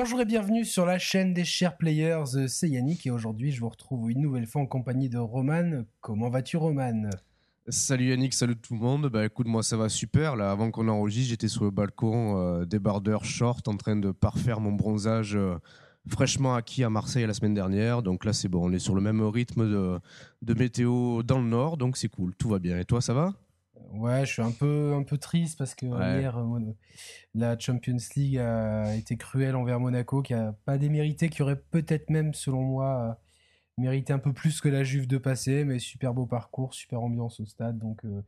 Bonjour et bienvenue sur la chaîne des chers players, c'est Yannick et aujourd'hui je vous retrouve une nouvelle fois en compagnie de Roman. Comment vas-tu Roman? Salut Yannick, salut tout le monde. Bah écoute, moi ça va super. Là, avant qu'on enregistre, j'étais sur le balcon, euh, débardeur short, en train de parfaire mon bronzage euh, fraîchement acquis à Marseille la semaine dernière. Donc là, c'est bon, on est sur le même rythme de météo dans le nord, donc c'est cool, tout va bien. Et toi, ça va? Ouais, je suis un peu, un peu triste parce que hier, euh, la Champions League a été cruelle envers Monaco, qui a pas démérité, qui aurait peut-être même, selon moi, mérité un peu plus que la Juve de passer, mais super beau parcours, super ambiance au stade. Donc euh,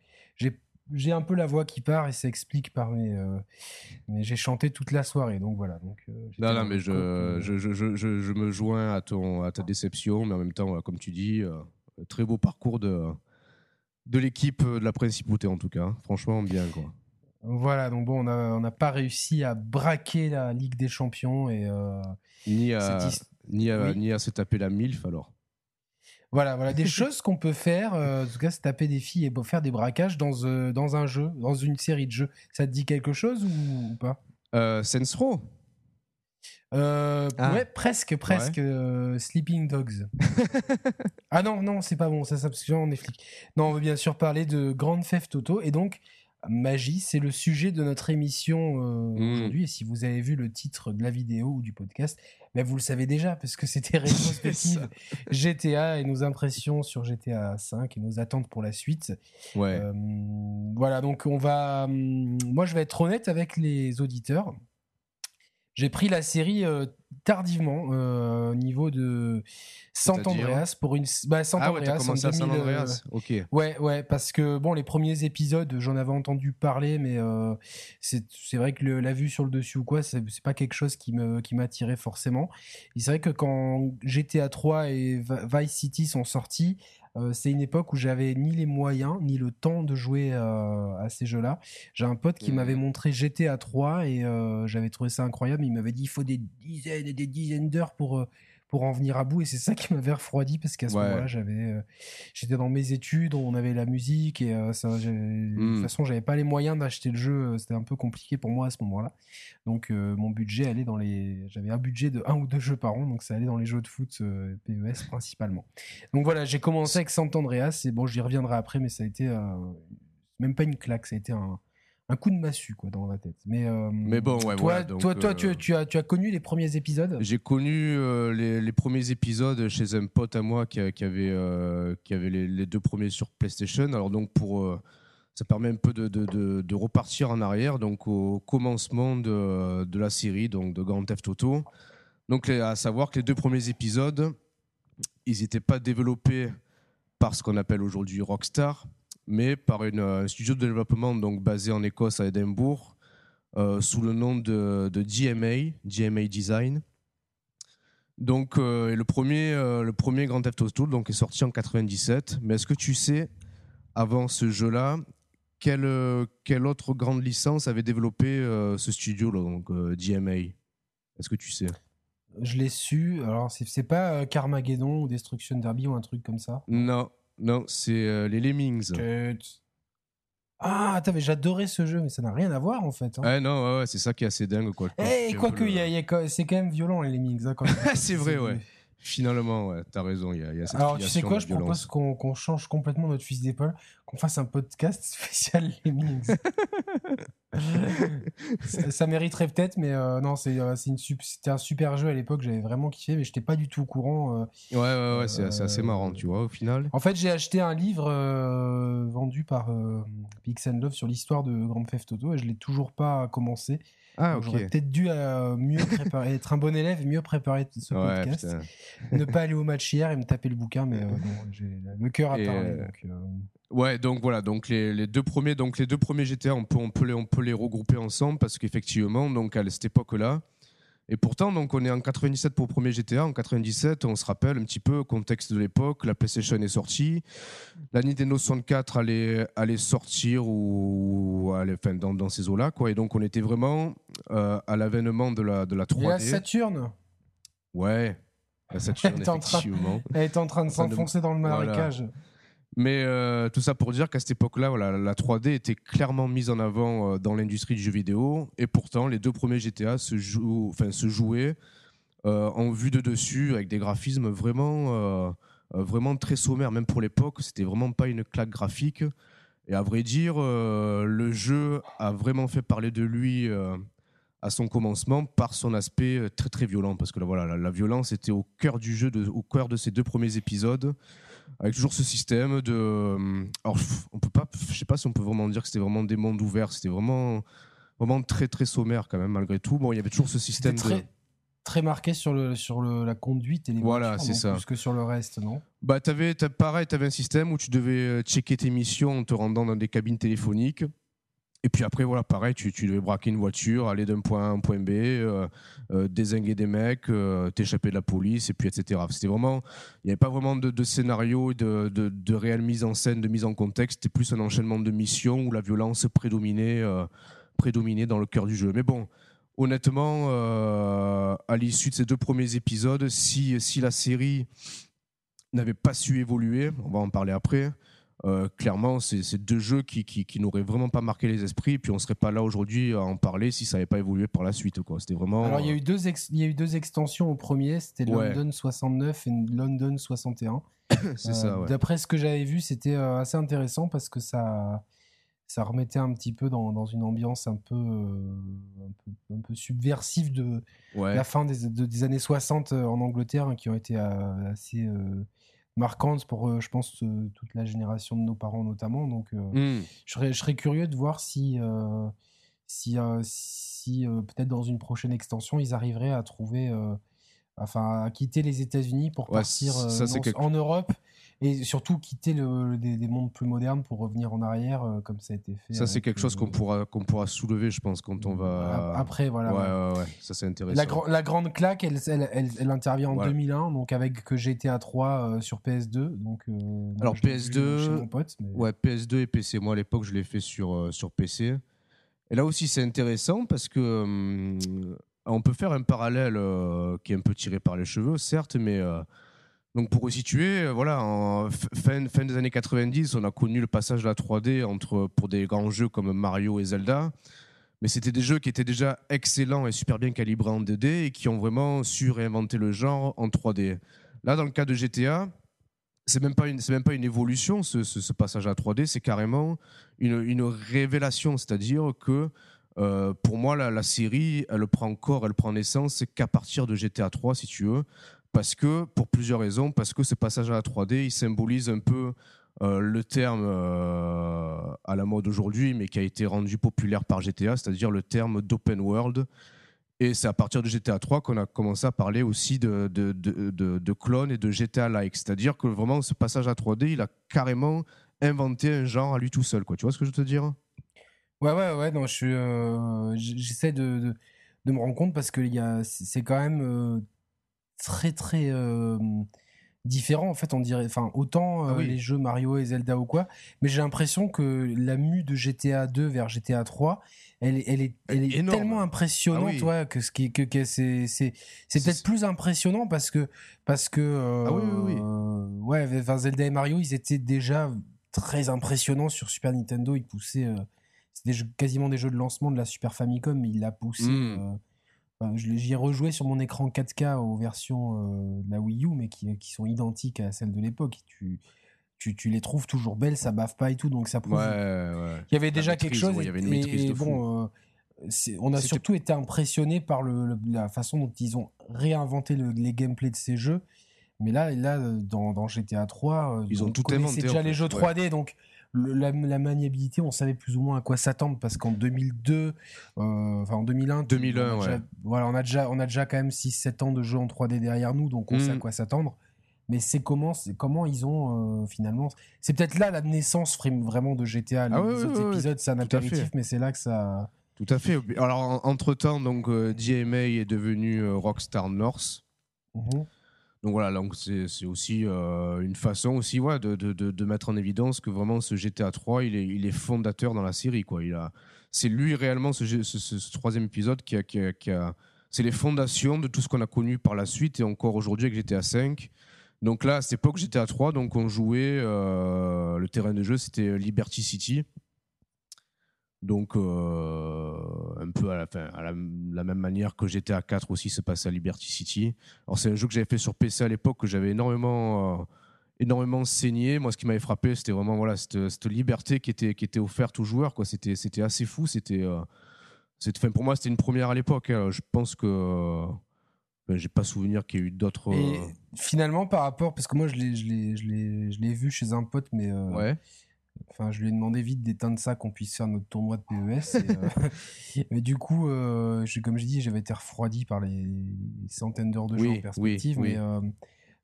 j'ai un peu la voix qui part et ça explique par mes. Euh, mais j'ai chanté toute la soirée, donc voilà. Donc, euh, non, non, mais je, je, je, je, me joins à, ton, à ta déception, mais en même temps, comme tu dis, très beau parcours de, de l'équipe de la Principauté en tout cas. Franchement, bien quoi. Voilà, donc bon, on n'a pas réussi à braquer la Ligue des Champions et. ni à, ni, à, ni à se taper la MILF alors. Voilà, voilà des choses qu'on peut faire. Euh, en tout cas, se taper des filles et faire des braquages dans, euh, dans un jeu, dans une série de jeux. Ça te dit quelque chose ou, pas? Euh, Sensro euh, ah. Ouais, presque, presque. Sleeping Dogs. ah non, non, c'est pas bon, ça, ça parce que on est flic. Non, on veut bien sûr parler de Grand Theft Auto et donc magie, c'est le sujet de notre émission mmh. aujourd'hui. Et si vous avez vu le titre de la vidéo ou du podcast, mais vous le savez déjà, parce que c'était rétrospective GTA et nos impressions sur GTA 5 et nos attentes pour la suite. Ouais. Euh, voilà, donc on va. Hum, moi, je vais être honnête avec les auditeurs. J'ai pris la série euh, tardivement euh, au niveau de Sant Andreas pour une bah, Sant ah ouais, Andreas, commencé. Euh, ok. Ouais, ouais, parce que bon, les premiers épisodes, j'en avais entendu parler, mais c'est vrai que la vue sur le dessus ou quoi, c'est pas quelque chose qui me qui m'attirait forcément. Et c'est vrai que quand GTA 3 et Vice City sont sortis, euh, c'est une époque où j'avais ni les moyens ni le temps de jouer euh, à ces jeux-là. J'ai un pote qui m'avait mmh. montré GTA 3 et euh, j'avais trouvé ça incroyable. Il m'avait dit il faut des dizaines et des dizaines d'heures pour pour en venir à bout et c'est ça qui m'avait refroidi parce qu'à ce moment-là j'avais euh, j'étais dans mes études on avait la musique et euh, ça de toute hmm. façon j'avais pas les moyens d'acheter le jeu euh, c'était un peu compliqué pour moi à ce moment-là. Donc mon budget allait dans les j'avais un budget de un ou deux jeux par an donc ça allait dans les jeux de foot PES principalement. Donc voilà j'ai commencé avec Sant Andreas et bon j'y reviendrai après mais ça a été même pas une claque ça a été un un coup de massue quoi dans la tête. Mais, euh, mais bon, ouais, toi, toi, toi tu, tu, as, tu as connu les premiers épisodes? J'ai connu euh, les, les, premiers épisodes chez un pote à moi qui, qui avait, euh, qui avait les, deux premiers sur PlayStation. Alors donc pour ça permet un peu de, de, de, repartir en arrière, donc au commencement de, de la série, donc de Grand Theft Auto. Donc à savoir que les deux premiers épisodes, ils n'étaient pas développés par ce qu'on appelle aujourd'hui Rockstar, mais par une, un studio de développement donc basé en Écosse à Édimbourg, euh, sous le nom de, de, GMA, GMA Design. Donc euh, le premier, euh, le premier Grand Theft Auto donc est sorti en 97. Mais est-ce que tu sais, avant ce jeu-là, quelle, quelle autre grande licence avait développé ce studio là, donc GMA Est-ce que tu sais? Je l'ai su. Alors c'est pas Carmageddon ou Destruction Derby ou un truc comme ça? Non, non, c'est euh, les Lemmings. Ah, attends, mais j'adorais ce jeu, mais ça n'a rien à voir en fait. Hein. non, ouais, c'est ça qui est assez dingue. Quoi. Eh, quoique, c'est quand même violent les Lemmings. Hein, c'est vrai, ouais. Finalement, ouais, t'as raison. Il y a, y a Alors, tu sais quoi, je propose qu'on change complètement notre fils d'épaule, qu'on fasse un podcast spécial Lemmings. ça, mériterait peut-être, mais euh, non, c'est euh, c'était un super jeu à l'époque, j'avais vraiment kiffé, mais j'étais pas du tout au courant. Euh, ouais, ouais, ouais, c'est assez marrant, tu vois, au final. En fait, j'ai acheté un livre vendu par Pix Love sur l'histoire de Grand Theft Auto et je l'ai toujours pas commencé. Ah, J'aurais peut-être dû euh, mieux préparer, être un bon élève et mieux préparer ce podcast. ne pas aller au match hier et me taper le bouquin, mais euh, j'ai le cœur à parler. Euh, ouais, donc voilà, donc les, les, deux premiers, donc les deux premiers GTA, on peut, on peut les, on peut les regrouper ensemble parce qu'effectivement, donc à cette époque-là, et pourtant, donc, on est en 97 pour le premier GTA. En 97, on se rappelle un petit peu, contexte de l'époque, la PlayStation est sortie, la Nintendo 64 allait, allait sortir ou, allait, enfin, dans, dans ces eaux-là, quoi. Et donc, on était vraiment euh, à l'avènement de la, de la 3D. Et la Saturne? Ouais, la Saturne, elle, est en train, elle est en train de s'enfoncer dans le marécage. Mais euh, tout ça pour dire qu'à cette époque-là, voilà, la 3D était clairement mise en avant euh, dans l'industrie du jeu vidéo. Et pourtant, les deux premiers GTA se, jouent, enfin, se jouaient euh, en vue de dessus avec des graphismes vraiment, vraiment très sommaires. Même pour l'époque, c'était vraiment pas une claque graphique. Et à vrai dire, le jeu a vraiment fait parler de lui à son commencement par son aspect très très violent. Parce que là, voilà, la, violence était au cœur du jeu, au cœur de ces deux premiers épisodes avec toujours ce système de. Euh, alors, on peut pas, je sais pas si on peut vraiment dire que c'était vraiment des mondes ouverts. C'était vraiment, vraiment très très sommaire quand même malgré tout. Bon, il y avait toujours ce système très, Très marqué sur, le, sur le, la conduite et les voilà, c'est ça. plus que sur le reste, non? Bah, avais, pareil, tu avais un système où tu devais euh, checker tes missions en te rendant dans des cabines téléphoniques. Et puis après, voilà, pareil, tu, devais braquer une voiture, aller d'un point A à un point B, euh, euh, désinguer des mecs, euh, t'échapper de la police, et puis etc. C'était vraiment, il n'y avait pas vraiment de, de scénario, de, de, de, réelle mise en scène, de mise en contexte. C'était plus un enchaînement de missions où la violence prédominait, prédominait dans le cœur du jeu. Mais bon, honnêtement, à l'issue de ces deux premiers épisodes, si, si la série n'avait pas su évoluer, on va en parler après, euh, clairement, c'est deux jeux qui, qui, n'auraient vraiment pas marqué les esprits. Et puis on serait pas là aujourd'hui à en parler si ça n'avait pas évolué par la suite. C'était vraiment. Alors il y a eu deux, il y a eu deux extensions au premier. C'était London 69 et London 61. c'est ça. Euh, d'après ce que j'avais vu, c'était euh, assez intéressant parce que ça, ça remettait un petit peu dans, dans une ambiance un peu, un peu, subversive de la fin des, des, années 60 en Angleterre, hein, qui ont été assez marquante pour, euh, je pense, euh, toute la génération de nos parents notamment. Donc, euh, hmm. je, serais, je, serais, curieux de voir si, si, si peut-être dans une prochaine extension, ils arriveraient à trouver, enfin, à quitter les États-Unis pour partir en Europe et surtout quitter le, des, mondes plus modernes pour revenir en arrière comme ça a été fait. Ça c'est quelque chose qu'on pourra qu'on pourra soulever je pense quand on va après voilà. Ouais, ouais, ouais. ça c'est intéressant. La, la, grande claque elle, elle, elle, intervient en 2001 donc avec GTA 3 sur PS2 donc. Euh, Alors PS2 ouais PS2 et PC moi à l'époque je l'ai fait sur euh, sur PC et là aussi c'est intéressant parce que hum, on peut faire un parallèle euh, qui est un peu tiré par les cheveux certes mais donc pour resituer, euh, voilà, en fin, fin, des années 90, on a connu le passage de la 3D entre, pour des grands jeux comme Mario et Zelda. Mais c'était des jeux qui étaient déjà excellents et super bien calibrés en 2D et qui ont vraiment su réinventer le genre en 3D. Là, dans le cas de GTA, c'est même même pas une évolution ce, ce, passage à 3D, c'est carrément une, une révélation. C'est-à-dire que euh, pour moi, la, la, série, elle prend corps, elle prend naissance qu'à partir de GTA 3, si tu veux, parce que, pour plusieurs raisons, parce que ce passage à la 3D, il symbolise un peu euh, le terme euh, à la mode aujourd'hui, mais qui a été rendu populaire par GTA, c'est-à-dire le terme d'open world. Et c'est à partir de GTA 3 qu'on a commencé à parler aussi de, de, de, clones et de GTA-like. C'est-à-dire que vraiment, ce passage à 3D, il a carrément inventé un genre à lui tout seul. Tu vois ce que je veux te dire? Ouais, ouais, ouais. Non, euh, j'essaie de, de, me rendre compte parce que c'est quand même très très euh, différent. En fait on dirait enfin autant ah euh, les jeux Mario et Zelda ou quoi mais j'ai l'impression que la mue de GTA 2 vers GTA 3 elle, elle est, elle est tellement impressionnante ah que ce qui que, que c'est c'est c'est peut-être plus impressionnant parce que parce que euh, ah ouais Zelda et Mario ils étaient déjà très impressionnants sur Super Nintendo. Ils poussaient c'était quasiment des jeux de lancement de la Super Famicom mais ils la poussaient mmh. J'y ai rejoué sur mon écran 4K aux versions euh, de la Wii U, mais qui, qui, sont identiques à celles de l'époque. Tu, tu, tu, les trouves toujours belles, ça bave pas et tout, donc ça prouve. Ouais, ouais. Il y avait déjà quelque chose. il y avait une maîtrise de bon, euh, on a surtout été impressionné par le, la façon dont ils ont réinventé les gameplays de ces jeux. Mais là, là dans, dans GTA 3, euh, ils ont tout inventé. C'est déjà les jeux 3D, donc la, maniabilité, on savait plus ou moins à quoi s'attendre parce qu'en 2002, euh, enfin en 2001, 2001 on a, voilà, on a déjà, on a déjà quand même 6-7 ans de jeu en 3D derrière nous, donc on sait à mm. quoi s'attendre. Mais c'est comment, c'est comment ils ont euh, finalement. C'est peut-être là la naissance vraiment de GTA. Ah les autres épisodes, c'est un apéritif, mais c'est là que ça. Tout à fait. Alors entre temps, donc euh, DMA est devenu Rockstar North. Mhm. Donc voilà, donc c'est aussi euh, une façon aussi ouais, de, de, de, mettre en évidence que vraiment ce GTA 3, il est, il est fondateur dans la série. Quoi. Il a, c'est lui réellement, ce, troisième épisode, qui a, qui a, c'est les fondations de tout ce qu'on a connu par la suite et encore aujourd'hui avec GTA 5. Donc là, à cette époque, à 3, donc on jouait. euh, le terrain de jeu, c'était Liberty City. Donc, euh, un peu à, la, fin, à la, la même manière que j'étais à 4 aussi, se passait à Liberty City. Alors, c'est un jeu que j'avais fait sur PC à l'époque, que j'avais énormément, euh, énormément saigné. Moi, ce qui m'avait frappé, c'était vraiment voilà, cette, cette liberté qui était, qui était offerte aux joueurs. quoi. C'était c'était assez fou. C'était, euh, c'était- pour moi, c'était une première à l'époque. hein. Je pense que. ben, j'ai pas souvenir qu'il y ait eu d'autres. Et euh, finalement, par rapport, parce que moi je l'ai, je l'ai, je l'ai, je l'ai vu chez un pote, mais Ouais. Enfin, je lui ai demandé vite d'éteindre ça, qu'on puisse faire notre tournoi de PES. et, euh, mais du coup, euh, comme je dis, j'avais été refroidi par les centaines d'heures de jeu Oui, en perspective. oui. Mais euh,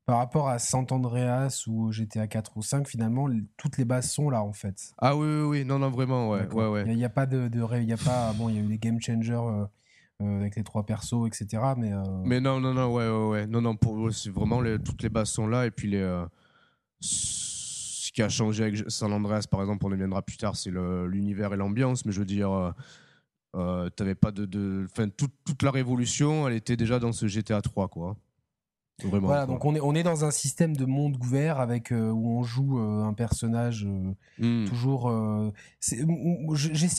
par rapport à Sant Andreas ou GTA 4 ou 5, finalement, toutes les bases sont là en fait. Ah oui, oui, oui, non, non, vraiment, ouais, D'accord. ouais, ouais. Il n'y a, pas de, il y a pas, bon, il y a eu des game changers euh, avec les trois persos, etc. Mais, euh, Mais non, non, non, ouais, ouais, ouais. Non, non, pour vraiment les- toutes les bases sont là. Et puis, les, euh, qui a changé avec San Andreas, par exemple, on y viendra plus tard, c'est le- l'univers et l'ambiance. Mais je veux dire, euh, euh, t'avais pas de. de... Enfin, toute, toute la révolution, elle était déjà dans ce GTA 3, quoi. Vraiment. Voilà, quoi. donc on est, on est dans un système de monde ouvert avec euh, où on joue euh, un personnage euh, Hmm. toujours. euh,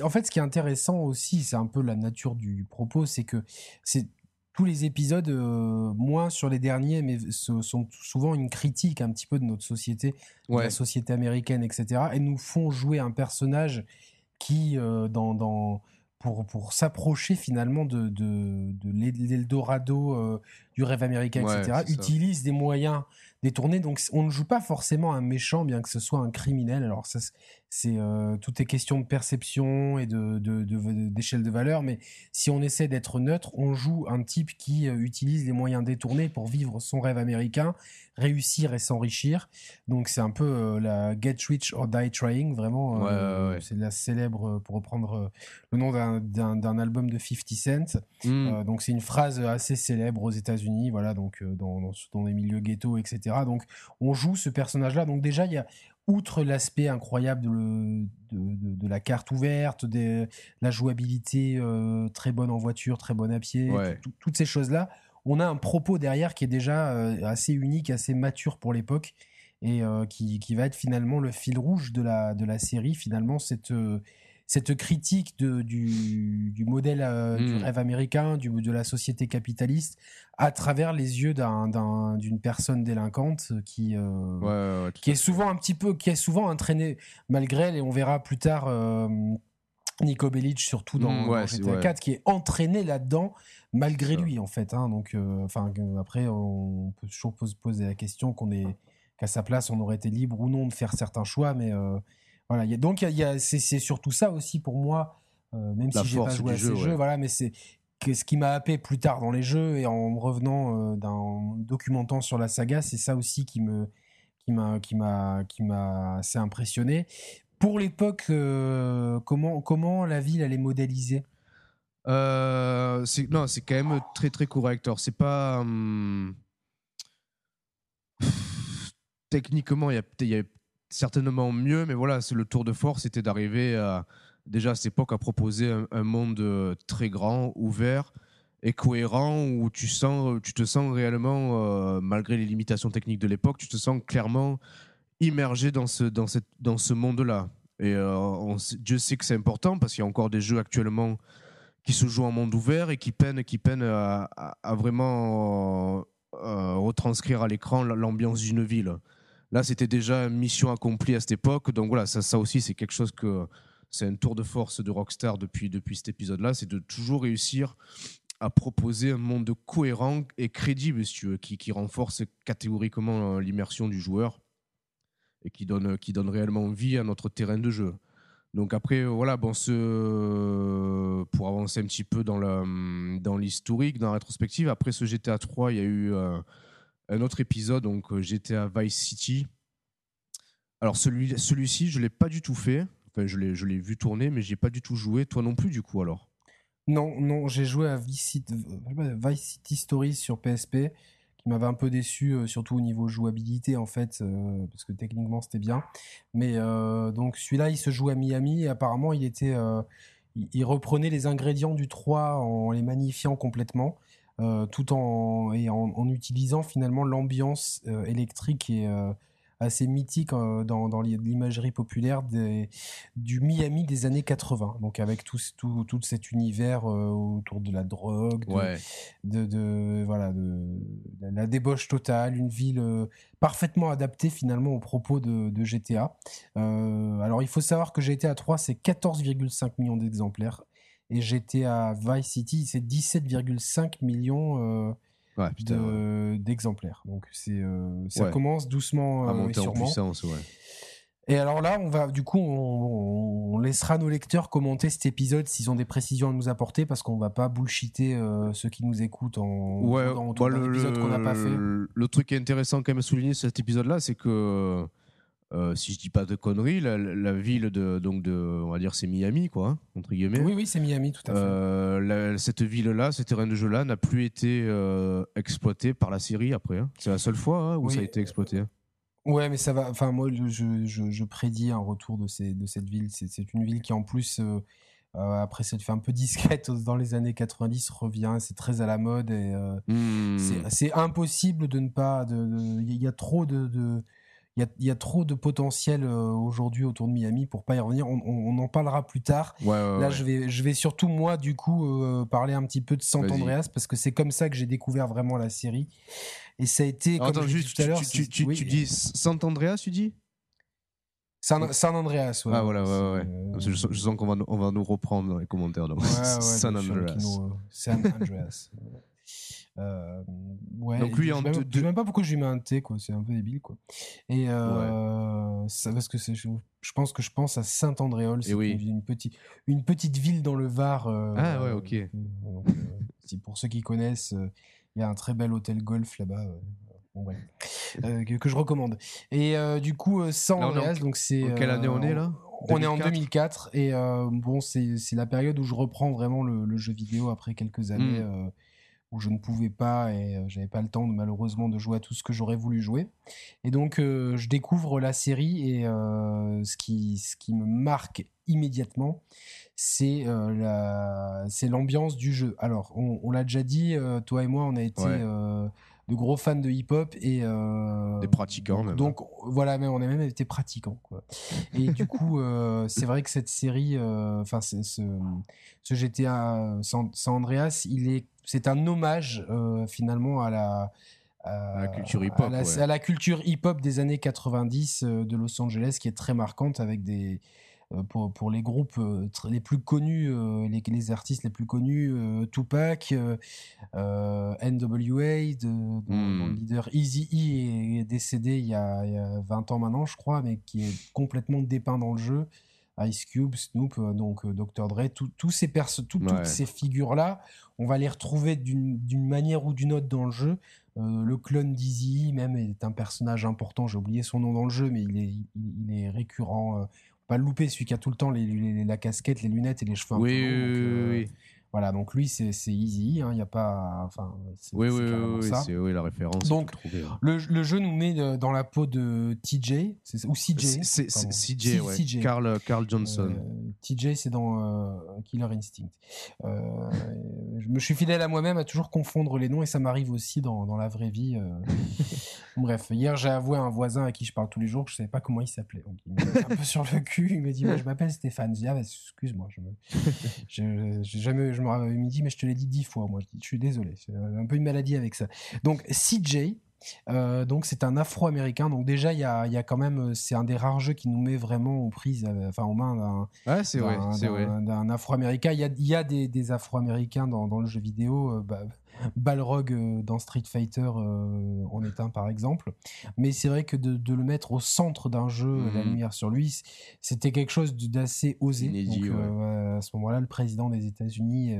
en fait, ce qui est intéressant aussi, c'est un peu la nature du propos, c'est que c'est tous les épisodes, euh, moins sur les derniers, mais ce sont souvent une critique un petit peu de notre société, de la société américaine, etc. Et nous font jouer un personnage qui, euh, dans, dans, pour, pour s'approcher finalement de, de, de l'E- l'Eldorado euh, du rêve américain, Ouais, etc., utilise des moyens détournés. Donc on ne joue pas forcément un méchant, bien que ce soit un criminel. Alors ça, c'est- euh, tout est question de perception et de de- de- d'échelle de, valeur. Mais si on essaie d'être neutre, on joue un type qui euh, utilise les moyens détournés pour vivre son rêve américain, réussir et s'enrichir. Donc c'est un peu euh, la Get Rich or Die Trying, vraiment. Ouais, euh, ouais, ouais. C'est la célèbre, pour reprendre le nom d'un- album de 50 Cent. Hmm. Donc c'est une phrase assez célèbre aux États-Unis, voilà, donc dans, dans, dans les milieux ghetto, etc. Donc on joue ce personnage-là. Donc déjà il y a outre l'aspect incroyable de, le- de, de- de la carte ouverte, de la jouabilité euh, très bonne en voiture, très bonne à pied, Ouais. tout- tout- toutes ces choses-là, on a un propos derrière qui est déjà euh, assez unique, assez mature pour l'époque et euh, qui, qui va être finalement le fil rouge de la, de la série. Finalement, cette, cette critique de, du, du modèle euh, du Mm. rêve américain, du, de la société capitaliste, à travers les yeux d'un- d'un- d'une personne délinquante qui, euh, Ouais, ouais, ouais, tout qui à est souvent un petit peu, qui est souvent entraîné malgré elle, et on verra plus tard euh, Nico Bellic surtout dans, Mm, ouais, dans GTA ouais. 4 qui est entraîné là-dedans malgré lui en fait. hein. donc, euh, enfin, après, on peut toujours pos- poser la question qu'on est qu'à sa place, on aurait été libre ou non de faire certains choix, mais euh, voilà. il Y a, donc, il y a- il y a- c'est surtout ça aussi pour moi, euh, même La si j'ai pas joué à ces jeu, jeux, ouais. voilà, mais c'est que ce qui m'a happé plus tard dans les jeux et en me revenant euh, d'un documentant sur la saga, c'est ça aussi qui me qui m'a qui m'a qui m'a assez impressionné. Pour l'époque, euh, comment comment la ville elle est modélisée? Euh, c'est non, c'est quand même très très correct. Alors c'est pas hum, techniquement, il y a, il y a certainement mieux, mais voilà, c'est le tour de force, c'était d'arriver à déjà à cette époque à proposer un, monde euh, très grand, ouvert et cohérent où tu sens, tu te sens réellement, euh, malgré les limitations techniques de l'époque, tu te sens clairement immergé dans ce dans cette dans ce monde-là. Et euh, on Dieu sait que c'est important parce qu'il y a encore des jeux actuellement qui se jouent en monde ouvert et qui peinent, qui peinent à vraiment euh, retranscrire à l'écran l'ambiance d'une ville. Là, c'était déjà mission accomplie à cette époque. Donc voilà, ça, aussi, c'est quelque chose que c'est un tour de force de Rockstar depuis, depuis cet épisode-là, c'est de toujours réussir à proposer un monde cohérent et crédible, si tu veux, qui, qui renforce catégoriquement euh, l'immersion du joueur et qui donne, qui donne réellement vie à notre terrain de jeu. Donc après, euh, voilà, bon, ce, pour avancer un petit peu dans dans l'historique, dans la rétrospective, après ce GTA 3, il y a eu euh, un autre épisode, donc euh, GTA Vice City. Alors celui, celui-ci, je l'ai pas du tout fait. Enfin, je l'ai, je vu tourner, mais j'ai pas du tout joué. Toi non plus, du coup, alors? Non, non, j'ai joué à Vice City, Stories sur PSP, qui m'avait un peu déçu, euh, surtout au niveau jouabilité en fait, euh, parce que techniquement c'était bien. Mais donc celui-là, il se joue à Miami et apparemment il était, il reprenait les ingrédients du 3 en les magnifiant complètement. Tout en, et en, utilisant finalement l'ambiance électrique et assez mythique euh, dans, dans l'imagerie populaire des, du Miami des années 80. Donc avec tout, tout, tout cet univers euh, autour de la drogue, de, de, voilà, de, la débauche totale, une ville euh, parfaitement adaptée finalement aux propos de, de GTA. alors il faut savoir que GTA 3 c'est 14,5 millions d'exemplaires et GTA Vice City c'est 17,5 millions d'exemplaires. Donc c'est euh, ça commence doucement à euh, monter en puissance. Et alors là, on va du coup, on, laissera nos lecteurs commenter cet épisode s'ils ont des précisions à nous apporter, parce qu'on va pas bullshiter euh, ceux qui nous écoutent en ouais, dans, bah, qu'on n'a pas fait. Le truc qui est intéressant quand même à souligner sur cet épisode-là, c'est que euh, si je dis pas de conneries, la, ville de donc de, on va dire c'est Miami quoi, hein, entre guillemets. Oui oui c'est Miami tout à fait. Euh, cette ville-là, ce terrain de jeu-là n'a plus été euh, exploité par la série après. Hein. C'est la seule fois hein, où ça a été exploité. Ouais mais ça va. Enfin moi je, je, je, prédis un retour de, ces, de cette ville. C'est une ville qui en plus après s'être fait un peu discrète dans les années 90 revient. C'est très à la mode et hmm. c'est impossible de ne pas. Il y a trop de il y a, trop de potentiel euh, aujourd'hui autour de Miami pour pas y revenir. On, en parlera plus tard. Là, je vais, je vais surtout moi du coup euh, parler un petit peu de Sant Andreas parce que c'est comme ça que j'ai découvert vraiment la série. Et ça a été. comme juste, tout à l'heure. Tu, tu, tu, dis Sant Andreas, tu dis? San, Andreas, ouais. Ah voilà, ouais, ouais. Euh, je, sens qu'on va, on va nous reprendre dans les commentaires. Donc. San Andreas. San Andreas. Euh, ouais, Donc lui, je, ne sais même pas pourquoi je lui mets un T, quoi. C'est un peu débile, quoi. Et euh, ça, parce que je, je pense que je pense à Saint-Andréol, c'est une, petite, une petite ville dans le Var. Euh, ah ouais, ok. si pour ceux qui connaissent, il y a un très bel hôtel golf là-bas. Bon, que, je recommande. Et du coup, San Andreas, donc c'est. quelle année on est là? on est en 2004 et bon, c'est la période où je reprends vraiment le, jeu vidéo après quelques années. Hmm où je ne pouvais pas et euh, j'avais pas le temps malheureusement de jouer à tout ce que j'aurais voulu jouer. Et donc euh, je découvre la série et euh, ce, qui, ce qui me marque immédiatement, c'est c'est l'ambiance du jeu. Alors on, l'a déjà dit, toi et moi on a été de gros fans de hip-hop et des pratiquants même. Donc voilà, mais on a même été pratiquants quoi. Et du coup, c'est vrai que cette série, enfin ce, ce GTA San Andreas, il est c'est un hommage euh, finalement à la, à la culture hip-hop. À, la culture hip-hop des années 90 euh, de Los Angeles qui est très marquante avec des. Euh, pour, pour, les groupes les plus connus, les, les, artistes les plus connus, Tupac, NWA, de, dont, le hmm. leader Easy E est décédé il y, a, il y, a, 20 ans maintenant, je crois, mais qui est complètement dépeint dans le jeu. Ice Cube, Snoop, euh, donc euh, Dr. Dre, tous ces toutes ces figures-là, on va les retrouver d'une manière ou d'une autre dans le jeu. Euh, le clone d'Easy même est un personnage important, j'ai oublié son nom dans le jeu, mais il est, il, est récurrent. Pas le louper, celui qui a tout le temps les, la casquette, les lunettes et les cheveux un oui, oui, oui. Voilà, donc lui, c'est easy, il hein, n'y a pas. Enfin, oui, oui, oui, c'est oui, la référence. Donc, le, le, jeu nous met euh, dans la peau de TJ, ou CJ. C'est CJ, ouais. CJ. Carl, Carl Johnson. Euh, TJ, c'est dans euh, Killer Instinct. je me suis fidèle à moi-même à toujours confondre les noms et ça m'arrive aussi dans, dans, la vraie vie. Bref, hier, j'ai avoué à un voisin à qui je parle tous les jours que je ne savais pas comment il s'appelait. Il m'a un peu sur le cul, il m'a dit Je m'appelle Stéphane. Je dis ah, Excuse-moi, je me... jamais je me dit, mais je te l'ai dit dix fois. Moi, je, suis désolé. C'est un peu une maladie avec ça. Donc, CJ, euh, donc c'est un Afro-américain. Donc déjà il y a, y a, quand même c'est un des rares jeux qui nous met vraiment aux prises, euh, enfin aux mains d'un c'est d'un Afro-américain. Il y a, y a des, des Afro-américains dans, dans, le jeu vidéo. Euh, bah, Balrog euh, dans Street Fighter euh, en est un par exemple. Mais c'est vrai que de, le mettre au centre d'un jeu, la mhm. lumière sur lui, c'était quelque chose d'assez osé. donc, euh, à ce moment-là, le président des États-Unis,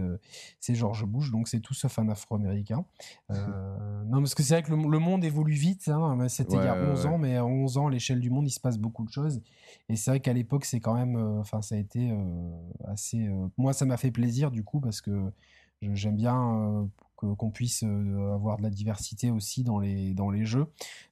c'est George Bush, donc c'est tout sauf un Afro-américain. non, parce que c'est vrai que le, monde évolue vite. Hein, c'était il y a 11 ans, mais à 11 ans, à l'échelle du monde, il se passe beaucoup de choses. Et c'est vrai qu'à l'époque, c'est quand même, enfin, ça a été assez. moi, ça m'a fait plaisir du coup parce que j'aime bien qu'on puisse avoir de la diversité aussi dans les, dans les jeux.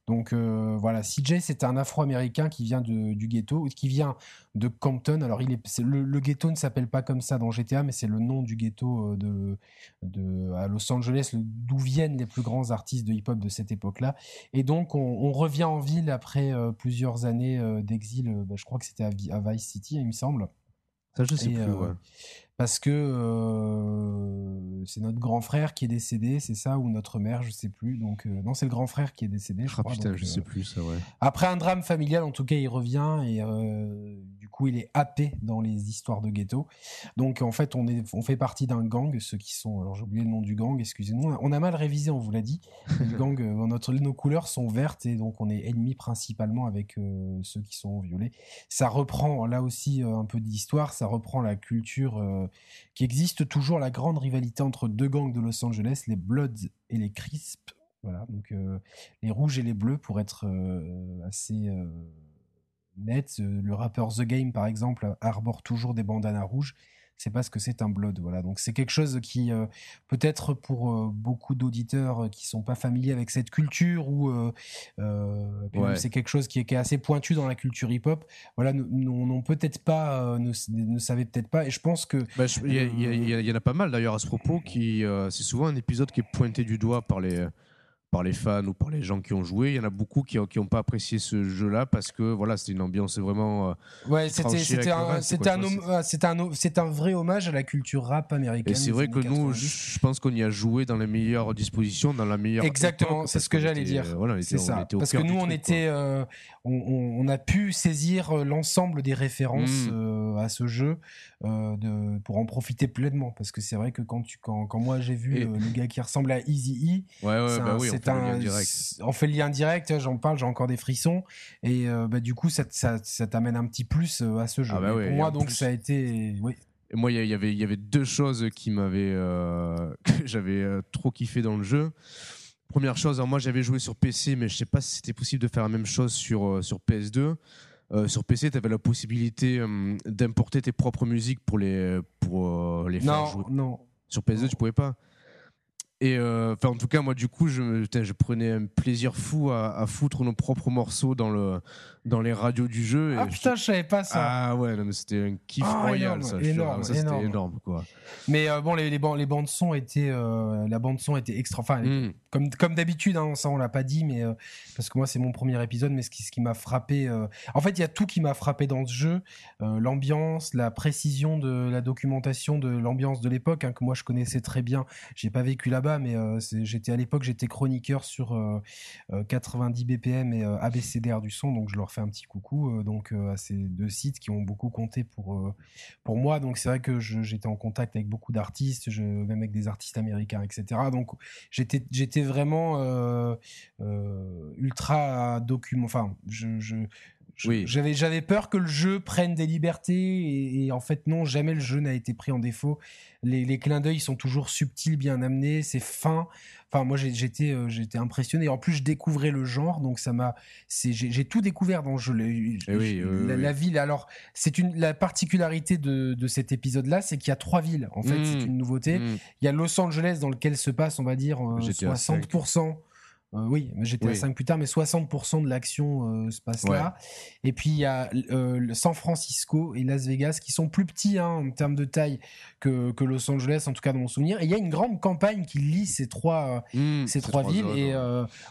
Donc voilà, CJ c'est un Afro-Américain qui vient de, du ghetto, qui vient de Compton. Alors il est, le, ghetto ne s'appelle pas comme ça dans GTA, mais c'est le nom du ghetto de, de à Los Angeles, d'où viennent les plus grands artistes de hip-hop de cette époque-là. Et donc on, revient en ville après plusieurs années d'exil. Bah, je crois que c'était à, Vice City, il me semble. Ça, je sais plus. Parce que c'est notre grand frère qui est décédé, c'est ça, ou notre mère, je sais plus. Donc non, c'est le grand frère qui est décédé. Je ah, putain, je sais plus ça, ouais. Après un drame familial, en tout cas, il revient et du coup, il est happé dans les histoires de ghetto. Donc, en fait, on, est, on fait partie d'un gang, ceux qui sont. Alors, j'ai oublié le nom du gang, excusez-nous. On a mal révisé, on vous l'a dit. Le gang, euh, notre, nos couleurs sont vertes et donc on est ennemis principalement avec euh, ceux qui sont violets. Ça reprend là aussi euh, un peu d'histoire, ça reprend la culture qui existe toujours, la grande rivalité entre deux gangs de Los Angeles, les Bloods et les Crisps. Voilà, donc les rouges et les bleus pour être assez net. Euh, le rappeur The Game, par exemple, arbore toujours des bandanas rouges. C'est parce que c'est un blood, voilà. Donc c'est quelque chose qui, euh, peut-être pour euh, beaucoup d'auditeurs qui sont pas familiers avec cette culture ou c'est quelque chose qui est, assez pointu dans la culture hip-hop. Voilà, n'ont peut-être pas, ne, ne savaient peut-être pas. Et je pense que bah, il y, en a pas mal d'ailleurs à ce propos qui, c'est souvent un épisode qui est pointé du doigt par les par les fans ou par les gens qui ont joué. Il y en a beaucoup qui n'ont pas apprécié ce jeu-là parce que voilà, c'était une ambiance vraiment. Euh, ouais, c'était un, un, un, vrai hommage à la culture rap américaine. Et c'est vrai que nous, je pense qu'on y a joué dans les meilleures dispositions, dans la meilleure. Exactement, c'est ce que j'allais dire. Voilà, c'est ça. parce que nous, on était, euh, on, a pu saisir euh, l'ensemble des références mmh. à ce jeu de, pour en profiter pleinement. Parce que c'est vrai que quand, tu, quand, quand moi j'ai vu le gars qui ressemble à Easy E, ouais, ouais, bah oui, c'est un, on fait le lien direct. J'en parle, j'ai encore des frissons, et euh, bah, du coup, ça, ça, t'amène un petit plus euh, à ce jeu. Ah bah pour moi, donc, ça a été, oui. Et moi, il y, avait, il y avait deux choses qui m'avaient, euh, que j'avais trop kiffé dans le jeu. Première chose, moi, j'avais joué sur PC, mais je sais pas si c'était possible de faire la même chose sur sur PS2. sur PC, tu avais la possibilité d'importer tes propres musiques pour les, pour, les faire jouer. Non, Sur PS2, tu pouvais pas. Et euh, enfin, en tout cas, moi, du coup, je, je prenais un plaisir fou à, à, foutre nos propres morceaux dans le dans les radios du jeu. ah putain, je savais pas ça. Ah ouais, c'était un kiff ah, royal, ça. Énorme, ça c'était énorme, quoi. Mais euh, bon, les, les, bandes, les bandes son étaient, euh, la bande son était extra. Enfin, hmm. comme comme d'habitude, hein, ça on l'a pas dit, mais euh, parce que moi c'est mon premier épisode, mais ce qui, ce qui m'a frappé, en fait, il y a tout qui m'a frappé dans ce jeu, l'ambiance, la précision de la documentation de l'ambiance de l'époque, hein, que moi je connaissais très bien. J'ai pas vécu là-bas, mais j'étais à l'époque, j'étais chroniqueur sur 90 BPM et ABCDR du son, donc je leur un petit coucou euh, donc euh, à ces deux sites qui ont beaucoup compté pour euh, moi. Donc c'est vrai que j'étais en contact avec beaucoup d'artistes, même avec des artistes américains, etc. Donc j'étais j'étais vraiment ultra document. Enfin, je j'avais j'avais peur que le jeu prenne des libertés et, en fait non jamais le jeu n'a été pris en défaut les, les clins d'œil sont toujours subtils bien amenés c'est fin Enfin, moi, j'étais, euh, j'étais impressionné. En plus, je découvrais le genre, donc ça m'a, j'ai tout découvert dans le jeu. Eh la, ville. Alors, c'est une la particularité de, de cet épisode-là, c'est qu'il y a trois villes. En fait, c'est mmh. une nouveauté. Mmh. Il y a Los Angeles dans lequel se passe, on va dire, 60%. Euh, oui, j'étais à 5 plus tard, mais 60% de l'action euh, se passe là. Et puis il y a euh, San Francisco et Las Vegas qui sont plus petits hein, en termes de taille que, que, Los Angeles, en tout cas dans mon souvenir. Et il y a une grande campagne qui lie ces trois, mmh, ces, trois, villes. et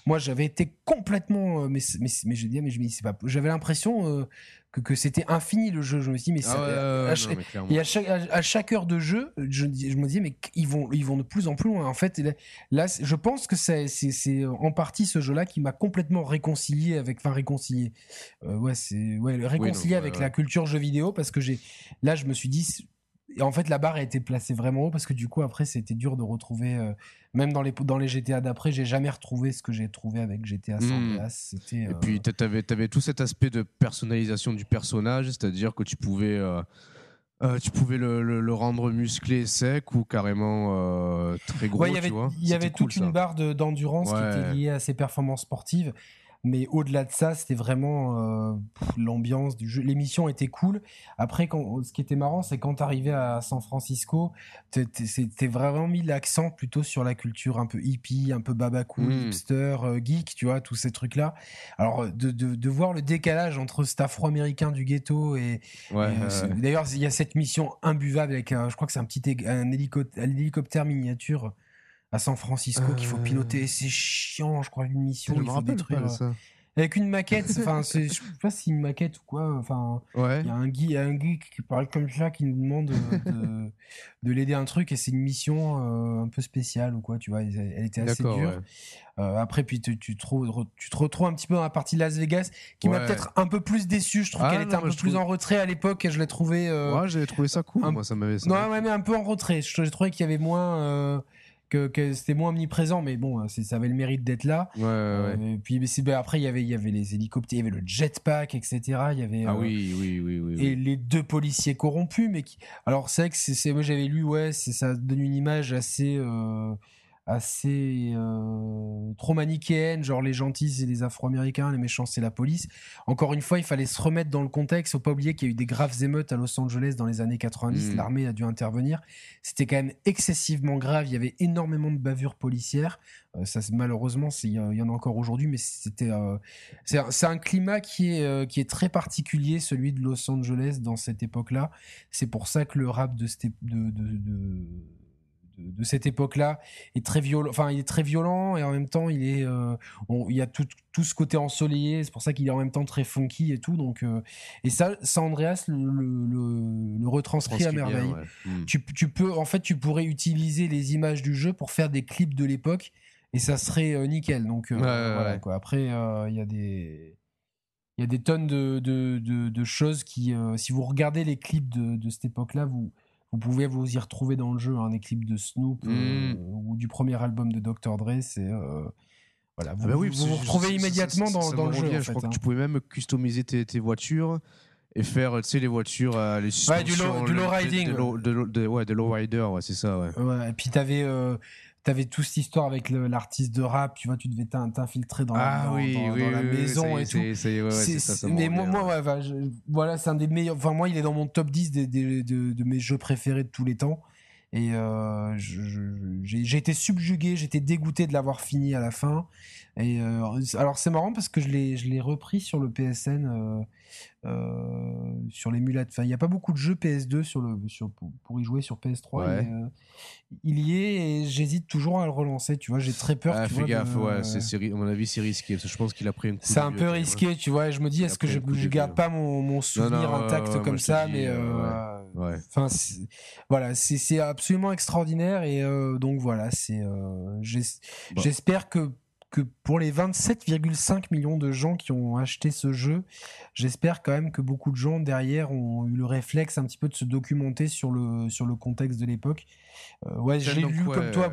moi j'avais été complètement. Mais, mais, mais j'ai dit, mais j'avais l'impression que, c'était infini le jeu. Je me suis dit, mais, ah et à chaque, à, chaque, heure de jeu, je, je, me disais, mais ils vont, ils vont de plus en plus loin. En fait, là, je pense que c'est en partie ce jeu-là qui m'a complètement réconcilié avec, enfin réconcilié, euh, ouais, c'est ouais, réconcilié avec la culture jeu vidéo parce que j'ai, là, je me suis dit, et en fait, la barre a été placée vraiment haut parce que du coup, après, c'était dur de retrouver. Euh, même dans les, dans les GTA d'après, j'ai jamais retrouvé ce que j'ai trouvé avec GTA San. Andreas. Et puis, tu avais, avais, tout cet aspect de personnalisation du personnage, c'est-à-dire que tu pouvais. Euh, euh, tu pouvais le, le, rendre musclé sec ou carrément très gros. il y avait, il y avait toute une barre d'endurance qui était liée à ses performances sportives. Mais au-delà de ça, c'était vraiment euh, l'ambiance du jeu. L'émission était cool. Après, quand, ce qui était marrant, c'est quand tu arrivais à San Francisco, c'était vraiment mis l'accent plutôt sur la culture un peu hippie, un peu babacool, mmh. hipster, euh, geek, tu vois, tous ces trucs-là. Alors, de, de, de, voir le décalage entre cet afro-américain du ghetto et. D'ailleurs, il y a cette mission imbuvable avec, je crois que c'est un petit un hélicoptère miniature à San Francisco qu'il faut piloter. Euh. C'est chiant, je crois, une mission. Je il faut détruire. Ça. Avec une maquette, enfin, je sais pas si une maquette ou quoi. Enfin, il y a un guy, un geek qui parle comme ça qui nous demande de, de, l'aider un truc et c'est une mission euh, un peu spéciale ou quoi. Tu vois, elle, était assez dure. Euh, après, puis tu, tu, te, tu te retrouves un petit peu dans la partie Las Vegas qui m'a peut-être un peu plus déçu. Je trouve ah, qu'elle était un peu plus en retrait à l'époque et je l'ai trouvé. ouais, j'avais trouvé ça cool. moi, ça m'avait. Non, ouais, mais un peu en retrait. J'ai trouvé qu'il y avait moins que, c'était moins omniprésent, mais bon, ça avait le mérite d'être là. Ouais, ouais, et puis ben, après, il y avait, il y avait les hélicoptères, il y avait le jetpack, etc. Il y avait. Ah oui, oui, oui, oui, Et les deux policiers corrompus, mais qui. Alors c'est vrai que c'est, moi j'avais lu, ouais, ça donne une image assez. Euh, assez euh, trop manichéenne, genre les gentils c'est les Afro-Américains, les méchants c'est la police. Encore une fois, il fallait se remettre dans le contexte. Faut pas oublier qu'il y a eu des graves émeutes à Los Angeles dans les années 90. Mm. L'armée a dû intervenir. C'était quand même excessivement grave. Il y avait énormément de bavures policières. Euh, ça, malheureusement, il y, en a encore aujourd'hui, mais c'était euh, c'est un climat qui est qui est très particulier, celui de Los Angeles dans cette époque-là. C'est pour ça que le rap de, de, de, de de, cette époque-là est très violent. Enfin, il est très violent et en même temps, il est, euh, il y a tout, tout, ce côté ensoleillé. C'est pour ça qu'il est en même temps très funky et tout. Donc, euh, et ça, Andreas le, le, le, retranscrit à merveille. Hmm. Tu, tu, peux, en fait, tu pourrais utiliser les images du jeu pour faire des clips de l'époque et ça serait euh, nickel. Donc, voilà, quoi. Après, il y a des il y a des tonnes de, de, de, de choses qui, si vous regardez les clips de, de cette époque-là, vous, vous pouvez vous y retrouver dans le jeu, un clip de Snoop euh, mm. ou du premier album de Dr. Dre, c'est euh, voilà, vous, ah bah vous, vous retrouvez immédiatement dans, dans le jeu. je crois que hein. tu pouvais même customiser tes, tes voitures et faire tu sais les voitures à les ouais, du low, du low riding de, de, ouais de low rider ouais c'est ça ouais. ouais et puis t'avais euh, t'avais toute cette histoire avec l'artiste de rap, tu vois, tu devais t'infiltrer dans, la, maison et tout. mais moi, moi voilà, c'est un des meilleurs. Enfin, moi, il est dans mon top 10 des, de, mes jeux préférés de tous les temps. Et euh, j'ai été subjugué, j'étais dégoûté de l'avoir fini à la fin. Et euh, alors c'est marrant parce que je l'ai repris sur le PSN. Euh, euh, sur l'émulateur. Enfin, il n'y a pas beaucoup de jeux PS2 sur le, sur, pour, y jouer sur PS3. Euh, il y est et j'hésite toujours à le relancer. Tu vois, j'ai très peur. Ah, fais gaffe, ouais, à mon avis, c'est risqué. je pense qu'il a pris une C'est un peu risqué, tu vois. Je me dis, est-ce que je, ne garde pas mon, mon souvenir intact comme ça Mais euh, voilà, c'est absolument extraordinaire. Et donc voilà, c'est. J'espère que que pour les 27,5 millions de gens qui ont acheté ce jeu, j'espère quand même que beaucoup de gens derrière ont eu le réflexe un petit peu de se documenter sur le, sur le contexte de l'époque. Euh, ouais, j'ai lu comme toi.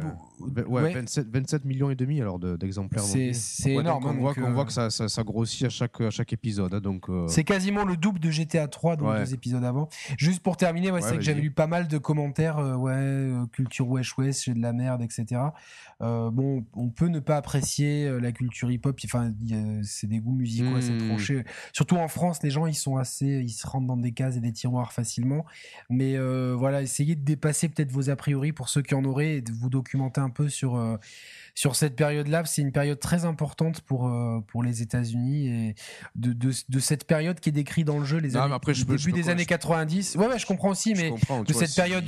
Euh, ouais, 27, millions et demi alors d'exemplaires. c'est énorme. on, voit, voit, que ça, ça, grossit à chaque, à chaque épisode. Hein, donc euh, C'est quasiment le double de GTA 3, donc deux épisodes avant. Juste pour terminer, c'est que j'avais lu pas mal de commentaires. ouais, culture wesh wesh, j'ai de la merde, etc. bon, on peut ne pas apprécier la culture hip-hop. Enfin, c'est des goûts musicaux assez mmh. tranchés. Surtout en France, les gens, ils sont assez, ils se rentrent dans des cases et des tiroirs facilement. Mais voilà, essayez de dépasser peut-être vos a priori pour ceux qui en auraient et de vous documenter un peu sur euh, sur cette période-là. C'est une période très importante pour euh, pour les États-Unis et de, de, cette période qui est décrite dans le jeu les années, après, je début des années 90. Ouais, ouais, je comprends aussi, mais de cette période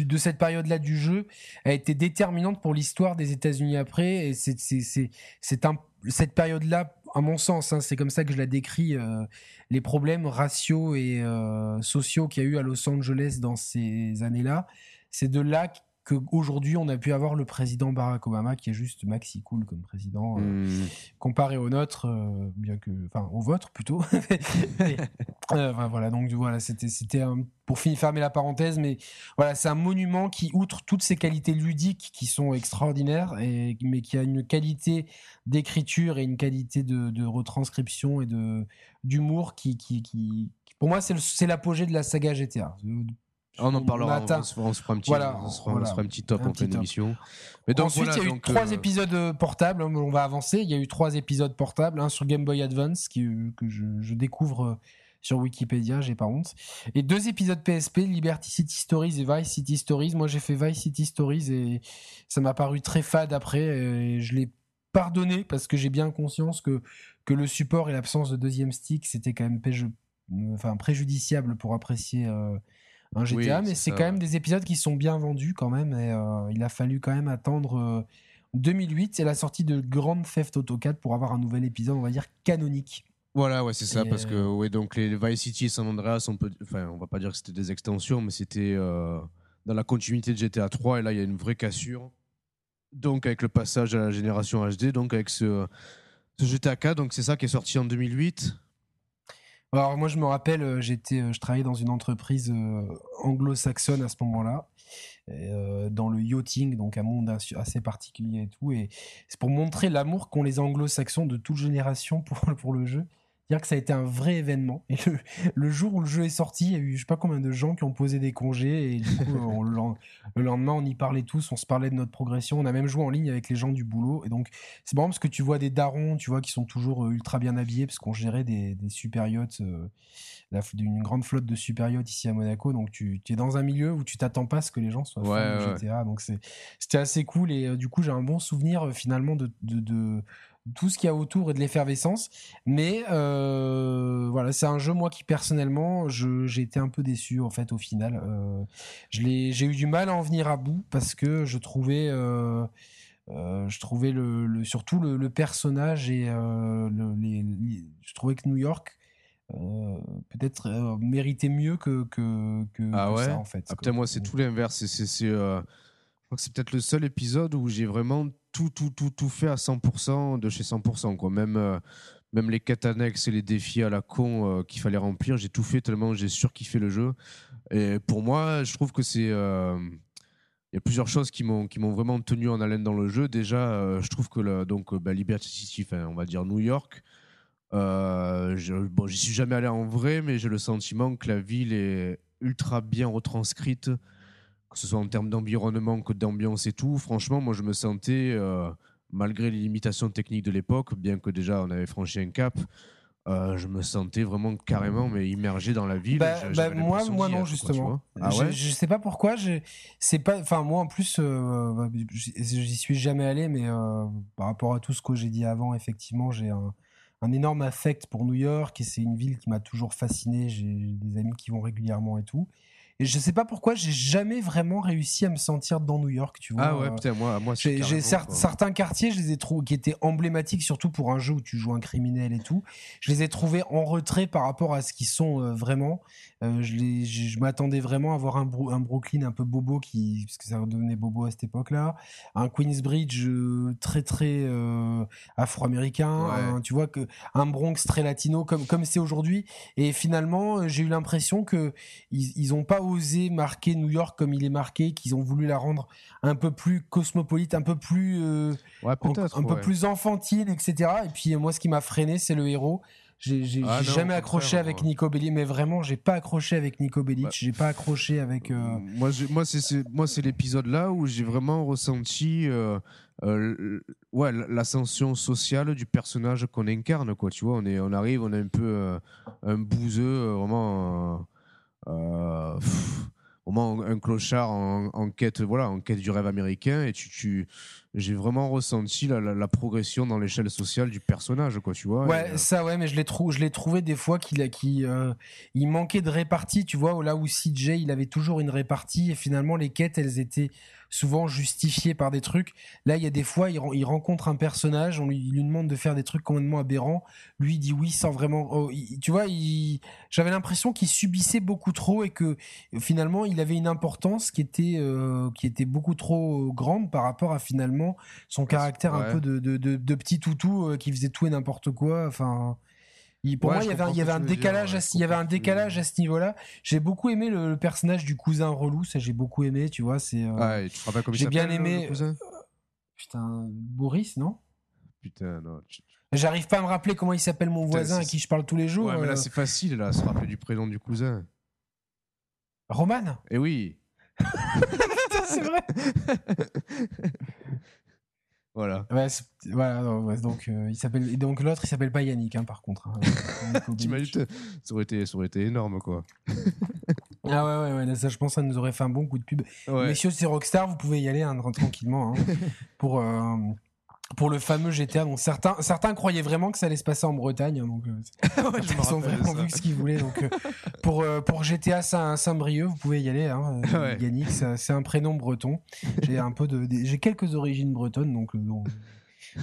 euh, de cette période-là du jeu a été déterminante pour l'histoire des États-Unis après. Et c'est c'est un cette période-là, à mon sens, hein, c'est comme ça que je la décris, les problèmes raciaux et sociaux qu'il y a eu à Los Angeles dans ces années-là, c'est de là qu'aujourd'hui on a pu avoir le président Barack Obama qui est juste maxi cool comme président euh, hmm. comparé au nôtre euh, bien que enfin au vôtre plutôt euh, voilà donc voilà c'était c'était pour finir fermer la parenthèse mais voilà c'est un monument qui outre toutes ses qualités ludiques qui sont extraordinaires et mais qui a une qualité d'écriture et une qualité de, retranscription et de d'humour qui, qui, qui pour moi c'est l'apogée de la saga GTA On en parlera. On, on, se fera un petit, voilà, on se fera, un petit top en pleine émission. Mais donc, Ensuite, il y a eu trois épisodes portables. Hein, on va avancer. Il y a eu trois épisodes portables, un sur Game Boy Advance qui, que je, je découvre sur Wikipédia, j'ai pas honte. Et deux épisodes PSP, Liberty City Stories et Vice City Stories. Moi, j'ai fait Vice City Stories et ça m'a paru très fade après. Et je l'ai pardonné parce que j'ai bien conscience que, que le support et l'absence de deuxième stick, c'était quand même enfin, préjudiciable pour apprécier euh, un GTA. mais c'est quand même des épisodes qui sont bien vendus quand même. Et euh, il a fallu quand même attendre. 2008, euh, c'est la sortie de Grand Theft Auto 4 pour avoir un nouvel épisode, on va dire, canonique. Voilà, ouais, c'est ça, parce que euh, ouais, donc les Vice City et San Andreas, on peut, enfin, on va pas dire que c'était des extensions, mais c'était euh, dans la continuité de GTA 3, et là, il y a une vraie cassure. Donc, avec le passage à la génération HD, donc avec ce, ce GTA 4, donc c'est ça qui est sorti en 2008. Alors moi je me rappelle, euh, j'étais, je travaillais dans une entreprise anglo-saxonne à ce moment-là, dans le yachting, donc un monde assez particulier et tout. Et c'est pour montrer l'amour qu'ont les anglo-saxons de toute génération pour, pour le jeu dire que ça a été un vrai événement. Et le, jour où le jeu est sorti, il y a eu je sais pas combien de gens qui ont posé des congés et du coup, le, lendemain, on y parlait tous, on se parlait de notre progression. On a même joué en ligne avec les gens du boulot. Et donc, c'est marrant parce que tu vois des darons, tu vois, qui sont toujours euh, ultra bien habillés parce qu'on gérait des, des super yachts, euh, une grande flotte de super yachts ici à Monaco. Donc, tu, es dans un milieu où tu t'attends pas à ce que les gens soient fans de GTA. Donc, c'était assez cool. Et euh, du coup, j'ai un bon souvenir finalement de, de tout ce qu'il y a autour et de l'effervescence. Mais euh, voilà, c'est un jeu moi qui personnellement, j'ai été un peu déçu en fait au final. Euh, j'ai eu du mal à en venir à bout parce que je trouvais, euh, je trouvais le, surtout le, personnage et je trouvais que New York peut-être méritait mieux que, que, ah ça en fait. Ah, moi c'est tout l'inverse. C'est c'est peut-être le seul épisode où j'ai vraiment tout, tout, tout, tout fait à 100% de chez 100%. Quoi. Même, euh, même les quêtes annexes et les défis à la con euh, qu'il fallait remplir, j'ai tout fait tellement j'ai surkiffé le jeu. Et pour moi, je trouve que c'est. Euh, il y a plusieurs choses qui m'ont vraiment tenu en haleine dans le jeu. Déjà, je trouve que donc bah, Liberty City, on va dire New York. bon, j'y suis jamais allé en vrai, mais j'ai le sentiment que la ville est ultra bien retranscrite que ce soit en termes d'environnement que d'ambiance et tout, franchement, moi je me sentais, euh, malgré les limitations techniques de l'époque, bien que déjà on avait franchi un cap, euh, je me sentais vraiment carrément mais immergé dans la ville. Bah, bah, moi, moi non justement. ah ouais? je, sais pas pourquoi. C'est pas. Enfin moi en plus, euh, bah, j'y suis jamais allé, mais par rapport à tout ce que j'ai dit avant, effectivement, j'ai un, un, énorme affect pour New York et c'est une ville qui m'a toujours fasciné. J'ai des amis qui vont régulièrement et tout. Et je sais pas pourquoi j'ai jamais vraiment réussi à me sentir dans New York, tu vois. Ah ouais, putain, moi, moi j'ai certains quartiers, je les ai trouvés qui étaient emblématiques, surtout pour un jeu où tu joues un criminel et tout. Je les ai trouvés en retrait par rapport à ce qu'ils sont euh, vraiment. Euh, je, je m'attendais vraiment à voir un, un, Brooklyn un peu bobo qui, parce que ça devenait bobo à cette époque-là, un Queensbridge euh, très très afro-américain, tu vois que un Bronx très latino comme comme c'est aujourd'hui. Et finalement, j'ai eu l'impression que ils, ils ont pas osé marquer New York comme il est marqué, qu'ils ont voulu la rendre un peu plus cosmopolite, un peu plus, euh, un, peu plus enfantine, etc. Et puis moi, ce qui m'a freiné, c'est le héros. J'ai ah jamais accroché avec Nico Bellic, mais vraiment, j'ai pas accroché avec Nico Bellic, bah. j'ai pas accroché avec. Euh, moi, moi, c'est moi, c'est l'épisode là où j'ai vraiment ressenti. Euh, ouais, l'ascension sociale du personnage qu'on incarne, quoi. Tu vois, on, est, on arrive, on est un peu un bouseux, vraiment euh, moment un clochard en, quête voilà en quête du rêve américain. Et tu, tu j'ai vraiment ressenti la, progression dans l'échelle sociale du personnage quoi tu vois ouais euh, ça ouais mais je l'ai trouvé je l'ai trouvé des fois qu'il a qui euh, il manquait de répartie tu vois là où CJ il avait toujours une répartie et finalement les quêtes elles étaient souvent justifié par des trucs. Là, il y a des fois, il, il rencontre un personnage, on lui, il lui demande de faire des trucs complètement aberrants. Lui, il dit oui sans vraiment. Oh, tu vois, j'avais l'impression qu'il subissait beaucoup trop et que finalement, il avait une importance qui était, euh, qui était beaucoup trop grande par rapport à finalement son caractère un peu de, de, de, petit toutou euh, qui faisait tout et n'importe quoi. Enfin pour moi, il y avait, un, y avait un décalage, à, il y avait un décalage à ce niveau-là. J'ai beaucoup aimé le, personnage du cousin relou, ça j'ai beaucoup aimé, tu vois. C'est. Euh, comme J'ai bien aimé. Euh, putain, Boris, non? Putain, non. J'arrive pas à me rappeler comment il s'appelle mon voisin à qui je parle tous les jours. Ouais, mais là euh. c'est facile, là, se rappeler du prénom du cousin. Roman? Eh oui. c'est vrai. Voilà. Ouais, voilà, non, ouais, donc euh, il s'appelle donc l'autre il s'appelle pas Yannick hein, par contre. hein. Bellic. T'imagines, ça aurait été, ça aurait été énorme, quoi. Ah ouais ouais ouais, là, ça je pense ça nous aurait fait un bon coup de pub. Messieurs, c'est Rockstar, vous pouvez y aller hein, tranquillement hein, pour euh, pour le fameux GTA. Donc certains certains croyaient vraiment que ça allait se passer en Bretagne, hein, donc euh, Ouais, ils ont vraiment vu ce qu'ils voulaient. Donc euh, pour euh, pour GTA Saint- Saint-Brieuc, vous pouvez y aller. Hein, Ouais. Yannick, c'est un prénom breton. J'ai un peu de j'ai quelques origines bretonnes, donc bon,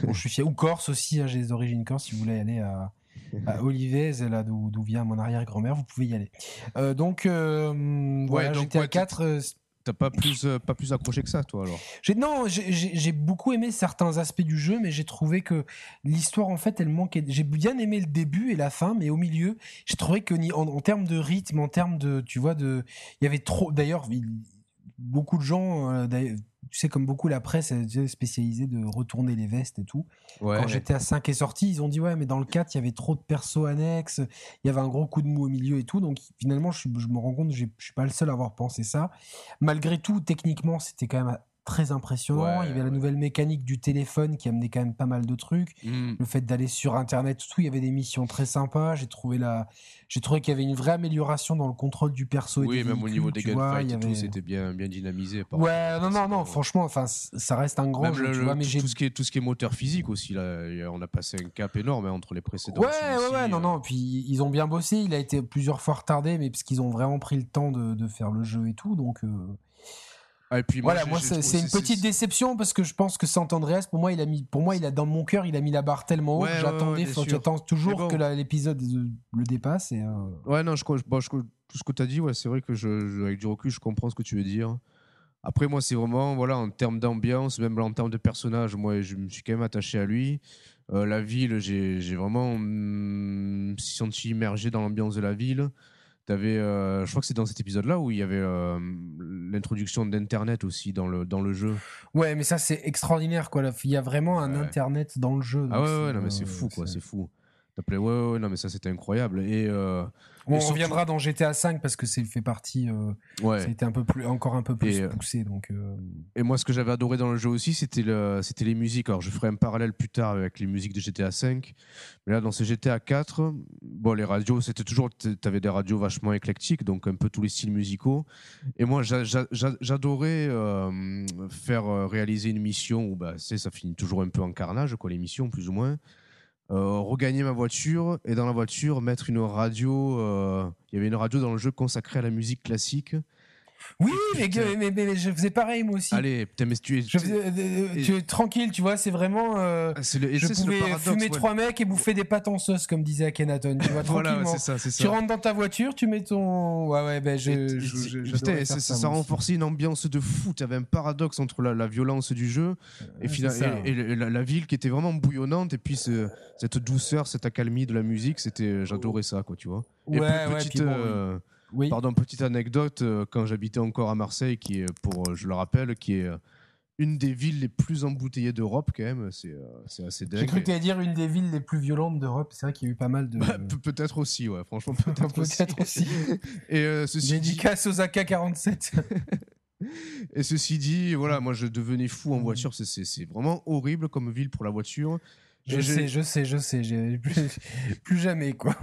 bon, je suis fier. Ou corse aussi, hein, j'ai des origines corse. Si vous voulez aller à à Olivet, là d'où vient mon arrière-grand-mère, vous pouvez y aller. Donc, voilà, donc, GTA ouais, 4, euh, T'as pas plus, euh, pas plus accroché que ça, toi, alors? J'ai non, j'ai- beaucoup aimé certains aspects du jeu, mais j'ai trouvé que l'histoire en fait, elle manquait. J'ai bien aimé le début et la fin, mais au milieu, j'ai trouvé que en, en termes de rythme, en termes de, tu vois, de, il y avait trop. D'ailleurs, il- beaucoup de gens, euh, tu sais, comme beaucoup la presse est spécialisée de retourner les vestes et tout. Ouais. Quand GTA 5 est sorti, ils ont dit ouais, mais dans le 4, il y avait trop de persos annexes, il y avait un gros coup de mou au milieu et tout. Donc finalement, je, je me rends compte, je suis pas le seul à avoir pensé ça. Malgré tout, techniquement, c'était quand même très impressionnant. Ouais, il y avait la nouvelle mécanique du téléphone qui amenait quand même pas mal de trucs. Hmm. Le fait d'aller sur Internet, tout, il y avait des missions très sympas. J'ai trouvé la, j'ai trouvé qu'il y avait une vraie amélioration dans le contrôle du perso. et Oui, des même au niveau des gunfights et tout, c'était bien, bien dynamisé. par Ouais, non, non, non. Franchement, enfin, c- ça reste un grand Même jeu, le- tu le- vois. Mais tout, ce qui est tout ce qui est moteur physique aussi là, on a passé un cap énorme hein, entre les précédents. Ouais, ouais, ouais, non, euh, non. Puis ils ont bien bossé. Il a été plusieurs fois retardé, mais parce qu'ils ont vraiment pris le temps de, de faire le jeu et tout. Donc euh, ah, et puis moi, voilà, moi c'est une petite déception parce que je pense que Sant Andreas, pour moi, il a mis, pour moi, il a dans mon cœur, il a mis la barre tellement haut Ouais, j'attendais, ouais, j'attends toujours bon. que l'épisode le dépasse. Et, euh, Ouais, non, je, bon, je- tout ce que tu as dit, ouais, c'est vrai que je, je- avec du recul, je comprends ce que tu veux dire. Après, moi, c'est vraiment, voilà, en termes d'ambiance, même en termes de personnage, moi, je me suis quand même attaché à lui. Euh, la ville, j'ai vraiment hum, senti immergé dans l'ambiance de la ville. T'avais, euh, je crois que c'est dans cet épisode-là où il y avait euh, l'introduction d'Internet aussi dans le, dans le jeu. Ouais, mais ça c'est extraordinaire quoi. Il y a vraiment un Ouais. internet dans le jeu. Ah ouais, ouais, non, mais c'est fou, quoi, c'est fou. Ouais, ouais, ouais, non, mais ça, c'était incroyable. Et, euh, On Et surtout- reviendra dans GTA 5 parce que c'est fait partie. euh, ouais. Ça a été un peu plus, encore un peu plus Et, euh, poussé. Donc. euh, Et moi, ce que j'avais adoré dans le jeu aussi, c'était le, c'était les musiques. Alors, je ferai un parallèle plus tard avec les musiques de GTA V. Mais là, dans ce GTA 4, bon, les radios, c'était toujours, tu avais des radios vachement éclectiques, donc un peu tous les styles musicaux. Et moi, j'a- j'a- j'a- j'adorais faire réaliser une mission où, bah, c'est, ça finit toujours un peu en carnage, quoi, les missions, plus ou moins. Euh, regagner ma voiture et dans la voiture mettre une radio. euh, Il y avait une radio dans le jeu consacrée à la musique classique. Oui, mais, mais, mais- mais je faisais pareil moi aussi. Allez, putain, mais tu es. Je faisais- euh, Et- tu es tranquille, tu vois, c'est vraiment. euh, Ah, le, je pouvais paradoxe, fumer ouais. trois mecs et bouffer des pâtes en sauce, comme disait Akhenaton. Tu vois, Voilà, c'est ça, c'est ça. tu rentres dans ta voiture, tu mets ton. Ouais, ouais, ben je. Putain, ça, renforçait une ambiance de fou. Tu avais un paradoxe entre la, la violence du jeu et, Ouais, ça. et- et la, la ville qui était vraiment bouillonnante. Et puis ce- cette douceur, cette accalmie de la musique, c'était, j'adorais ça, quoi, tu vois. Et Ouais, ouais, petite, puis bon, euh, Oui. Pardon, petite anecdote, euh, quand j'habitais encore à Marseille, qui est, pour, euh, je le rappelle, qui est euh, une des villes les plus embouteillées d'Europe, quand même. C'est, assez dingue. J'ai cru que dire une des villes les plus violentes d'Europe. C'est vrai qu'il y a eu pas mal de. Bah, pe- peut-être aussi, ouais, franchement, peut-être aussi. Aussi. Et euh, ceci dit- aux AK-47. Et ceci dit, voilà, moi je devenais fou en voiture. C'est- C'est c'est vraiment horrible comme ville pour la voiture. Je Et j'ai- sais, je sais, je sais. Plus, plus jamais, quoi.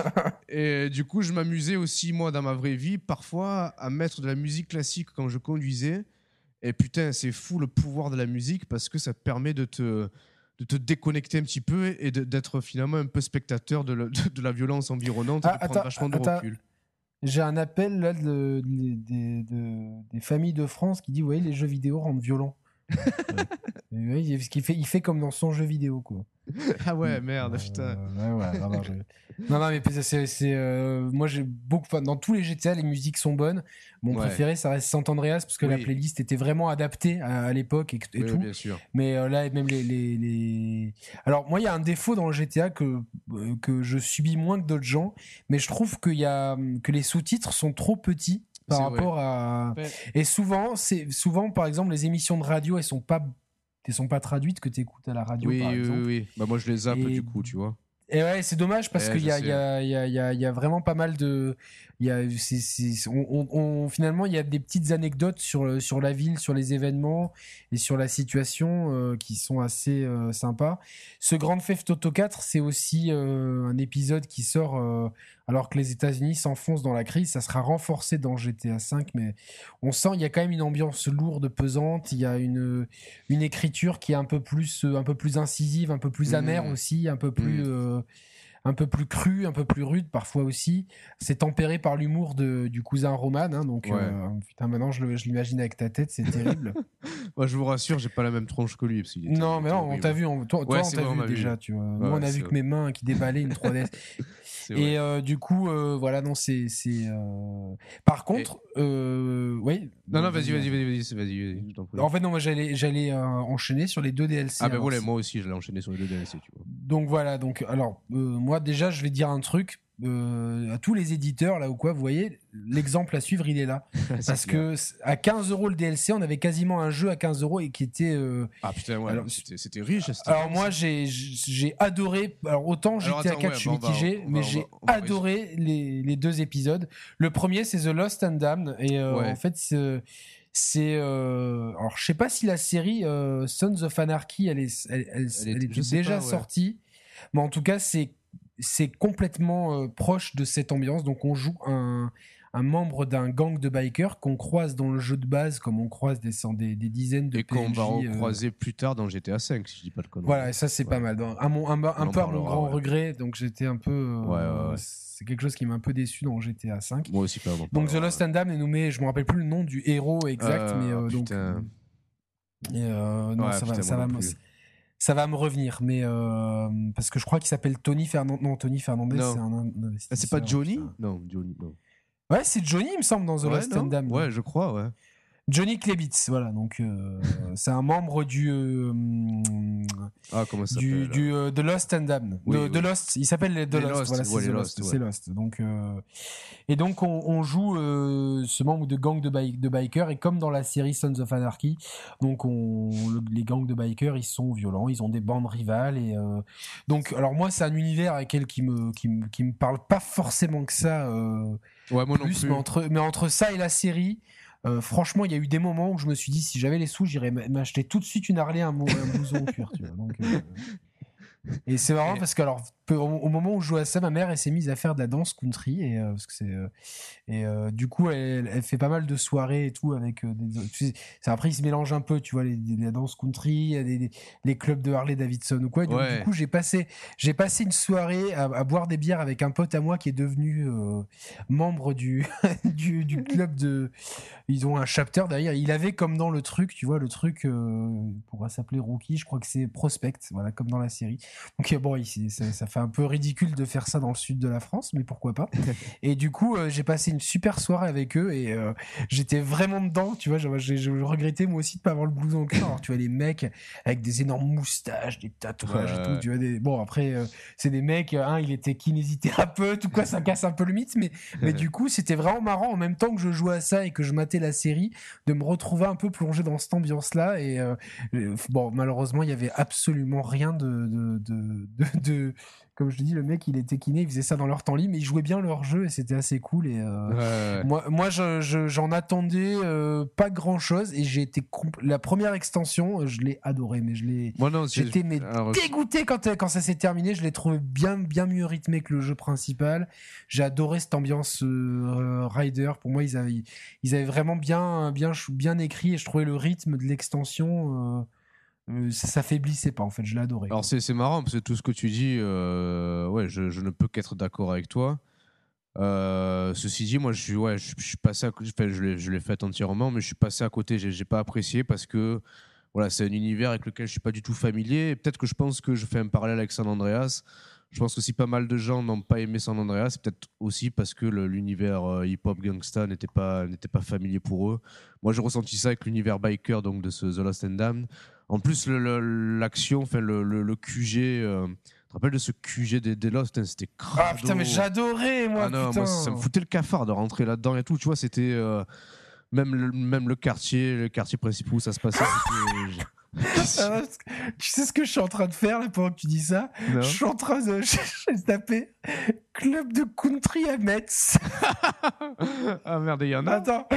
Et du coup, je m'amusais aussi, moi, dans ma vraie vie, parfois à mettre de la musique classique quand je conduisais. Et putain, c'est fou le pouvoir de la musique parce que ça te permet de te, de te déconnecter un petit peu et de- d'être finalement un peu spectateur de, la- de- de la violence environnante et Ah, de prendre attends, vachement de attends. recul. J'ai un appel là de- de- des- de- des familles de France qui dit, vous voyez, les jeux vidéo rendent violents. Oui, parce qu'il fait, il fait comme dans son jeu vidéo, quoi. Ah ouais, merde, Euh, putain. ouais, ouais, non, non, je- non, non, mais c'est, c'est, euh, moi j'ai beaucoup, enfin, dans tous les GTA, les musiques sont bonnes. Mon Ouais. préféré, ça reste Sant Andreas parce que la playlist était vraiment adaptée à, à l'époque et, et Oui, tout. bien sûr. Mais euh, là, même les, les, les- Alors, moi, il y a un défaut dans le GTA que, euh, que je subis moins que d'autres gens, mais je trouve qu'il y a, que les sous-titres sont trop petits par rapport à. Ouais. Et souvent, c'est souvent, par exemple, les émissions de radio, elles sont pas, elles sont pas traduites que tu écoutes à la radio, Oui, par oui, exemple. oui, oui. Bah, moi, je les zappe Et- du coup, tu vois. Et ouais, c'est dommage parce qu'il y, y, y, y, a vraiment pas mal de. Y a, on, on, finalement, il y a des petites anecdotes sur, sur la ville, sur les événements et sur la situation euh, qui sont assez euh, sympas. Ce Grand Theft Auto 4, c'est aussi euh, un épisode qui sort alors que les États-Unis s'enfoncent dans la crise. Ça sera renforcé dans GTA 5, mais on sent il y a quand même une ambiance lourde, pesante. Il y a une, une écriture qui est un peu plus, un peu plus incisive, un peu plus amère mmh. aussi, un peu plus. Mmh un peu plus cru, un peu plus rude parfois aussi. C'est tempéré par l'humour du cousin Roman. Hein, donc, euh, putain, maintenant je l'imagine avec ta tête, c'est terrible. Moi, je vous rassure, j'ai pas la même tronche que lui. non, mais non, on t'a vu, toi, on t'a vu déjà, tu vois. Moi, on a vu que mes mains qui déballaient une 3DS. Et euh, du coup, euh, voilà, non, c'est. Par contre, oui. Non, non, vas-y, vas-y, vas-y, vas-y. En fait, non, moi, j'allais enchaîner sur les deux DLC. Ah, ben voilà, moi aussi, j'allais enchaîner sur les deux DLC, tu vois. Donc voilà, donc, alors, moi, déjà, je vais dire un truc. Euh, à tous les éditeurs là ou quoi, vous voyez, l'exemple à suivre, il est là. Parce que à 15 euros le DLC, on avait quasiment un jeu à 15 euros et qui était. Euh, ah putain, ouais, c'était riche. Alors moi, j'ai adoré. Alors autant j'étais à 4, je suis mitigé, mais j'ai adoré les, les, deux épisodes. Le premier, c'est The Lost and Damned. Et euh, en fait, c'est. alors je sais pas si la série Sons of Anarchy, elle est, elle, elle, est déjà sortie. Mais en tout cas, c'est c'est complètement euh, proche de cette ambiance. Donc on joue un, membre d'un gang de bikers qu'on croise dans le jeu de base, comme on croise des, des, des dizaines de Et qu'on va euh, croiser plus tard dans GTA V, si je dis pas le connerie. Voilà, ça c'est pas mal. Un, un, peu à mon grand regret, donc j'étais un peu. Euh, c'est quelque chose qui m'a un peu déçu dans GTA V. Moi aussi, pas Donc The Lost and Damned est nommé, je me rappelle plus le nom du héros exact, mais donc. Et non, ça va, ça va ça va me revenir, mais euh, parce que je crois qu'il s'appelle Tony Fernandez. Non, Tony Fernandez, c'est un, ah, c'est pas Johnny Non, Johnny, non. Ouais, c'est Johnny, il me semble, dans The Lost and Damned. Ouais, je crois, ouais. Johnny Klebitz, voilà, donc euh, c'est un membre du euh, ah comment ça du, du euh, The Lost and Damned, de, Lost, il s'appelle The Lost, voilà, c'est Lost, c'est Lost, donc et donc on, joue ce membre de gang de, de bikers et comme dans la série Sons of Anarchy, donc on, les gangs de bikers ils sont violents, ils ont des bandes rivales et donc alors moi c'est un univers avec lequel qui me qui me qui me parle pas forcément que ça. ouais, moi plus, non plus. Mais entre mais entre ça et la série euh, franchement, il y a eu des moments où je me suis dit, si j'avais les sous, j'irais m'acheter tout de suite une Harley, un, un blouson au cuir. Tu vois. Donc, euh, et c'est marrant parce que alors au moment où je jouais à ça, ma mère elle s'est mise à faire de la danse country et euh, parce que c'est euh, et euh, du coup elle, elle, fait pas mal de soirées et tout avec des, tu sais, après ils se mélangent un peu, tu vois les, la danse country, les, les, clubs de Harley Davidson ou quoi. Du, coup j'ai passé j'ai passé une soirée à, à, boire des bières avec un pote à moi qui est devenu membre du, du, du club de ils ont un chapter derrière. Il avait comme dans le truc, tu vois le truc pourra s'appeler Rookie, je crois que c'est Prospect, voilà comme dans la série. Donc bon, ici, ça, fait un peu ridicule de faire ça dans le sud de la France, mais pourquoi pas. et du coup, euh, j'ai passé une super soirée avec eux et euh, j'étais vraiment dedans, tu vois. Je, regrettais moi aussi de pas avoir le blouson au cœur. Tu vois, les mecs avec des énormes moustaches, des tatouages et tout. Tu vois, des... Bon, après, euh, c'est des mecs, hein, il était kinésithérapeute ou quoi, ça casse un peu le mythe, mais, mais du coup, c'était vraiment marrant en même temps que je jouais à ça et que je matais la série, de me retrouver un peu plongé dans cette ambiance-là. Et bon, malheureusement, il y avait absolument rien de de, comme je te dis, le mec, il était kiné, il faisait ça dans leur temps libre, mais ils jouaient bien leur jeu et c'était assez cool. Et euh, moi, moi, j'en attendais euh, pas grand chose et j'ai été la première extension, je l'ai adoré, mais je l'ai. J'étais dégoûté quand quand ça s'est terminé. Je l'ai trouvé bien bien mieux rythmé que le jeu principal. J'ai adoré cette ambiance euh, rider. Pour moi, ils avaient ils avaient vraiment bien bien bien écrit et je trouvais le rythme de l'extension euh, ça s'affaiblissait pas en fait, je l'ai adoré. Alors c'est marrant parce que tout ce que tu dis, euh, ouais, je, ne peux qu'être d'accord avec toi. Euh, ceci dit, moi je suis, ouais, je, suis passé à, je l'ai fait entièrement, mais je suis passé à côté, j'ai pas apprécié parce que voilà, c'est un univers avec lequel je suis pas du tout familier. Peut-être que je pense que je fais un parallèle avec San Andreas. Je pense que si pas mal de gens n'ont pas aimé San Andreas, c'est peut-être aussi parce que l'univers hip-hop gangsta n'était pas, pas familier pour eux. Moi, j'ai ressenti ça avec l'univers biker donc de ce The Lost and Damned. En plus, l'action, enfin, le, le, QG. Euh, tu te rappelles de ce QG des, des Lost C'était Ah putain, mais j'adorais, moi, ah, non, moi, ça me foutait le cafard de rentrer là-dedans et tout. Tu vois, c'était. Euh, même, le, même le quartier, le quartier principal où ça se passait. Ah, tu sais ce que je suis en train de faire là pendant que tu dis ça? Je suis en train de taper club de country à Metz. ah merde, il y en a. Attends,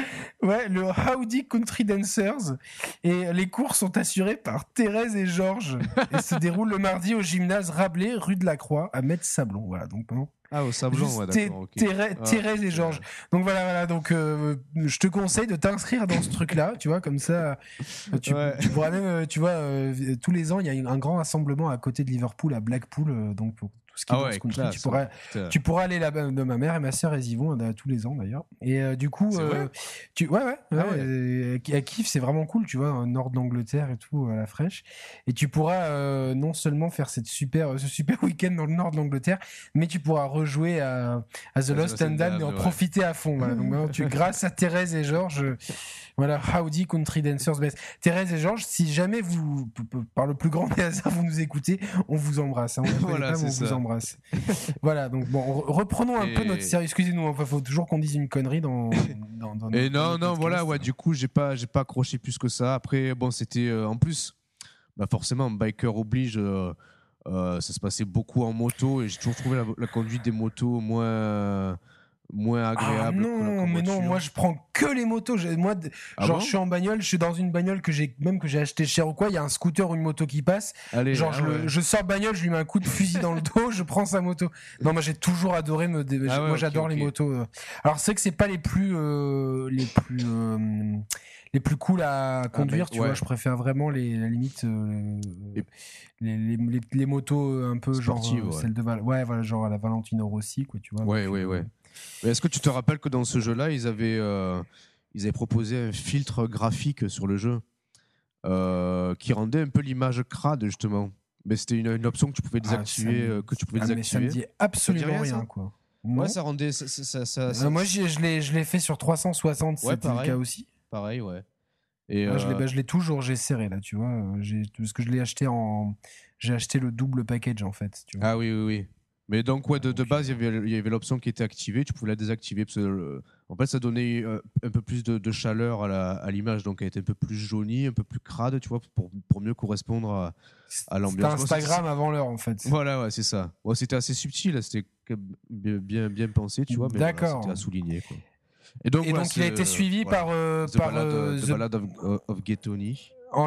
ouais, le Howdy Country Dancers et les cours sont assurés par Thérèse et Georges et se déroulent le mardi au gymnase Rabelais, rue de la Croix, à Metz-Sablon. Voilà, donc non. Ah, au Sablon, ouais, d'accord. Ah, Thérèse et Georges. Donc voilà, voilà. Donc euh, je te conseille de t'inscrire dans ce truc-là, tu vois, comme ça, tu, pourras même, euh, tu vois, euh, tous les ans, il y a un grand rassemblement à côté de Liverpool, à Blackpool, donc pour ce qui ah tu, pourras, tu pourras aller là-bas. De ma mère et ma sœur, elles y vont tous les ans d'ailleurs. Et euh, du coup, euh, tu, ouais, ouais, ah ouais, à Kiev, c'est vraiment cool, tu vois, au nord d'Angleterre et tout, à la fraîche. Et tu pourras euh, non seulement faire cette super, ce super week-end dans le nord de l'Angleterre, mais tu pourras rejouer à, The Lost and Damned et en profiter à fond. Donc, tu, grâce à Thérèse et Georges, voilà, Howdy Country Dancers Best. Thérèse et Georges, si jamais vous, par le plus grand des hasards, vous nous écoutez, on vous embrasse. Hein. On, voilà, on vous embrasse. voilà, donc bon, reprenons un peu notre série. Excusez-nous, il faut toujours qu'on dise une connerie dans. dans, et non, non, voilà, ouais, du coup, j'ai pas, j'ai pas accroché plus que ça. Après, bon, c'était euh, en plus, bah forcément, biker oblige. Euh, euh, ça se passait beaucoup en moto et j'ai toujours trouvé la, la, conduite des motos moins moins ah agréable. non, mais non, moi je prends que les motos. Moi, ah genre je suis en bagnole, je suis dans une bagnole que j'ai même que j'ai acheté cher ou quoi. Il y a un scooter ou une moto qui passe. Allez, genre ah je, sors bagnole, je lui mets un coup de fusil dans le dos, je prends sa moto. Non, moi j'ai toujours adoré me. moi j'adore les motos. Euh. Alors c'est que c'est pas les plus euh, les plus euh, les plus cool à conduire, tu vois. Je préfère vraiment les la limite les, les, les, motos un peu Sportive, genre celle de ouais voilà genre la Valentino Rossi quoi, tu vois. Ouais ouais ouais. Est-ce que tu te rappelles que dans ce jeu-là, ils avaient, euh, ils avaient proposé un filtre graphique sur le jeu euh, qui rendait un peu l'image crade, justement. Mais c'était une, option que tu pouvais ah, désactiver. Euh, que tu pouvais ah, désactiver. Mais ça me dit absolument rien, quoi. Moi, ça rendait. Ça, moi, je l'ai fait sur 360, ouais, c'était le cas aussi. Pareil, ouais. Et bah, Je l'ai toujours, j'ai serré là, tu vois. Parce que je l'ai acheté en. J'ai acheté le double package en fait. Tu vois. Ah oui, oui, oui. Mais donc, ouais, de, de base, il y avait, il y avait l'option qui était activée, tu pouvais la désactiver. Parce que, euh, en fait, ça donnait euh, un peu plus de, de chaleur à l'image, donc elle était un peu plus jaunie, un peu plus crade, tu vois, pour, pour mieux correspondre à, à l'ambiance. C'était Instagram avant l'heure, en fait. Voilà, ouais, c'est ça. Ouais, c'était assez subtil, c'était bien, bien, pensé, tu vois, mais c'était à souligner. Quoi. Et donc, Et donc il a été suivi par, euh, The, par Ballad, The... Ballad of, of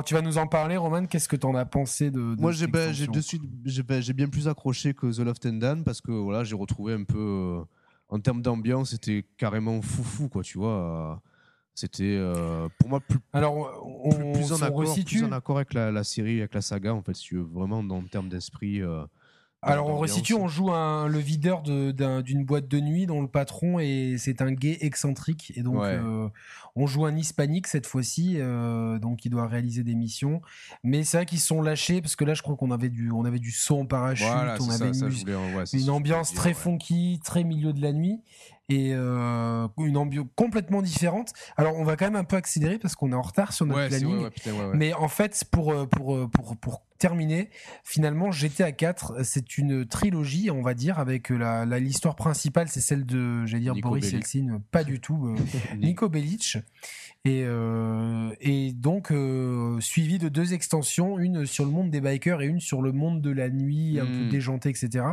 Tu vas nous en parler, Roman Qu'est-ce que tu en as pensé de, Moi, j'ai ben, ben, j'ai bien plus accroché que The Loft and Dan parce que voilà, j'ai retrouvé un peu. Euh, en termes d'ambiance, c'était carrément foufou, quoi, tu vois. C'était euh, pour moi plus, Alors, on, plus, en accord, plus, en accord, avec la, série, avec la saga, en fait, si tu veux, vraiment en termes d'esprit. Euh, alors on resitue, on joue un, le videur d'une boîte de nuit dont le patron est c'est un gay excentrique. Et donc euh, on joue un hispanique cette fois-ci, euh, donc il doit réaliser des missions. Mais c'est vrai qu'ils sont lâchés parce que là je crois qu'on avait du on avait du saut en parachute, on avait une, ambiance très funky, très milieu de la nuit et euh, une ambiance complètement différente. Alors on va quand même un peu accélérer parce qu'on est en retard sur notre planning. mais en fait pour pour pour pour terminé. Finalement, GTA 4, c'est une trilogie, on va dire, avec la l'histoire principale, c'est celle de, j'allais dire Boris Yeltsin, pas du tout, euh, Nico Bellic. Et, euh, et donc, euh, suivi de deux extensions, une sur le monde des bikers et une sur le monde de la nuit, un peu hmm. déjanté, etc.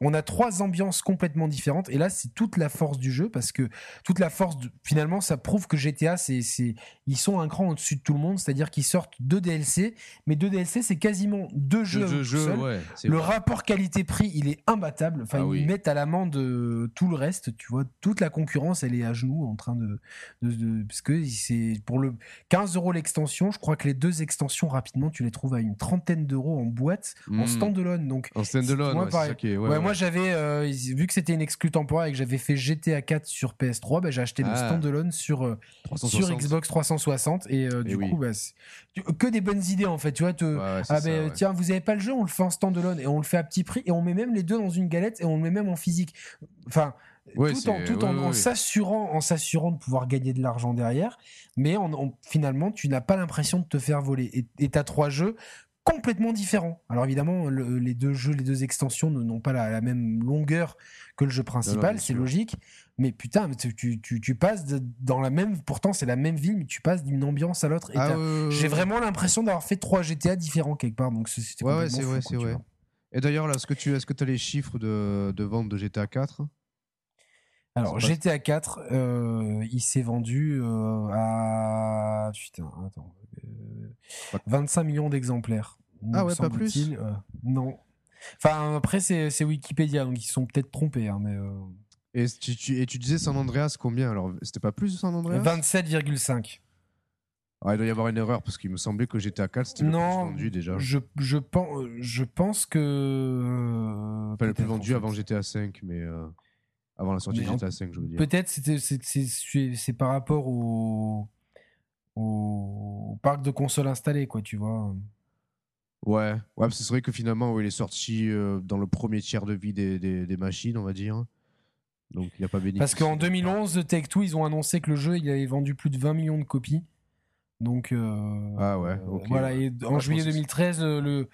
On a trois ambiances complètement différentes. Et là, c'est toute la force du jeu parce que toute la force, finalement, ça prouve que GTA, c'est, ils sont un cran au-dessus de tout le monde. C'est-à-dire qu'ils sortent deux DLC, mais deux DLC, c'est quasiment deux jeux. le rapport qualité-prix, il est imbattable. Enfin, ah ils mettent à l'amende euh, tout le reste. Tu vois, toute la concurrence, elle est à genoux en train de, de parce que c'est pour le 15 euros l'extension. Je crois que les deux extensions rapidement, tu les trouves à une trentaine d'euros en boîte, en hmm. standalone. Donc en standalone, ouais, moi j'avais euh, vu que c'était une exclue temporaire et que j'avais fait GTA 4 sur PS3, bah, j'ai acheté le ah. standalone sur euh, sur Xbox 360 et, euh, du coup bah, que des bonnes idées en fait. Tu vois, te, ah ben, tiens, vous avez pas le jeu, on le fait en standalone et on le fait à petit prix et on met même les deux dans une galette et on le met même en physique. Enfin tout en, tout en, s'assurant en s'assurant de pouvoir gagner de l'argent derrière mais finalement tu n'as pas l'impression de te faire voler et tu as trois jeux complètement différents. Alors évidemment, les deux jeux, les deux extensions n'ont pas la, même longueur que le jeu principal, c'est logique. Mais putain, tu, tu, tu, passes dans la même, pourtant c'est la même ville, mais tu passes d'une ambiance à l'autre. Ah, j'ai vraiment l'impression d'avoir fait trois GTA différents quelque part. Donc c'était ouais, c'est vrai, c'est vrai. Et d'ailleurs, là, est-ce que tu est-ce que as les chiffres de, de vente de GTA 4 alors, GTA 4, euh, il s'est vendu euh, à. Putain, attends. 25 euh, millions d'exemplaires. Ah ouais, pas plus Non. Enfin, après, c'est Wikipédia, donc ils se sont peut-être trompés. Hein, mais, et, tu, et tu disais San Andreas combien? Alors, c'était pas plus de San Andreas? 27,5. Ah, il doit y avoir une erreur parce qu'il me semblait que GTA 4 c'était le plus vendu déjà. Je, je, pense, je pense que. Enfin, le plus vendu avant GTA 5, mais. Avant la sortie de GTA 5, je veux dire. Peut-être c'est par rapport au, au parc de consoles installé, quoi, tu vois. Ouais, ouais c'est vrai que finalement, il est sorti euh, dans le premier tiers de vie des, des, machines, on va dire. Donc il n'y a pas bénéficié. Parce qu'en 2011, Tech2, ils ont annoncé que le jeu, il avait vendu plus de 20 millions de copies. Donc, euh, ah ouais, voilà. Et en juillet 2013, le,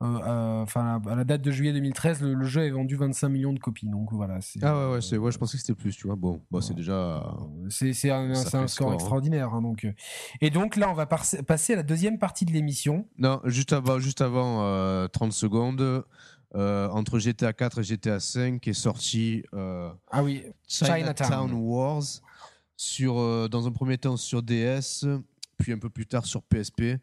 euh, euh, enfin à la date de juillet 2013, le, jeu est vendu 25 millions de copies. Donc voilà. Ah ouais, ouais, ouais, je pensais que c'était plus, tu vois. Bon, bon c'est déjà. C'est un, un, score hein. extraordinaire. Hein, donc. Et donc là, on va passer à la deuxième partie de l'émission. Non, juste avant, juste avant 30 secondes. entre GTA 4 et GTA 5 est sorti ah oui, Chinatown, Wars sur, dans un premier temps sur DS, puis un peu plus tard sur PSP.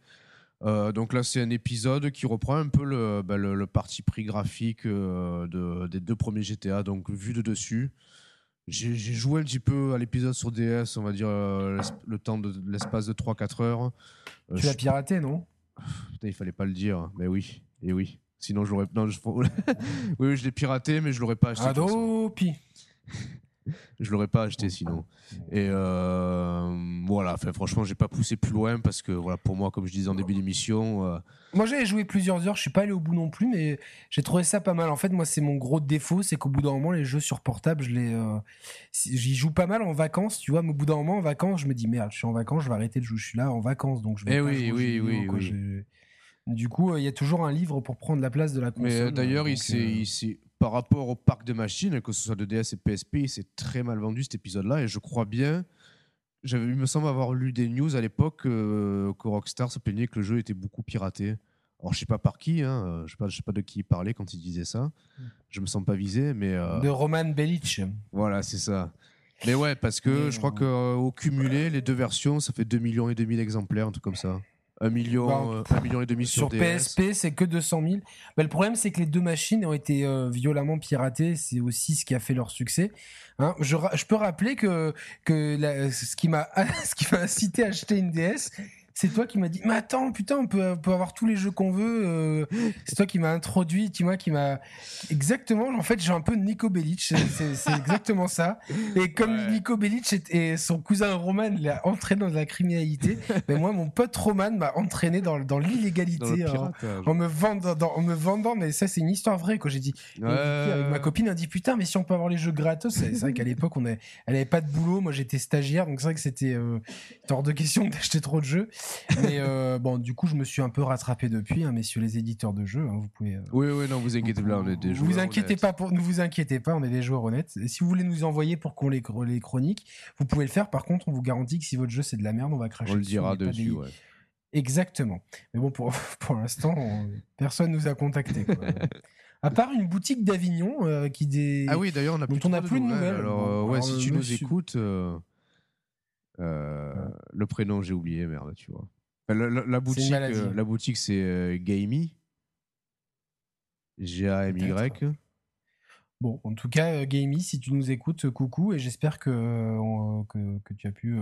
Euh, donc là, c'est un épisode qui reprend un peu le, bah, parti pris graphique euh, des deux premiers GTA, donc vu de dessus. J'ai joué un petit peu à l'épisode sur DS, on va dire euh, le temps de l'espace de 3-4 heures. tu l'as piraté, non? Putain, il fallait pas le dire, mais oui, et oui. Sinon, je l'aurais. Non, je... oui, je l'ai piraté, mais je l'aurais pas acheté. Adopi je l'aurais pas acheté sinon. Et euh, voilà, enfin, franchement, j'ai pas poussé plus loin parce que voilà, pour moi, comme je disais en début d'émission. Euh, moi, j'avais joué plusieurs heures, je suis pas allé au bout non plus, mais j'ai trouvé ça pas mal. En fait, moi, c'est mon gros défaut, c'est qu'au bout d'un moment, les jeux sur portable, je les, euh, j'y joue pas mal en vacances, tu vois. Mais au bout d'un moment, en vacances, je me dis merde, je suis en vacances, je vais arrêter de jouer. Je suis là en vacances, donc je vais. Eh oui, oui, oui, oui. Du coup, il y a toujours un livre pour prendre la place de la console. Mais d'ailleurs, il s'est par rapport au parc de machines, que ce soit de DS et PSP, c'est très mal vendu cet épisode-là. Et je crois bien, j'avais, il me semble avoir lu des news à l'époque euh, que Rockstar se plaignait que le jeu était beaucoup piraté. Alors je sais pas par qui, hein, je sais pas, je sais pas de qui il parlait quand il disait ça. Je me sens pas visé, mais euh, de Roman Belic. Voilà, c'est ça. Mais ouais, parce que je crois qu'au cumulé, les deux versions, ça fait 2 millions et demi d'exemplaires, un truc comme ça. Un million, bah, euh, un million et demi sur, sur PSP, c'est que 200 000. Bah, le problème, c'est que les deux machines ont été euh, violemment piratées. C'est aussi ce qui a fait leur succès. Hein, je, je, peux rappeler que, que ce qui m'a incité à acheter une DS, c'est toi qui m'as dit, mais attends, putain, on peut, peut avoir tous les jeux qu'on veut. Euh. c'est toi qui m'as introduit, tu vois, qui m'a exactement. En fait, j'ai un peu Nico Bellic, c'est exactement ça. Et comme Nico Bellic et son cousin Roman l'a entraîné dans la criminalité, mais moi, mon pote Roman m'a entraîné dans, dans l'illégalité en, me vendant, en me vendant. Mais ça, c'est une histoire vraie que j'ai dit. Avec ma copine, a dit putain, mais si on peut avoir les jeux gratos, c'est vrai qu'à l'époque, on elle avait pas de boulot. Moi, j'étais stagiaire, donc c'est vrai que c'était euh, hors de question d'acheter trop de jeux. Mais euh, bon, du coup, je me suis un peu rattrapé depuis, hein, messieurs les éditeurs de jeux. Hein, vous pouvez. Euh, oui, oui, non, vous inquiétez pas, on est des joueurs. Vous inquiétez pas, pour, ne vous inquiétez pas, on est des joueurs honnêtes. Et si vous voulez nous envoyer pour qu'on les, les chronique, vous pouvez le faire. Par contre, on vous garantit que si votre jeu c'est de la merde, on va cracher. On le dira dessus, ouais. Exactement. Mais bon, pour, pour l'instant, personne nous a contactés. À part une boutique d'Avignon euh, qui des. Ah oui, d'ailleurs, on a on a plus de nouvelles. Alors, ouais, si tu nous écoutes, le prénom j'ai oublié, merde, tu vois. La, boutique, euh, la boutique, c'est euh, Gamey. G-A-M-Y. Bon, en tout cas, euh, Gamey, si tu nous écoutes, coucou, et j'espère que, que, tu as pu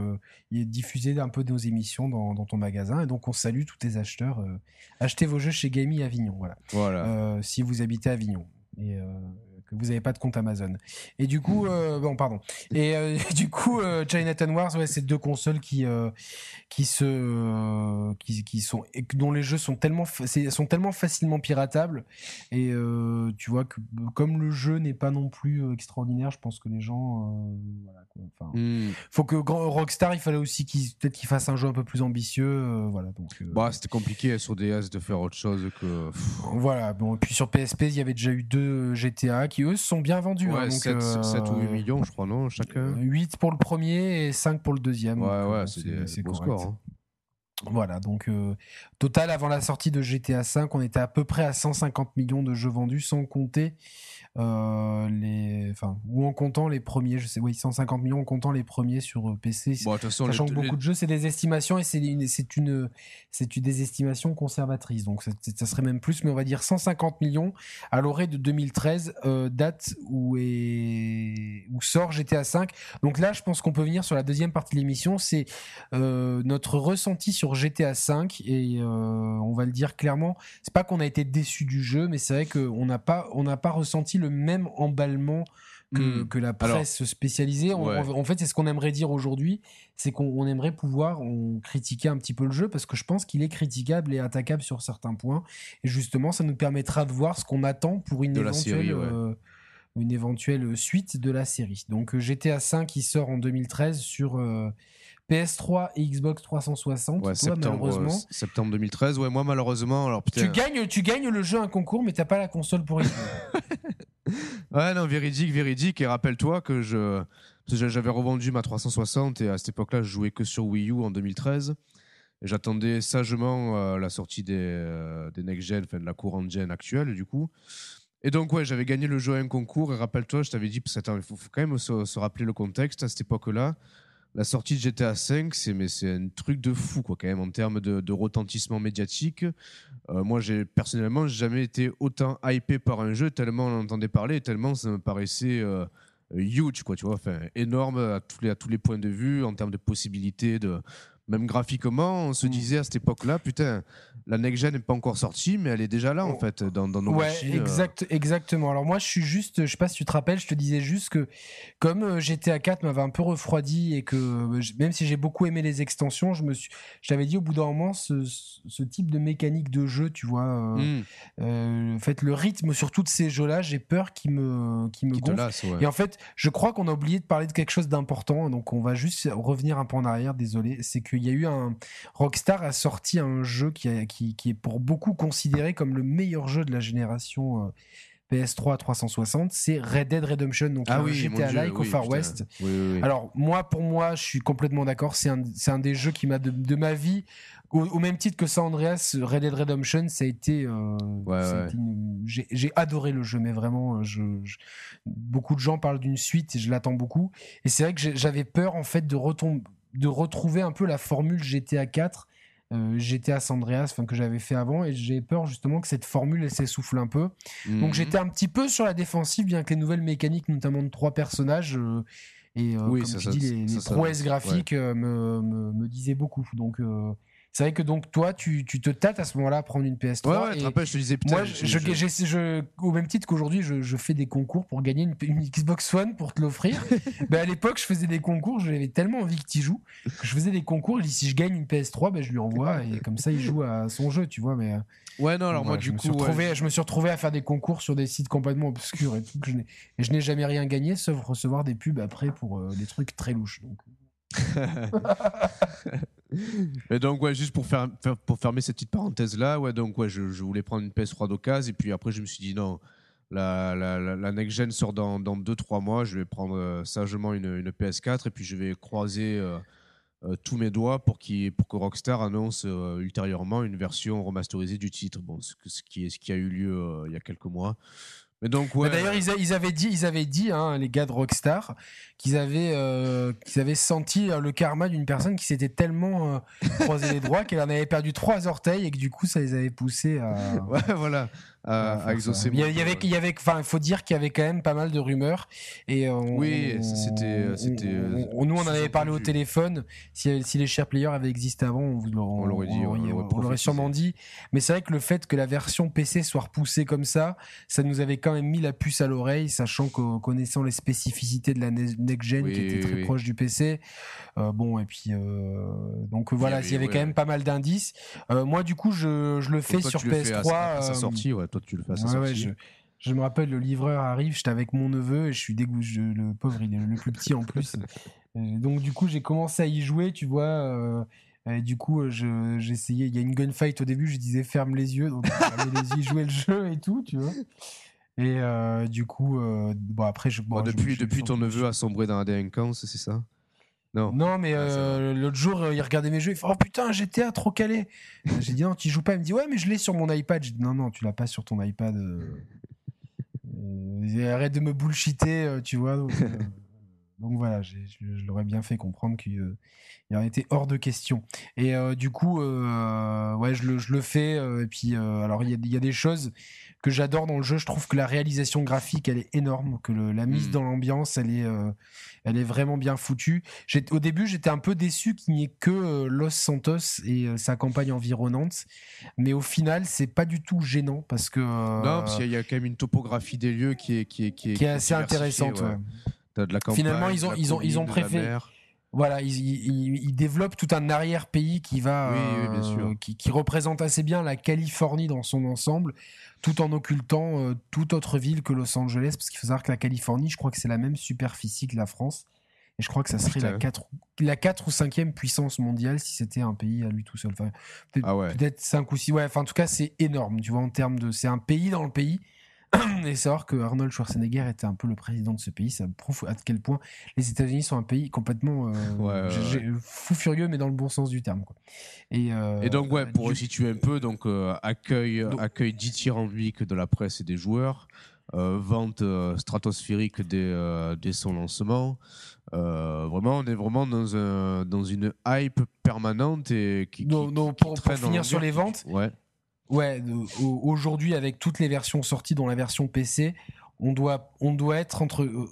diffuser un peu de nos émissions dans, ton magasin. Et donc, on salue tous tes acheteurs. achetez vos jeux chez Gamey Avignon. Voilà. voilà. si vous habitez Avignon. Et vous n'avez pas de compte Amazon. Et du coup, euh, bon, pardon. Et euh, du coup, euh, Chinatown Wars, ouais, c'est deux consoles qui qui se qui, qui, sont dont les jeux sont tellement sont tellement facilement piratables. Et tu vois que comme le jeu n'est pas non plus extraordinaire, je pense que les gens, voilà, hmm. faut que Rockstar, il fallait aussi qu'il peut-être qu'il fasse un jeu un peu plus ambitieux, voilà. Donc. bah, c'était compliqué sur DS de faire autre chose que. Voilà. Bon, et puis sur PSP, il y avait déjà eu deux GTA qui eux sont bien vendus. Hein, ouais, 7, ou 8 millions, je crois, non Chacun 8 pour le premier et 5 pour le deuxième. Ouais, ouais, c'est des beaux scores. Hein. Voilà, donc euh, total avant la sortie de GTA 5, on était à peu près à 150 millions de jeux vendus, sans compter euh, les, enfin, ou en comptant les premiers, je sais, oui, 150 millions en comptant les premiers sur euh, PC. Bon, façon, sachant que beaucoup de jeux, c'est des estimations et c'est une, c'est une, c'est une des estimations conservatrices. Donc, ça serait même plus, mais on va dire 150 millions à l'orée de 2013, euh, date où est, où sort GTA 5. Donc là, je pense qu'on peut venir sur la deuxième partie de l'émission, c'est notre ressenti sur GTA 5 et on va le dire clairement. C'est pas qu'on a été déçu du jeu, mais c'est vrai qu'on n'a pas, on n'a pas ressenti le même emballement que, hmm. la presse spécialisée. en fait, c'est ce qu'on aimerait dire aujourd'hui, c'est qu'on aimerait pouvoir critiquer un petit peu le jeu parce que je pense qu'il est critiquable et attaquable sur certains points. Et justement, ça nous permettra de voir ce qu'on attend pour une éventuelle. Euh, une éventuelle suite de la série. Donc GTA 5 qui sort en 2013 sur euh, PS3 et Xbox 360. Ouais, septembre, malheureusement. Euh, septembre 2013. Ouais, moi malheureusement. Alors, tu gagnes, tu gagnes le jeu un concours, mais t'as pas la console pour y ouais, non, véridique, véridique. Et rappelle-toi que je j'avais revendu ma 360 et à cette époque-là, je jouais que sur Wii U en 2013. J'attendais sagement euh, la sortie des, euh, des next-gen, enfin de la courante gen actuelle, du coup. Et donc, ouais, j'avais gagné le jeu à un concours. Et rappelle-toi, je t'avais dit, il faut, faut, quand même se, se, rappeler le contexte à cette époque-là la sortie de GTA V, c'est mais c'est un truc de fou quoi quand même en termes de, retentissement médiatique. Euh, moi, j'ai personnellement jamais été autant hypé par un jeu tellement on en entendait parler, tellement ça me paraissait euh, huge quoi, tu vois, enfin énorme à tous les à tous les points de vue en termes de possibilités de même graphiquement, on se mm. disait à cette époque-là, putain, la next-gen n'est pas encore sortie, mais elle est déjà là, en oh. fait, dans, dans nos ouais, machines. Euh. Exact, exactement. Alors moi, je suis juste, je sais pas si tu te rappelles, je te disais juste que comme euh, GTA 4 m'avait un peu refroidi et que euh, même si j'ai beaucoup aimé les extensions, je me suis, j'avais dit au bout d'un moment, ce, ce, type de mécanique de jeu, tu vois, mm. en fait, le rythme sur tous ces jeux-là, j'ai peur qu'il me, qui me gonfle. Et en fait, je crois qu'on a oublié de parler de quelque chose d'important, donc on va juste revenir un peu en arrière, désolé, c'est que il y a eu un Rockstar a sorti un jeu qui, qui, est pour beaucoup considéré comme le meilleur jeu de la génération. Euh, PS3 360, c'est Red Dead Redemption, donc ah oui, GTA-like au Far West. Alors moi, pour moi, je suis complètement d'accord. C'est un, un, des jeux qui m'a de, ma vie, au, même titre que San Andreas, Red Dead Redemption, ça a été. Euh, j'ai adoré le jeu, mais vraiment, euh, je, beaucoup de gens parlent d'une suite et je l'attends beaucoup. Et c'est vrai que j'avais peur en fait de retomber de retrouver un peu la formule GTA 4, euh, GTA San Andreas, que j'avais fait avant, et j'ai peur justement que cette formule s'essouffle un peu. Donc mhm. j'étais un petit peu sur la défensive, bien que les nouvelles mécaniques, notamment de trois personnages, euh, et euh, comme tu dis, les, prouesses graphiques me, me, me, disaient beaucoup. Donc c'est vrai que donc toi, tu, tu te tâtes à ce moment-là à prendre une PS3. Ouais, ouais, et rappelles, je te disais Moi, je, je, au même titre qu'aujourd'hui, je, fais des concours pour gagner une, Xbox One pour te l'offrir. ben, à l'époque, je faisais des concours, j'avais tellement envie que tu joues que je faisais des concours. Il dit si je gagne une PS3, ben, je lui envoie et comme ça, il joue à son jeu, tu vois. Mais, euh, ouais, non, alors moi, du coup. retrouvé, je me suis retrouvé à faire des concours sur des sites complètement obscurs et tout. Que je n'ai jamais rien gagné sauf recevoir des pubs après pour euh, des trucs très louches. Donc. et donc, ouais, juste pour, fermer cette petite parenthèse-là, ouais, donc, ouais, je, voulais prendre une PS3 d'occasion, et puis après, je me suis dit non, la, la, la, next-gen sort dans 2-3 mois, je vais prendre euh, sagement une, une, PS4, et puis je vais croiser euh, euh, tous mes doigts pour, pour que Rockstar annonce ultérieurement une version remasterisée du titre, bon, ce, qui, ce qui a eu lieu il y a quelques mois. Mais donc, ouais. D'ailleurs, ils, ils, avaient dit, ils avaient dit, hein, les gars de Rockstar, qu'ils avaient, euh, qu'ils avaient senti euh, le karma d'une personne qui s'était tellement euh, croisé les doigts qu'elle en avait perdu trois orteils et que du coup ça les avait poussés à. ouais, voilà à, exaucer. Il y, avait, il y avait, enfin, il faut dire qu'il y avait quand même pas mal de rumeurs. Et oui, c'était, c'était. nous, on en avait parlé au téléphone. Si, si, les chers players avaient existé avant, on, on l'aurait dit, on l'aurait sûrement dit. Mais c'est vrai que le fait que la version PC soit repoussée comme ça, ça nous avait quand même mis la puce à l'oreille, sachant que connaissant les spécificités de la next gen qui était très proche du PC. bon, et puis donc voilà, il y avait, quand même pas mal d'indices. moi, du coup, je, je le fais sur PS3. à, sa sortie, ouais. Toi, tu le sortie. Je, me rappelle, le livreur arrive, j'étais avec mon neveu et je suis dégoûté. Le pauvre, il est le plus petit en plus. donc, du coup, j'ai commencé à y jouer, tu vois. Et du coup, euh, j'essayais. Il y a une gunfight au début, je disais ferme les yeux. Donc, les yeux, jouer le jeu et tout, tu vois. Et euh, du coup, euh, bon, après, je. depuis depuis ton neveu a sombré dans la délinquance, c'est ça? Non. Non, mais ah, l'autre jour, il regardait mes jeux, il fait Oh putain, GTA trop calé. J'ai dit Non, tu joues pas. Il me dit Ouais, mais je l'ai sur mon iPad. J'ai dit Non, non, tu l'as pas sur ton iPad. arrête de me bullshiter, tu vois. Donc, donc voilà, je l'aurais bien fait comprendre qu'il il en était hors de question. Et euh, du coup, euh, ouais, je le, je le fais. Euh, et puis, alors, il y a, y a, des choses que j'adore dans le jeu. Je trouve que la réalisation graphique, elle est énorme, que la mise hmm. dans l'ambiance, elle est, elle est vraiment bien foutue. Au début, j'étais un peu déçu qu'il n'y ait que Los Santos et sa campagne environnante, mais au final, c'est pas du tout gênant parce que non, parce qu'il y a quand même une topographie des lieux qui est qui est qui est, assez intéressante. Ouais. De la campagne, Finalement, ils ont ils ont ils ont préféré voilà, ils, développent tout un arrière-pays qui va, euh, qui, représente assez bien la Californie dans son ensemble, tout en occultant euh, toute autre ville que Los Angeles, parce qu'il faut savoir que la Californie, je crois que c'est la même superficie que la France, et je crois que ça serait la 4, la 4 ou 5e puissance mondiale si c'était un pays à lui tout seul. peut-être, ah ouais. 5 ou 6, ouais, enfin en tout cas c'est énorme, tu vois, en termes de... C'est un pays dans le pays, et savoir que Arnold Schwarzenegger était un peu le président de ce pays, ça prouve à quel point les États-Unis sont un pays complètement euh, fou furieux, mais dans le bon sens du terme. Quoi. Et, euh, et, donc, ouais, pour resituer un peu, donc euh, accueil, accueil dithyrambique de la presse et des joueurs, vente stratosphérique dès, dès, son lancement. vraiment, on est vraiment dans, un, dans une hype permanente et qui, pour, pour finir sur les ventes. Ouais Ouais, aujourd'hui avec toutes les versions sorties, dont la version PC, on doit, on doit être entre. Euh,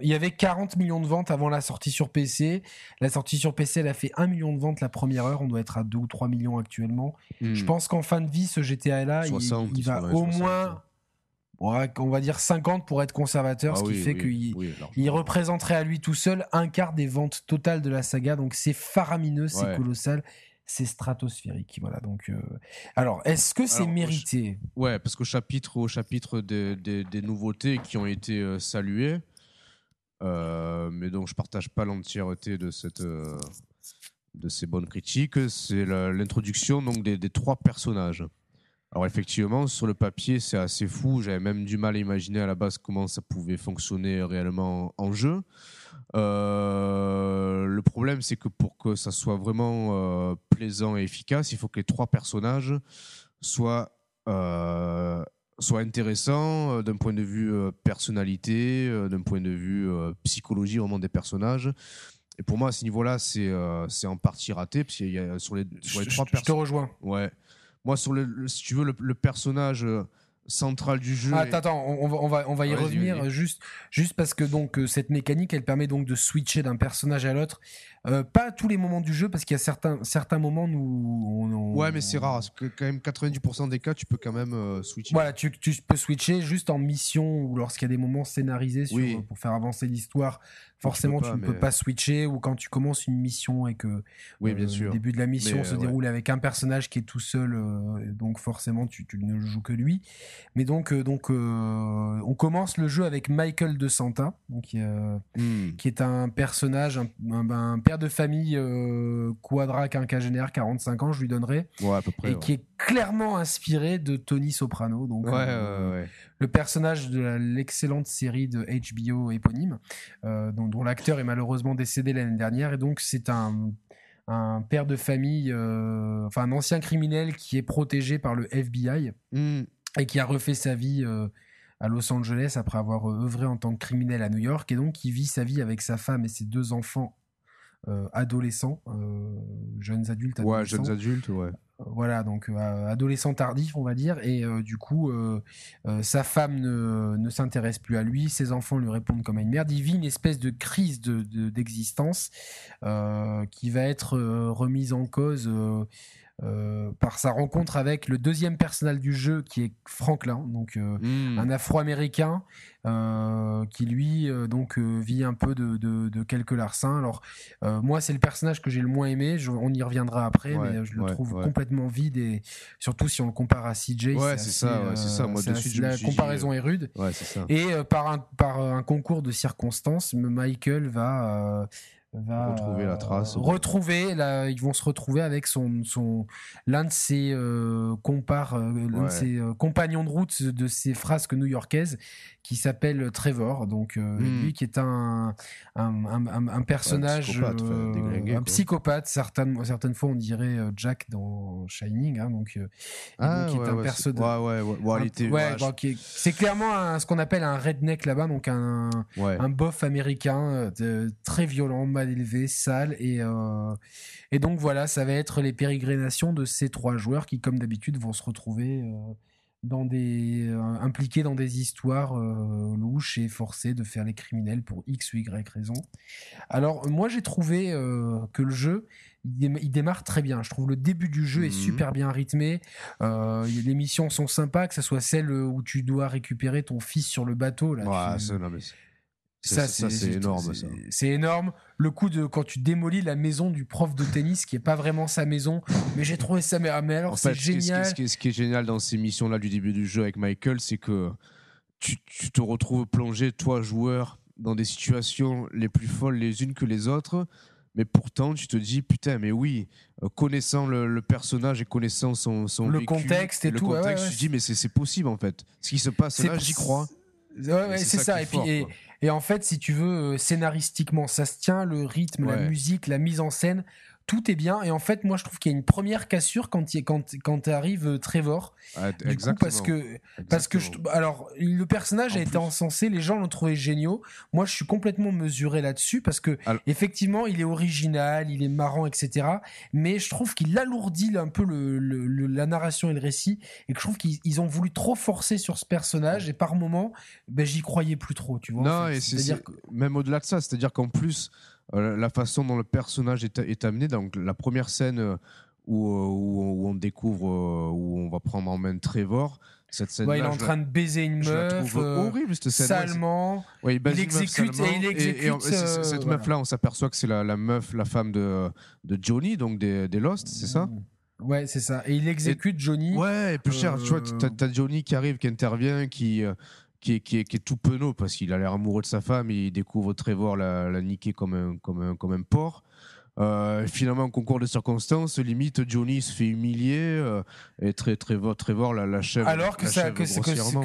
il y avait 40 millions de ventes avant la sortie sur PC. La sortie sur PC, elle a fait 1 million de ventes la première heure. On doit être à 2 ou 3 millions actuellement. Hmm. Je pense qu'en fin de vie, ce GTA-là, il, va au moins. on va dire 50 pour être conservateur, ce ah qui fait qu'il il représenterait à lui tout seul un quart des ventes totales de la saga. Donc c'est faramineux, c'est colossal c'est stratosphérique. Voilà. Donc, euh, alors, est-ce que c'est mérité? Ouais, parce qu'au chapitre, au chapitre des, nouveautés qui ont été euh, saluées, euh, mais donc je partage pas l'entièreté de cette de ces bonnes critiques, c'est l'introduction donc des, trois personnages. Alors effectivement, sur le papier, c'est assez fou. J'avais même du mal à imaginer à la base comment ça pouvait fonctionner réellement en jeu. Euh, le problème, c'est que pour que ça soit vraiment euh, plaisant et efficace, il faut que les trois personnages soient, euh, soient intéressants d'un point de vue personnalité, d'un point de vue psychologie vraiment des personnages. Et pour moi, à ce niveau-là, c'est c'est en partie raté, parce qu'il y a sur les, sur les trois personnages. Je te rejoins. Ouais. Moi, sur le, si tu veux, le personnage centrale du jeu. attends, attends, on, va, on va, on va y revenir juste, juste parce que donc euh, cette mécanique, elle permet donc de switcher d'un personnage à l'autre euh, pas à tous les moments du jeu, parce qu'il y a certains, certains moments où on, Ouais, mais c'est rare. Parce que quand même 90% des cas, tu peux quand même euh, switcher. Voilà, tu, tu, peux switcher juste en mission ou lorsqu'il y a des moments scénarisés pour faire avancer l'histoire. Forcément, tu, ne peux pas switcher ou quand tu commences une mission et que oui, bien sûr. le début de la mission se déroule avec un personnage qui est tout seul, euh, donc forcément tu, tu, ne joues que lui. Mais donc, donc on commence le jeu avec Michael de Santa, donc, hmm. qui est un personnage, un, un, un de famille euh, quadra quinquagénaire, 45 ans, je lui donnerai. et qui est clairement inspiré de Tony Soprano. Donc, euh, le personnage de l'excellente série de HBO éponyme, euh, dont, l'acteur est malheureusement décédé l'année dernière. Et donc, c'est un, un père de famille, enfin un ancien criminel qui est protégé par le FBI hmm. et qui a refait sa vie à Los Angeles après avoir œuvré en tant que criminel à New York et donc qui vit sa vie avec sa femme et ses deux enfants euh, adolescents, euh, jeunes adultes. Ouais, jeunes adultes, ouais. Euh, voilà, donc adolescent tardif, on va dire, et du coup, sa femme ne, ne s'intéresse plus à lui, ses enfants lui répondent comme à une merde. Il vit une espèce de crise d'existence de, qui va être remise en cause euh, par sa rencontre avec le deuxième personnage du jeu qui est Franklin, donc euh, Hmm. un Afro-américain euh, qui lui donc vit un peu de, de, de quelques larcins. Alors moi c'est le personnage que j'ai le moins aimé, je- on y reviendra après, Ouais, mais je le ouais, trouve ouais. complètement vide et surtout si on le compare à CJ. C'est ça, c'est ça. Moi, de suite, la dit, comparaison est rude. Ça. Et par, un, par un concours de circonstances, Michael va, va Retrouver la euh, trace. retrouver, là, ils vont se retrouver avec son, son l'un de ses euh, compars, euh, l'un de Ouais. ses euh, compagnons de route de ses frasques new-yorkaises, qui s'appelle Trevor. Donc euh, Hmm. lui qui est un un, un, un- un personnage, psychopathe, euh, un quoi. psychopathe. Certaines certaines fois on dirait euh, Jack dans Shining. Hein, donc euh, donc, qui est ouais, un ouais, ouais, ouais, ouais, ouais, un- ouais, ouais, bon, qui est- c'est clairement un- ce qu'on appelle un redneck là-bas, donc un, ouais. bof américain euh, de- très violent, mal élevé, sale. Et, euh, et donc voilà, ça va être les pérégrinations de ces trois joueurs qui, comme d'habitude, vont se retrouver euh, dans des, euh, impliqués dans des histoires euh, louches et forcés de faire les criminels pour X ou Y raison. Alors, moi, j'ai trouvé euh, que le jeu. Il dém- il démarre très bien. Je trouve le début du jeu est Mhm. super bien rythmé. Euh, les missions sont sympas, que ce soit celle où tu dois récupérer ton fils sur le bateau. Là, Ouais, tu- ça, ça, ça, c'est énorme, c'est- ça. Énorme. Le coup de quand tu démolis la maison du prof de tennis, qui est pas vraiment sa maison, mais j'ai trouvé ça. Mais, alors, c'est génial. Ce qui, est, ce qui est génial dans ces missions-là du début du jeu avec Michael, c'est que tu, tu te retrouves plongé, toi, joueur, dans des situations les plus folles les unes que les autres. Mais pourtant, tu te dis, putain, mais oui, euh, connaissant le, le personnage et connaissant son, son Le vécu contexte et le tout, ouais, contexte, ouais, tu te dis, mais c'est possible en fait. Ce qui se passe là, j'y crois. C'est ça. est Et, puis, et, en fait, si tu veux, euh, scénaristiquement, ça se tient, le rythme, la musique, la mise en scène, tout est bien. Et en fait, moi, je trouve qu'il y a une première cassure quand, il- quand, quand arrive euh, Trevor. Ah, Du coup, parce que Parce que je, alors le personnage En a été encensé, les gens l'ont trouvé géniaux. Moi, je suis complètement mesuré là-dessus parce que Alors- effectivement, il est original, il est marrant, etc. Mais je trouve qu'il alourdit un peu le, le- le- la narration et le récit, et que je trouve qu'ils ils ont voulu trop forcer sur ce personnage, et par moments, ben, j'y croyais plus trop, tu vois. en Non, fait. et c'est C'est-à-dire c'est- que- même au-delà de ça, c'est-à-dire qu'en plus, la façon dont le personnage est, est amené, donc la première scène euh, où, euh, où, où on découvre, euh, où on va prendre en main Trevor, cette scène ouais, il est en train de baiser une meuf. trouve euh, horrible cette scène. Salement. ouais, il meuf exécute- salement, et il exécute, euh, cette voilà. meuf-là, on s'aperçoit que c'est la, la meuf, la femme de, de Johnny, donc des, des Lost, c'est ça? Ouais, c'est ça. Et il exécute Johnny. Ouais, et plus cher, tu vois, Euh, t'as t'as Johnny qui arrive, qui intervient, qui, euh, qui, est, qui, est, qui est tout penaud parce qu'il a l'air amoureux de sa femme et il découvre Trevor la, la niquer comme un, comme un, comme un porc. Euh, finalement, en concours de circonstances, limite, Johnny se fait humilier euh, et Trevor, Trevor la, l'achève. Alors que, ça, l'achève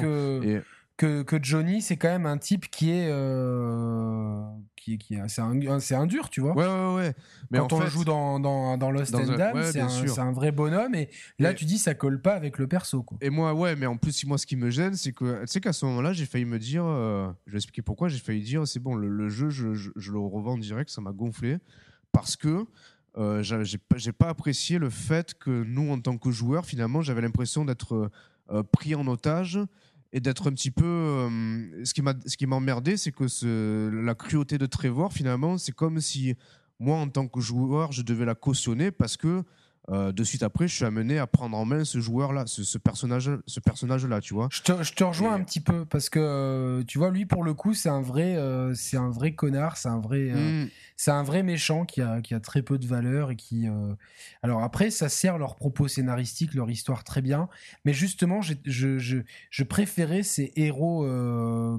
que, Et- que, que Johnny, c'est quand même un type qui est. euh, qui, est- qui est- c'est, un, c'est un dur, tu vois. Ouais, ouais, ouais. Mais Quand en on fait, le joue dans, dans, dans Lost dans and ouais, c'est, un, c'est un vrai bonhomme. Et là, tu dis, ça colle pas avec le perso. Quoi. Et moi, ouais, mais en plus, moi, ce qui me gêne, c'est que, tu sais qu'à ce moment-là, j'ai failli me dire, euh, je vais expliquer pourquoi, j'ai failli dire, c'est bon, le, le jeu, je, je- je le revends direct, ça m'a gonflé, parce que euh, j'a- j'ai pas, j'ai pas apprécié le fait que nous, en tant que joueurs, finalement, j'avais l'impression d'être euh, pris en otage et d'être un petit peu. euh, ce qui m'a, ce emmerdé, c'est que la cruauté de Trevor, finalement, c'est comme si moi, en tant que joueur, je devais la cautionner parce que euh, de suite après, je suis amené à prendre en main ce joueur-là, ce, ce personnage, ce personnage-là, tu vois. Je te, je te rejoins Et- un petit peu parce que euh, tu vois lui pour le coup c'est un vrai euh, c'est un vrai connard c'est un vrai euh, Mm. c'est un vrai méchant qui a, qui a très peu de valeur et qui alors après ça sert leur propos scénaristique leur histoire très bien mais justement je, je, je préférais ces héros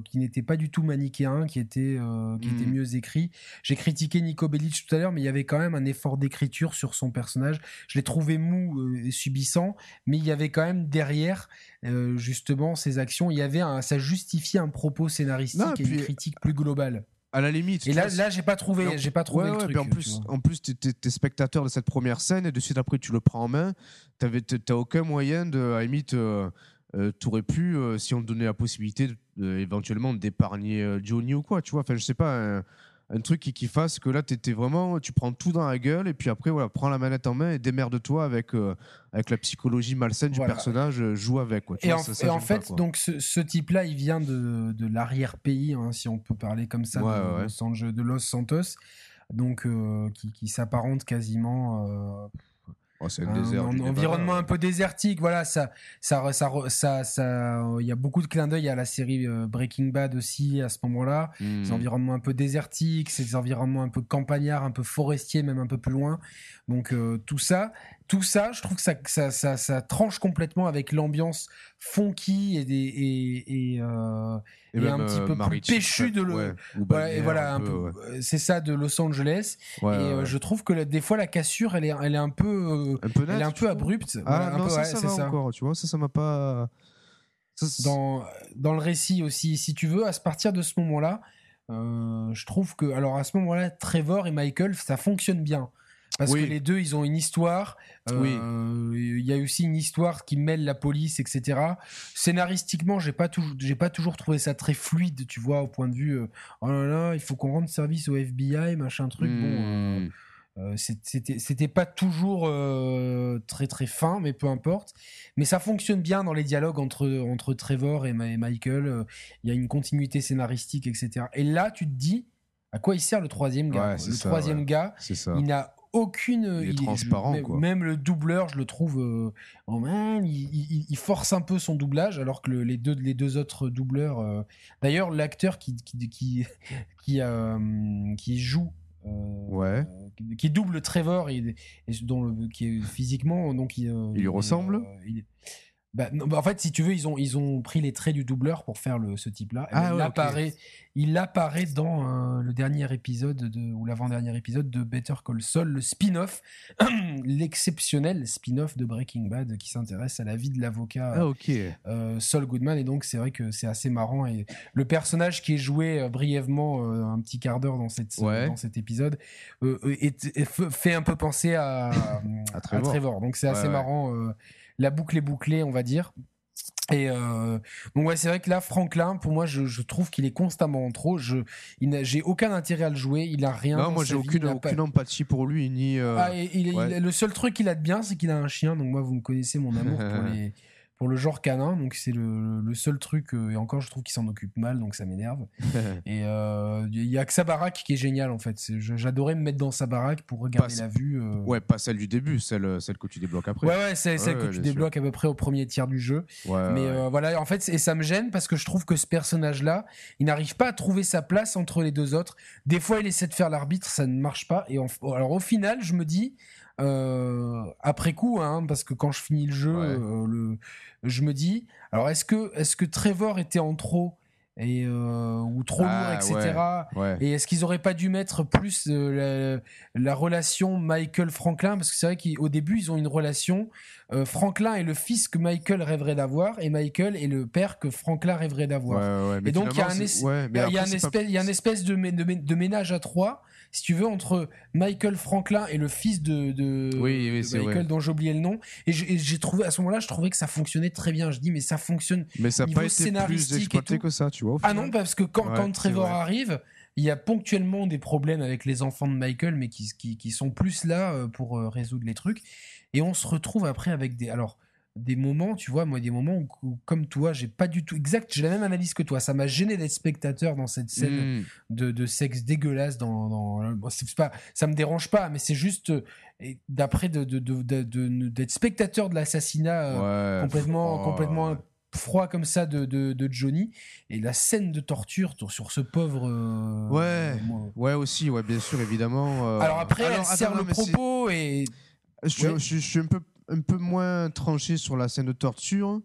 qui n'étaient pas du tout manichéens qui étaient qui Mm. étaient mieux écrits j'ai critiqué Nico Bellic tout à l'heure mais il y avait quand même un effort d'écriture sur son personnage je l'ai trouvé mou euh, et subissant mais il y avait quand même derrière euh, justement ces actions il y avait un, ça justifiait un propos scénaristique Non, et et une critique plus globale À la limite. et là, là, j'ai pas trouvé, j'ai pas trouvé ouais, le ouais, truc. puis en plus, en plus, t'es, spectateur de cette première scène et de suite après tu le prends en main. T'avais, t'as aucun moyen de, à la limite, euh, euh, t'aurais pu, euh, si on te donnait la possibilité, de- éventuellement d'épargner Johnny ou quoi, tu vois. Enfin, je sais pas, un, un truc qui, qui fasse que là, t'étais vraiment, tu prends tout dans la gueule et puis après, voilà, prends la manette en main et démerde-toi avec, euh, avec la psychologie malsaine Voilà. du personnage, euh, joue avec, quoi. Tu Et vois, en, ça- ça, et en j'aime fait, pas, donc ce, ce type-là, il vient de, de l'arrière-pays, hein, si on peut parler comme ça, Ouais, de, ouais. De Los Santos, donc euh, qui, qui s'apparente quasiment. Euh, Oh, c'est désert. un environnement un peu désertique. Voilà, ça, ça, ça, ça, ça, il y a beaucoup de clins d'œil à la série euh, Breaking Bad aussi à ce moment-là. Hmm. Des environnements un peu désertiques, c'est des environnements un peu campagnards, un peu forestiers, même un peu plus loin. Donc euh, tout ça, tout ça, je trouve que ça, ça, ça, ça tranche complètement avec l'ambiance funky et des et, et, euh, et un petit euh, peu plus péchu de le- ouais, ou voilà, et balnéaire, voilà, un peu, ouais. euh, c'est ça de Los Angeles. Ouais, et euh, je trouve que des fois la cassure, elle est, elle est un peu, un peu elle est net, un peu abrupte. Ah Voilà, non, peu, ça, va encore, tu vois, ça, ça m'a pas. Dans, dans le récit aussi, si tu veux, à partir de ce moment-là, euh, je trouve que, alors à ce moment-là, Trevor et Michael, ça fonctionne bien. Parce Oui. que les deux, ils ont une histoire. euh, Il y a aussi une histoire qui mêle la police, etc. Scénaristiquement, j'ai pas toujours, j'ai pas toujours trouvé ça très fluide, tu vois, au point de vue. euh, oh là là, il faut qu'on rende service au FBI, machin truc. Bon, euh, Hmm. euh, c'était pas toujours euh, très très fin, mais peu importe. Mais ça fonctionne bien dans les dialogues entre, entre Trevor et, Michael. euh, Il y a une continuité scénaristique, etc. Et là, tu te dis, à quoi il sert le troisième gars Ouais, Le ça, troisième ouais. gars, il n'a aucune. Il est transparent, même, quoi. même le doubleur, je le trouve. euh, oh man, il, il- il force un peu son doublage, alors que le- les, deux, les deux autres doubleurs. euh, D'ailleurs, l'acteur qui, qui, qui, qui, euh, qui joue. euh, Ouais. qui- double Trevor et, et dont le, qui est physiquement donc il, euh, Il lui ressemble euh, il bah, non, bah, en fait, si tu veux, ils ont, ils ont pris les traits du doubleur pour faire le, ce type-là. Ah il, ouais, apparaît, il apparaît dans euh, le dernier épisode de, ou l'avant-dernier épisode de Better Call Saul, le spin-off, l'exceptionnel spin-off de Breaking Bad qui s'intéresse à la vie de l'avocat Ah, ok. euh, Saul Goodman. Et donc, c'est vrai que c'est assez marrant. Et le personnage qui est joué euh, brièvement euh, un petit quart d'heure dans, cette, Ouais. dans cet épisode euh, euh, est- est- f- fait un peu penser à, à Trevor. Donc, c'est assez Ouais, marrant. La boucle est bouclée, on va dire. Et euh, donc ouais, c'est vrai que là, Franklin, pour moi, je, je trouve qu'il est constamment en trop. Je, j'ai aucun intérêt à le jouer. Il a rien. Non, moi j'ai aucune, aucune empathie pour lui, ni. euh, ah, et il- il- ouais. le seul truc qu'il a de bien, c'est qu'il a un chien. Donc moi, vous me connaissez mon amour pour, les, pour le genre canin. Donc c'est le, le seul truc. euh, et encore, je trouve qu'il s'en occupe mal, donc ça m'énerve. Et euh, il y a que sa baraque qui est géniale en fait. J'adorais me mettre dans sa baraque pour regarder Pas- la vue. euh. ouais, pas celle du début, celle, celle que tu débloques après. Ouais, ouais, celle Ouais, que ouais, tu débloques à peu près au premier tiers du jeu. Ouais, Mais euh, voilà, en fait, et ça me gêne parce que je trouve que ce personnage-là, il n'arrive pas à trouver sa place entre les deux autres. Des fois, il essaie de faire l'arbitre, ça ne marche pas. Et en- alors, au final, je me dis, euh, après coup, hein, parce que quand je finis le jeu, Ouais. euh, le, je me dis, alors est-ce que, est-ce que Trevor était en trop et euh, ou trop Ah, lourd, etc. ouais. Et est-ce qu'ils auraient pas dû mettre plus euh, la, la relation Michael-Franklin Parce que c'est vrai qu'au début, ils ont une relation. euh, Franklin est le fils que Michael rêverait d'avoir et Michael est le père que Franklin rêverait d'avoir. ouais, Et donc, il y a un es- y a, pas- espèce, il y a une espèce de, mé- de, mé- de ménage à trois, si tu veux, entre Michael Franklin et le fils de, de, Oui, oui, de c'est Michael, vrai. dont oublié le nom. Et j'ai trouvé, à ce moment-là, je trouvais que ça fonctionnait très bien. Je dis, mais ça fonctionne Mais ça n'a pas été plus scénaristique et exploité que ça, tu vois. ah non, parce que quand, Ouais, quand Trevor arrive, il y a ponctuellement des problèmes avec les enfants de Michael, mais qui, qui, qui sont plus là euh, pour euh, résoudre les trucs. Et on se retrouve après avec des. Alors, des moments, tu vois, moi, des moments où, où, comme toi, j'ai pas du tout. Exact, j'ai la même analyse que toi. Ça m'a gêné d'être spectateur dans cette scène Mm. de, de sexe dégueulasse. Dans, dans... bon, c'est pas, ça me dérange pas, mais c'est juste. euh, D'après de, d'être spectateur de l'assassinat euh, Ouais. complètement, Oh, complètement froid comme ça de, de, de Johnny et la scène de torture sur- ce pauvre. euh, Ouais. Ouais, aussi, ouais, bien sûr, évidemment. Alors après, alors, elle attends, sert non, le propos et Je, Ouais. je- je suis un peu, un peu moins tranché sur la scène de torture.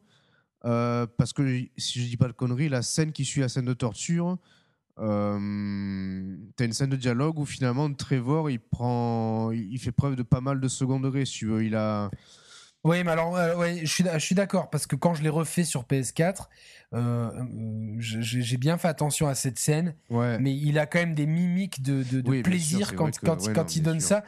euh, parce que si je dis pas de conneries, la scène qui suit la scène de torture, euh, t'as une scène de dialogue où finalement Trevor il prend, il fait preuve de pas mal de second degré, si tu veux. Il a, Oui, mais alors, euh, ouais, je suis, je suis d'accord parce que quand je l'ai refait sur PS4, euh, euh, j'ai bien fait attention à cette scène, ouais, mais il a quand même des mimiques de, de- de Oui, bien sûr, plaisir quand, que- quand, ouais, quand non, il donne sûr. ça.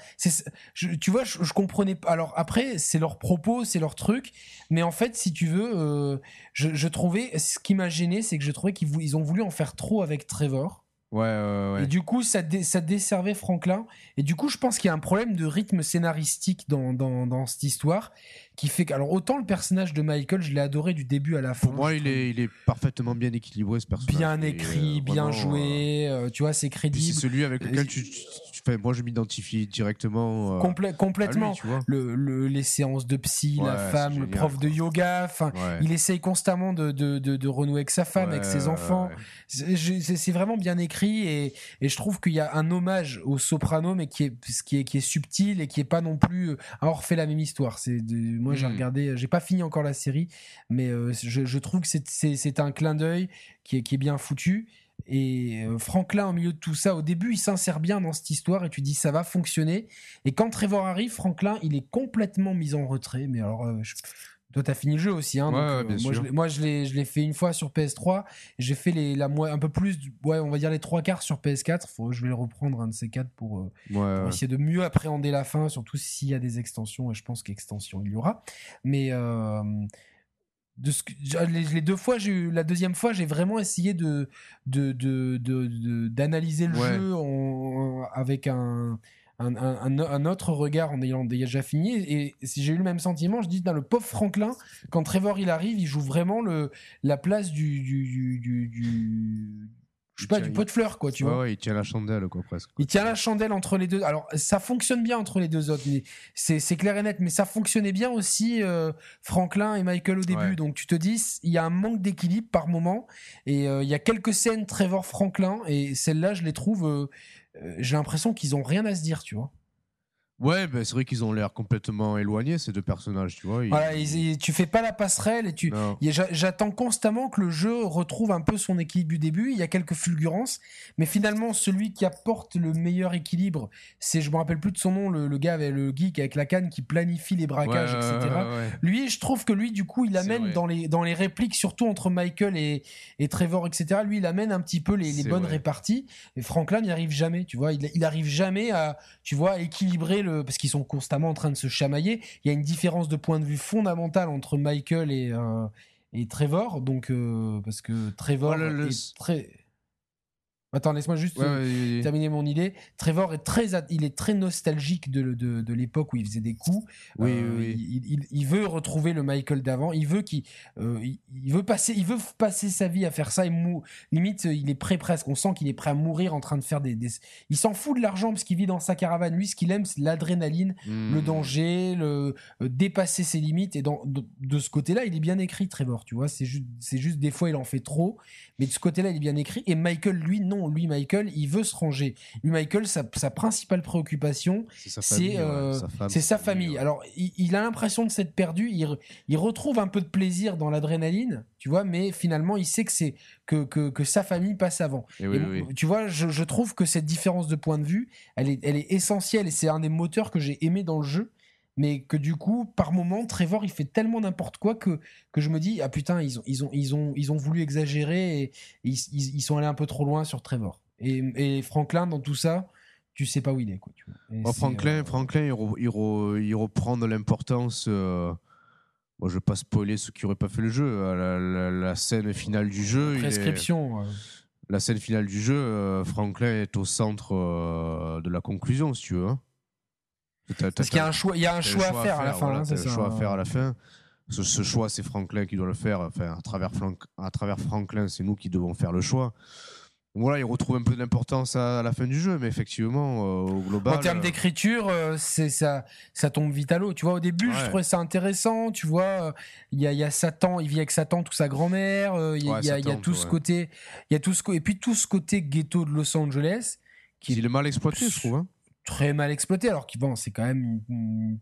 Je- tu vois, je, je comprenais pas. Alors après, c'est leur propos, c'est leur truc, mais en fait, si tu veux, euh, je, je trouvais, ce qui m'a gêné, c'est que je trouvais qu'ils ils ont voulu en faire trop avec Trevor. Ouais, ouais, ouais. Et du coup, ça, dé- ça desservait Franklin. Et du coup, je pense qu'il y a un problème de rythme scénaristique dans, dans, dans cette histoire qui fait que. Alors, autant le personnage de Michael, je l'ai adoré du début à la fin. Pour moi, il trouve. est, il est parfaitement bien équilibré ce personnage. bien est, écrit, euh, bien vraiment, joué, euh, tu vois, c'est euh, crédible. c'est celui avec lequel Euh, tu, tu- moi, je m'identifie directement. Euh, complètement. Le, les séances de psy, la femme, le prof de yoga. Enfin, il essaye constamment de, de, de, renouer avec sa femme, avec ses enfants. C'est vraiment bien écrit et, et je trouve qu'il y a un hommage au soprano, mais qui est, qui est, qui est subtil et qui est pas non plus. on refait la même histoire. C'est moi, j'ai hmm. regardé, j'ai pas fini encore la série, mais je, je trouve que c'est un clin d'œil qui est, qui est bien foutu. Et euh, Franklin, au milieu de tout ça, au début, il s'insère bien dans cette histoire et tu dis ça va fonctionner. Et quand Trevor arrive, Franklin, il est complètement mis en retrait. Mais alors, euh, toi, t'as fini le jeu aussi. Hein, euh, moi, je l'ai, je l'ai fait une fois sur PS3. J'ai fait les, la, un peu plus, ouais, on va dire les trois quarts sur PS4. Faut, je vais le reprendre un de ces quatre pour, essayer de mieux appréhender la fin, surtout s'il y a des extensions. Et je pense qu'extension il y aura. Mais de ce que, les, deux fois j'ai eu la deuxième fois j'ai vraiment essayé de d'analyser de, de, le jeu en, avec un un, un, autre regard en ayant déjà fini. Et, si j'ai eu le même sentiment je dis dans le pauvre Franklin quand Trevor il arrive il joue vraiment le la place du, du, du, du je sais pas, du pot de fleurs, quoi, tu vois. il tient la chandelle, quoi, presque. Il tient la chandelle entre les deux. Alors, ça fonctionne bien entre les deux autres, mais c'est clair et net. Mais ça fonctionnait bien aussi, euh, Franklin et Michael au début. Donc, tu te dis, il y a un manque d'équilibre par moment. Et euh, il y a quelques scènes Trevor Franklin, et celles-là, je les trouve. Euh, j'ai l'impression qu'ils ont rien à se dire, tu vois. Ouais, ben c'est vrai qu'ils ont l'air complètement éloignés ces deux personnages, tu vois. Voilà, tu fais pas la passerelle et tu. J'attends constamment que le jeu retrouve un peu son équilibre du début. Il y a quelques fulgurances, mais finalement celui qui apporte le meilleur équilibre, c'est je me rappelle plus de son nom, le, gars avec le geek avec la canne qui planifie les braquages, etc. lui, je trouve que lui, du coup, il amène dans les dans les répliques, surtout entre Michael et, et Trevor, etc. Lui, il amène un petit peu les, les bonnes réparties. Et Franklin n'y arrive jamais, tu vois. Il, il arrive jamais à, tu vois, équilibrer parce qu'ils sont constamment en train de se chamailler. Il y a une différence de point de vue fondamentale entre Michael et, euh, et Trevor. Donc, euh, parce que Trevor est très Attends, laisse-moi juste euh, terminer mon idée. Trevor est très, il est très nostalgique de, de, de l'époque où il faisait des coups. Oui, euh, il, il, veut retrouver le Michael d'avant. Il veut qu'il, euh, il, veut passer, il veut passer sa vie à faire ça. Et mou, limite, il est prêt presque. On sent qu'il est prêt à mourir en train de faire des. Il s'en fout de l'argent parce qu'il vit dans sa caravane. Lui, ce qu'il aime, c'est l'adrénaline, hmm. le danger, le dépasser ses limites. Et dans, de, ce côté-là, il est bien écrit, Trevor. Tu vois, c'est juste, c'est juste des fois il en fait trop. Mais de ce côté-là, il est bien écrit. Et Michael, lui, non lui, Michael, il veut se ranger. Lui, Michael, sa, principale préoccupation, c'est sa famille. Alors, il, a l'impression de s'être perdu. Il, retrouve un peu de plaisir dans l'adrénaline, tu vois, mais finalement, il sait que c'est que, que, sa famille passe avant. Tu vois, je, trouve que cette différence de point de vue, elle est, elle est essentielle et c'est un des moteurs que j'ai aimé dans le jeu mais que du coup, par moment, Trevor, il fait tellement n'importe quoi que, que je me dis, ah putain, ils ont, ils ont, ils ont, ils ont voulu exagérer et, ils, ils, sont allés un peu trop loin sur Trevor. Et, et, Franklin, dans tout ça, tu sais pas où il est. Quoi, Franklin, euh, Franklin il, il, reprend de l'importance. Euh... Bon, je vais pas spoiler ceux qui n'auraient pas fait le jeu. Euh, la, scène finale du jeu. Prescription. La scène finale du jeu, euh, Franklin est au centre de la conclusion, si tu veux. Hein. Parce qu'il y a un choix, il y a un choix, à faire à la fin. Hein, c'est ça. choix à faire à la fin. Ce, choix, c'est Franklin qui doit le faire. Enfin, à travers, à travers Franklin, c'est nous qui devons faire le choix. voilà, il retrouve un peu d'importance à, la fin du jeu, mais effectivement, euh, au global. En termes d'écriture, euh, c'est ça, ça tombe vite à l'eau. Tu vois, au début, je trouvais ça intéressant. Tu vois, il y a, y a, Satan, il vit avec Satan, tout sa grand-mère. Euh, il y, y, a tout ce côté, il y a tout ce et puis tout ce côté ghetto de Los Angeles. Qui il est mal exploité, je trouve. Hein très mal exploité, alors qu'ils bon, c'est quand même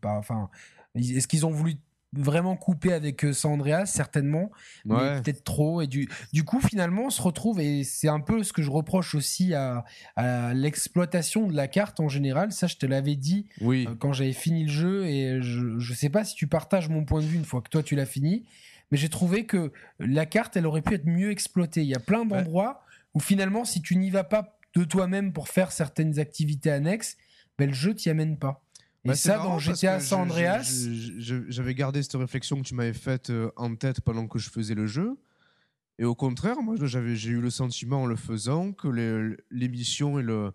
pas. Enfin, est-ce qu'ils ont voulu vraiment couper avec euh, San Andreas certainement. Mais peut-être trop et du du coup finalement on se retrouve et c'est un peu ce que je reproche aussi à, à l'exploitation de la carte en général. Ça je te l'avais dit oui. Euh, quand j'avais fini le jeu et je je sais pas si tu partages mon point de vue une fois que toi tu l'as fini mais j'ai trouvé que la carte elle aurait pu être mieux exploitée. Il y a plein d'endroits où finalement si tu n'y vas pas de toi-même pour faire certaines activités annexes ben, le jeu t'y amène pas. Et bah, ça, dans GTA San Andreas. J'avais gardé cette réflexion que tu m'avais faite euh, en tête pendant que je faisais le jeu. Et au contraire, moi, j'ai eu le sentiment en le faisant que missions et, le,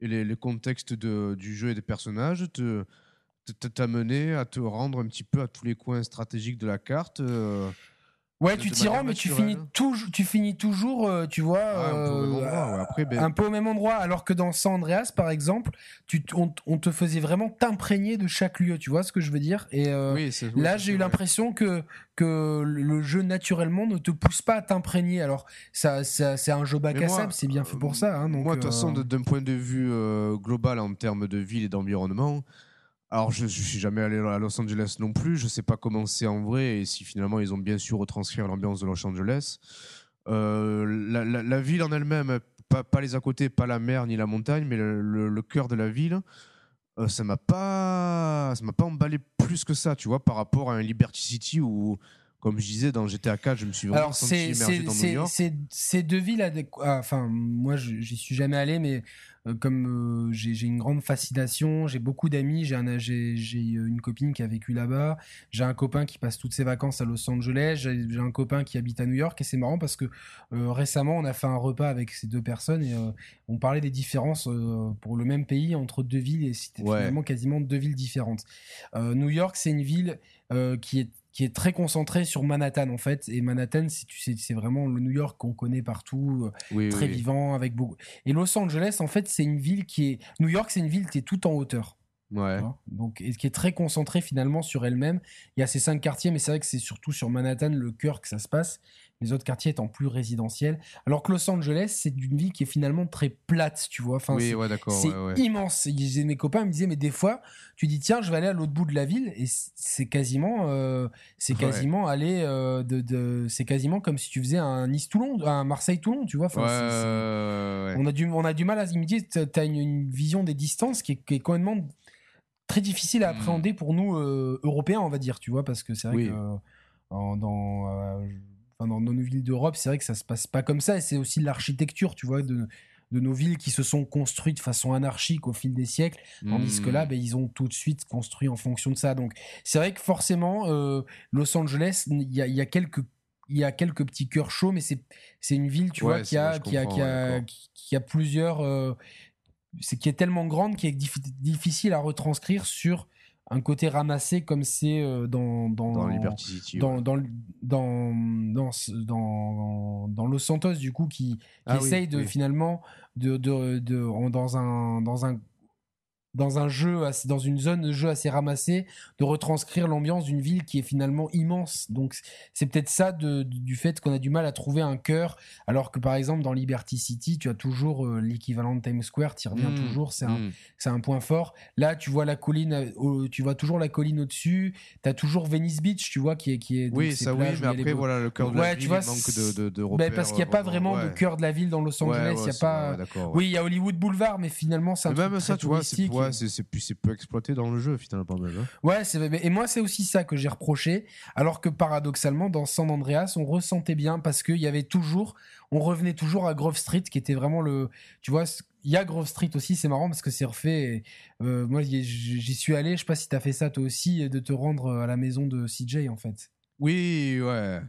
et les, contextes de, du jeu et des personnages te t'amenaient à te rendre un petit peu à tous les coins stratégiques de la carte. Euh, Ouais, tu t'y rends, mais tu finis, toujours, tu finis toujours, euh, tu vois, euh, ben un, peu au même endroit. Alors que dans San Andreas, par exemple, tu, on, te faisait vraiment t'imprégner de chaque lieu, tu vois ce que je veux dire? Et euh, là, j'ai eu l'impression que, que le jeu, naturellement, ne te pousse pas à t'imprégner. Alors, ça, c'est un jeu bac à sable, c'est bien fait pour ça. Hein, moi, de toute façon, d'un point de vue global en termes de ville et d'environnement, alors, je ne suis jamais allé à Los Angeles non plus. Je ne sais pas comment c'est en vrai et si finalement ils ont bien su retranscrire l'ambiance de Los Angeles. Euh, la, ville en elle-même, pas, les à côté, pas la mer ni la montagne, mais le, cœur de la ville, euh, ça m'a pas, ça m'a pas emballé plus que ça, tu vois, par rapport à un Liberty City où, comme je disais, dans GTA 4, je me suis vraiment senti immergé dans New York. C'est deux villes Enfin, moi, j'y suis jamais allé, mais comme euh, j'ai une grande fascination, j'ai beaucoup d'amis, j'ai une copine qui a vécu là-bas, j'ai un copain qui passe toutes ses vacances à Los Angeles, j'ai un copain qui habite à New York et c'est marrant parce que euh, récemment on a fait un repas avec ces deux personnes et on parlait des différences pour le même pays entre deux villes et c'était finalement quasiment deux villes différentes. New York c'est une ville qui est qui est très concentré sur Manhattan en fait. Et Manhattan, c'est vraiment le New York qu'on connaît partout, euh, très vivant, avec beaucoup. Et Los Angeles, en fait, c'est une ville qui est. New York, c'est une ville qui est tout en hauteur. Ouais. Donc, et qui est très concentrée finalement sur elle-même. Il y a ces cinq quartiers, mais c'est vrai que c'est surtout sur Manhattan, le cœur, que ça se passe les autres quartiers étant plus résidentiels. Alors que Los Angeles, c'est une ville qui est finalement très plate, tu vois. Enfin, oui, ouais. C'est immense. mes copains me disaient, mais des fois, tu dis, tiens, je vais aller à l'autre bout de la ville, et c'est quasiment, euh, c'est quasiment aller euh, de, c'est quasiment comme si tu faisais un Nice-Toulon, un Marseille-Toulon, tu vois. Enfin, on a du, on a du mal à me dire, as une, une, vision des distances qui est, qui est complètement très difficile à hmm. appréhender pour nous euh, Européens, on va dire, tu vois, parce que c'est vrai que dans dans nos villes d'Europe, c'est vrai que ça se passe pas comme ça. Et c'est aussi l'architecture, tu vois, de, de nos villes qui se sont construites de façon anarchique au fil des siècles, tandis que là, mmh. ben, ils ont tout de suite construit en fonction de ça. Donc, c'est vrai que forcément, euh, Los Angeles, il y a, y a, quelques il y a quelques petits cœurs chauds, mais c'est c'est une ville, tu vois, qui a, qui, a, qui, a, qui, a, plusieurs, euh, c'est qui est tellement grande qui est difficile à retranscrire sur un côté ramassé comme c'est euh, dans dans dans Liberty City, dans, dans, dans, dans, dans, Los Santos du coup qui, ah essaye de finalement de, de, de, dans un dans un dans un jeu, dans une zone de jeu assez ramassée, de retranscrire l'ambiance d'une ville qui est finalement immense. Donc c'est peut-être ça du fait qu'on a du mal à trouver un cœur, alors que par exemple dans Liberty City, tu as toujours euh, l'équivalent de Times Square, tu y reviens mmh, toujours, c'est un, mmh. un point fort. Là, tu vois la colline, euh, tu vois toujours la colline au-dessus, tu as toujours Venice Beach, tu vois, qui est... Qui est oui, ça oui, mais après, voilà, le cœur de la ville, manque de, de, ben, Parce qu'il n'y a pas vraiment de cœur de la ville dans Los Angeles, il y a pas... oui, il y a Hollywood Boulevard, mais finalement, c'est un même ça, tu vois, ouais, c'est c'est peu exploité dans le jeu finalement pas mal. Hein. Ouais, c'est et moi c'est aussi ça que j'ai reproché, alors que paradoxalement dans San Andreas on ressentait bien parce qu'il y avait toujours, on revenait toujours à Grove Street qui était vraiment le, tu vois, il y a Grove Street aussi, c'est marrant parce que c'est refait. Euh, moi j'y suis allé, je sais pas si t'as fait ça toi aussi, de te rendre à la maison de CJ en fait. Oui, ouais.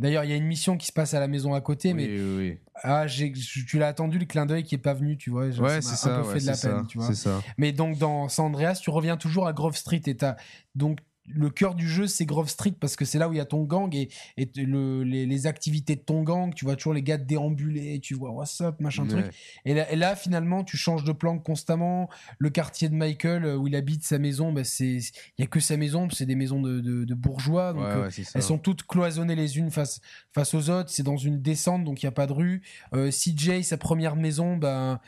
D'ailleurs, il y a une mission qui se passe à la maison à côté, mais oui, Ah, tu l'as attendu le clin d'œil qui est pas venu, tu vois. Ouais, c'est ça. Un peu fait de la peine, tu vois. Ça. Mais donc dans San Andreas, tu reviens toujours à Grove Street et t'as donc le cœur du jeu, c'est Grove Street parce que c'est là où il y a ton gang et, et le, les, activités de ton gang. Tu vois toujours les gars déambuler, tu vois what's up, machin truc. Et là, finalement, tu changes de plan constamment. Le quartier de Michael euh, où il habite sa maison, bah, c'est il y a que sa maison, c'est des maisons de, de, bourgeois. Donc euh, elles sont toutes cloisonnées les unes face face aux autres. C'est dans une descente, donc il y a pas de rue. Euh, CJ, sa première maison, ben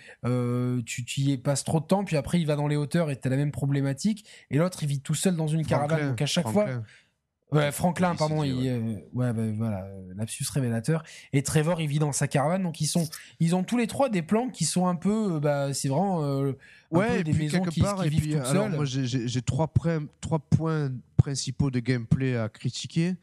tu, tu y passes trop de temps, puis après il va dans les hauteurs et tu as la même problématique. Et l'autre, il vit tout seul dans une caravane donc à chaque fois. Ouais, Franklin, pardon, il, euh, ouais, bah, voilà, lapsus révélateur. Et Trevor, il vit dans sa caravane, donc ils sont, ils ont tous les trois des plans qui sont un peu, euh, bah, c'est vraiment, euh, ouais, des maisons qui, part, vivent toutes alors, Moi, j'ai trois, trois points principaux de gameplay à critiquer.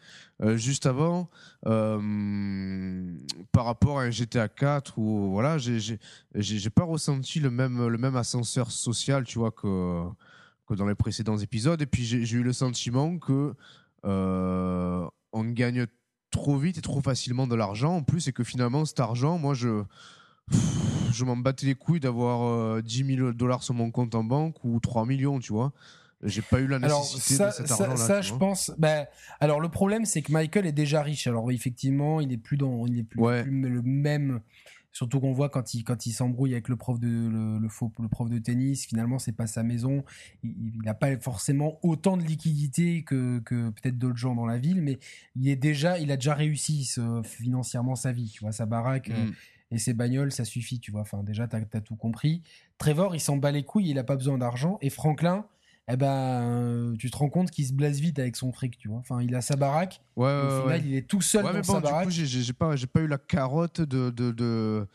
juste avant, par rapport à un GTA 4 où voilà, j'ai pas ressenti le même, le même ascenseur social, tu vois, que dans les précédents épisodes. Et puis j'ai eu le sentiment que euh, on gagne trop vite et trop facilement de l'argent. En plus, et que finalement, cet argent, moi, je, je m'en battais les couilles d'avoir 10 euh, 000 dollars sur mon compte en banque ou 3 millions, tu vois. J'ai pas eu la nécessité ça, de cet argent-là. Ça, je pense. Bah, alors, le problème, c'est que Michael est déjà riche. Alors, effectivement, il est plus dans, il est plus, plus le même Surtout qu'on voit quand il, quand il s'embrouille avec le prof de, le, faux, le prof de tennis, finalement, c'est pas sa maison. Il n'a pas forcément autant de liquidité que, que peut-être d'autres gens dans la ville, mais il est déjà, il a déjà réussi financièrement sa vie. Tu vois, sa baraque. Euh, mm. et ses bagnoles, ça suffit, tu vois. Enfin, déjà, tu as, tout compris. Trevor, il s'en bat les couilles, il a pas besoin d'argent. Et Franklin, eh ben, euh, tu te rends compte qu'il se blase vite avec son fric, tu vois. Enfin, il a sa baraque. Ouais, au final, il est tout seul dans sa baraque. j'ai pas, j'ai pas eu la carotte de. de, de...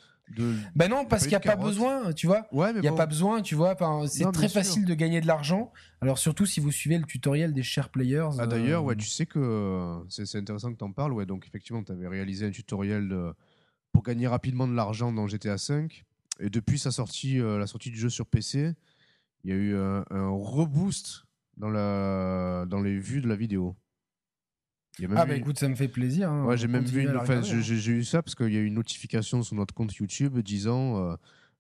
Ben non, parce qu'il n'y a pas besoin, tu vois. il n'y a pas besoin, tu vois. c'est très facile de gagner de l'argent. Alors surtout si vous suivez le tutoriel des share players. Ah, D'ailleurs, ouais, euh, tu sais que c'est intéressant que tu en parles. Ouais, donc effectivement, tu avais réalisé un tutoriel pour gagner rapidement de l'argent dans GTA V. Et depuis sa sortie, euh, la sortie du jeu sur PC, il y a eu un, reboost dans, la, dans les vues de la vidéo. ah bah écoute, ça me fait plaisir. Hein, ouais, j'ai même vu, une, enfin, j'ai eu ça parce qu'il y a eu une notification sur notre compte YouTube disant euh,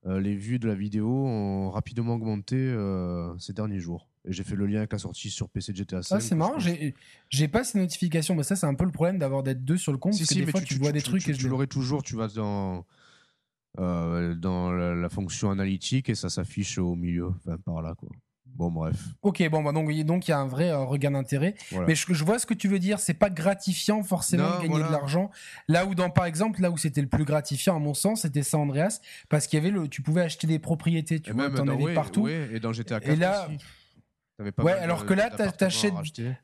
euh, les vues de la vidéo ont rapidement augmenté euh, ces derniers jours. Et j'ai fait le lien avec la sortie sur PC GTA 5. Ah, c'est marrant, j'ai pas ces notifications. Mais ça, c'est un peu le problème d'avoir d'être deux sur le compte. parce que des fois, tu, vois des trucs et je l'aurais toujours. Tu vas dans euh, dans la, fonction analytique et ça s'affiche au milieu, enfin par là quoi. Bon bref. Ok bon bah donc donc il y a un vrai euh, regard d'intérêt. Mais je, je, vois ce que tu veux dire. C'est pas gratifiant forcément de gagner de l'argent. Là où dans par exemple là où c'était le plus gratifiant à mon sens c'était San Andreas parce qu'il y avait le tu pouvais acheter des propriétés tu vois t'en avais partout. et dans GTA 4 Et là. ouais, alors que là, t'achètes,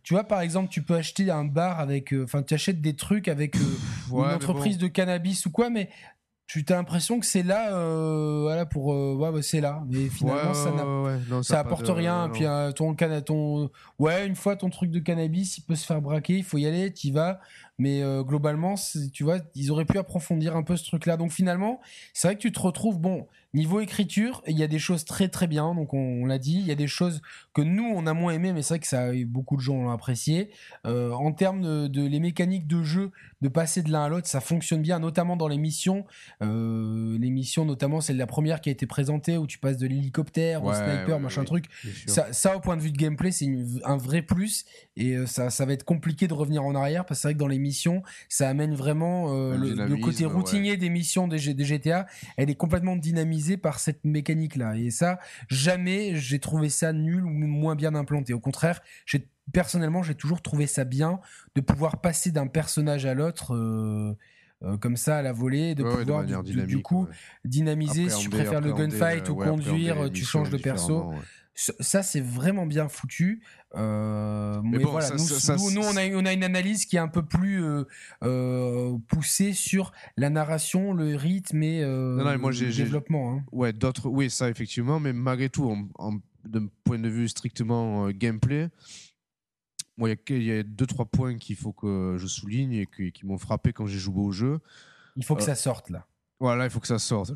tu vois, par exemple, tu peux acheter un bar avec, euh, enfin, tu achètes des trucs avec une entreprise de cannabis ou quoi, mais tu as l'impression que c'est là euh, voilà pour euh, ouais, bah, c'est là. Mais finalement ça, ça, apporte rien. puis euh, ton ton ouais une fois ton truc de cannabis il peut se faire braquer il faut y aller tu y vas. Mais globalement tu vois ils auraient pu approfondir un peu ce truc là donc finalement c'est vrai que tu te retrouves bon Niveau écriture, il y a des choses très très bien, donc on, l'a dit. Il y a des choses que nous on a moins aimé, mais c'est vrai que ça beaucoup de gens l'ont apprécié. Euh, en termes de, les mécaniques de jeu, de passer de l'un à l'autre, ça fonctionne bien, notamment dans les missions. Euh, les missions, notamment celle la première qui a été présentée où tu passes de l'hélicoptère au sniper, machin truc. Ça, au point de vue de gameplay, c'est un vrai plus et euh, ça, ça va être compliqué de revenir en arrière parce que c'est vrai que dans les missions, ça amène vraiment le, côté routinier des missions des, des GTA. Elle est complètement dynamisée par cette mécanique-là. Et ça, jamais j'ai trouvé ça nul ou moins bien implanté. Au contraire, j'ai personnellement, j'ai toujours trouvé ça bien de pouvoir passer d'un personnage à l'autre. Euh, euh, comme ça à la volée, de pouvoir du, coup dynamiser. si tu préfères le gunfight ou conduire, tu changes de perso. Ça, c'est vraiment bien foutu. Euh, mais, voilà, nous, nous, on, a, on, a, une analyse qui est un peu plus euh, euh poussée sur la narration, le rythme et euh, le développement. Hein. Ouais, d'autres, oui, ça effectivement, mais malgré tout, d'un point de vue strictement gameplay, il y, y, a deux trois points qu'il faut que je souligne et qui, qui m'ont frappé quand j'ai joué au jeu. Il faut que ça sorte là. Voilà, il faut que ça sorte.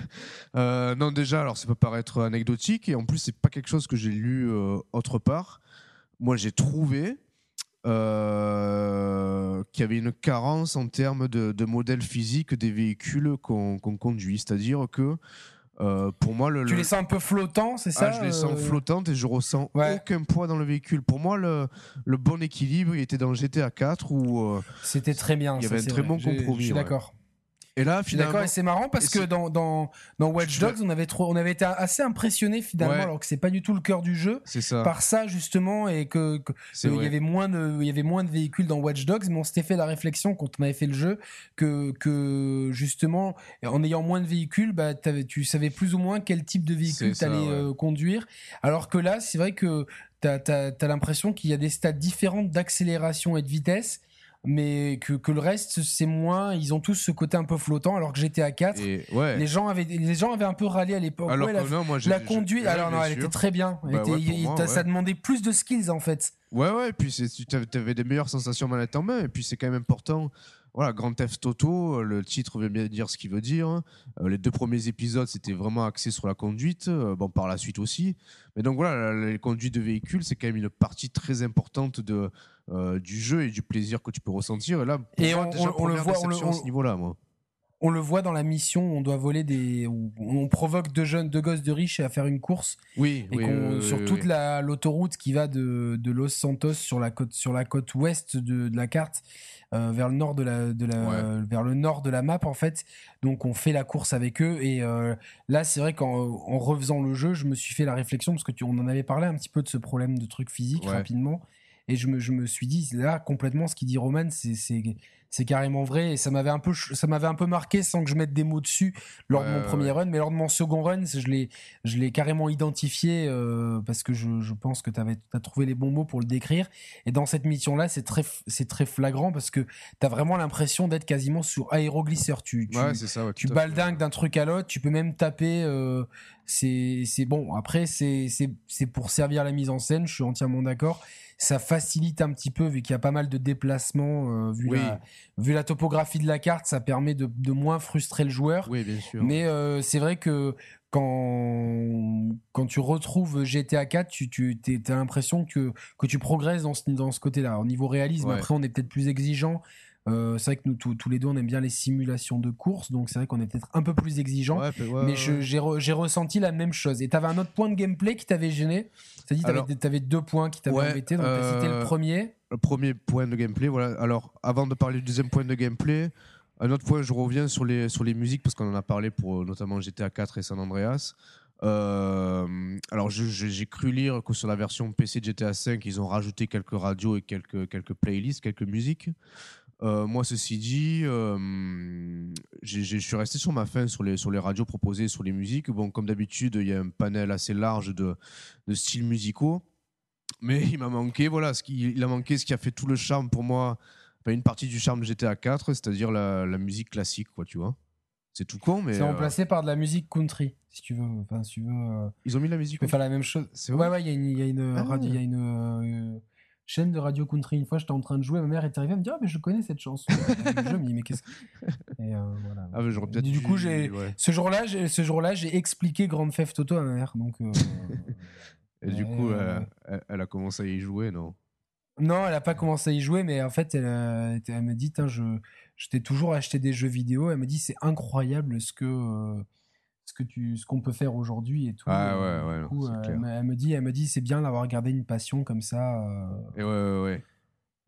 euh, non, déjà, alors ça peut paraître anecdotique et en plus c'est pas quelque chose que j'ai lu euh, autre part. Moi, j'ai trouvé euh, qu'il y avait une carence en termes de, de modèle physique des véhicules qu'on conduit, c'est-à-dire que euh, pour moi, le, tu les sens un peu flottants, c'est ça ah, Je les sens flottantes et je ressens aucun poids dans le véhicule. Pour moi, le, le bon équilibre, il était dans GTA 4 où c'était très bien. Il y avait un très bon compromis. Je suis d'accord. Et là, finalement. D'accord, et c'est marrant parce que dans, dans, dans Watch Dogs, on avait, trop, on avait été assez impressionné finalement, alors que c'est pas du tout le cœur du jeu. Ça. Par ça, justement, et que, il y avait moins de, il y avait moins de véhicules dans Watch Dogs, mais on s'était fait la réflexion quand on avait fait le jeu que, que justement, en ayant moins de véhicules, bah, tu savais plus ou moins quel type de véhicule tu allais euh, conduire. Alors que là, c'est vrai que tu as, as l'impression qu'il y a des stades différents d'accélération et de vitesse mais que, que le reste c'est moins ils ont tous ce côté un peu flottant alors que j'étais à 4 les gens avaient les gens avaient un peu râlé à l'époque. Alors la, non, moi, la conduite alors non elle était très bien. Bah ça demandait plus de skills en fait. Ouais ouais et puis tu avais des meilleures sensations manette en main et puis c'est quand même important. Voilà, Grand Theft Auto, le titre veut bien dire ce qu'il veut dire. Euh, les deux premiers épisodes, c'était vraiment axé sur la conduite, euh, bon, par la suite aussi. Mais donc voilà, les conduites de véhicules, c'est quand même une partie très importante de, euh, du jeu et du plaisir que tu peux ressentir. Et là, et on, le voit, on ce niveau-là, moi on le voit dans la mission, on doit voler des, on provoque deux jeunes, deux gosses de riches à faire une course. Oui, et sur toute la l'autoroute qui va de, de, Los Santos sur la côte sur la côte ouest de, de la carte euh, vers le nord de la, de la vers le nord de la map en fait. Donc on fait la course avec eux et euh, là c'est vrai qu'en en refaisant le jeu, je me suis fait la réflexion parce que tu, on en avait parlé un petit peu de ce problème de trucs physiques rapidement et je me, suis dit là complètement ce qu'il dit Roman c'est c'est carrément vrai et ça m'avait un peu ça m'avait un peu marqué sans que je mette des mots dessus lors de mon premier run mais lors de mon second run je l'ai je l'ai carrément identifié euh, parce que je, je pense que tu as trouvé les bons mots pour le décrire. Et dans cette mission là c'est très c'est très flagrant parce que tu as vraiment l'impression d'être quasiment sur aéroglisseur. Tu tu, tu baldingues d'un truc à l'autre tu peux même taper euh, c'est c'est bon. Après c'est c'est pour servir la mise en scène je suis entièrement d'accord. Ça facilite un petit peu vu qu'il y a pas mal de déplacements euh, vu, la, vu la topographie de la carte ça permet de, de moins frustrer le joueur oui bien sûr mais euh, c'est vrai que quand, quand tu retrouves GTA 4, tu, tu as l'impression que, que tu progresses dans ce, dans ce côté-là. Au niveau réalisme, après, on est peut-être plus exigeant. Euh, c'est vrai que nous tous les deux on aime bien les simulations de course, donc c'est vrai qu'on est peut-être un peu plus exigeant. mais j'ai ressenti la même chose. Et t'avais un autre point de gameplay qui t'avait gêné? C'est-à-dire que t'avais deux points qui t'avaient embêté. Donc c'était le euh, premier. Le premier point de gameplay, voilà. Alors avant de parler du deuxième point de gameplay, un autre point, je reviens sur les sur les musiques parce qu'on en a parlé pour euh, notamment GTA 4 et San Andreas. alors j'ai cru lire que sur la version PC de GTA 5, ils ont rajouté quelques radios et quelques quelques playlists, quelques musiques. Euh, moi, ceci dit, euh, je suis resté sur ma fin sur les, sur les radios proposées, sur les musiques. Bon, comme d'habitude, il y a un panel assez large de, de styles musicaux. Mais il m'a manqué, voilà, ce qui, il a manqué ce qui a fait tout le charme pour moi, une partie du charme de GTA 4, c'est-à-dire la, la, musique classique, quoi, tu vois. C'est tout con, mais. C'est remplacé euh, par de la musique country, si tu veux. Enfin, si tu veux Ils ont mis de la musique. Tu peux faire la même chose. Ouais, ouais, il y a une, il y a une, ah il y a une chaîne de radio country. Une fois, j'étais en train de jouer, ma mère est arrivée, elle me dit Ah, mais je connais cette chanson. je me dis Mais qu'est-ce que. Et euh, voilà. Ah, mais du coup, j'ai ce jour-là, ce jour-là, j'ai expliqué Grand Theft Auto à ma mère. Donc, euh, Et du coup, elle, a commencé à y jouer, non? Non, elle a pas commencé à y jouer, mais en fait, elle, euh, elle me dit je, je t'ai toujours acheté des jeux vidéo. Elle me dit C'est incroyable ce que ce que tu ce qu'on peut faire aujourd'hui et tout. Ah ouais, ouais, euh, elle, me dit elle me dit c'est bien d'avoir gardé une passion comme ça. Euh. et ouais, ouais, ouais.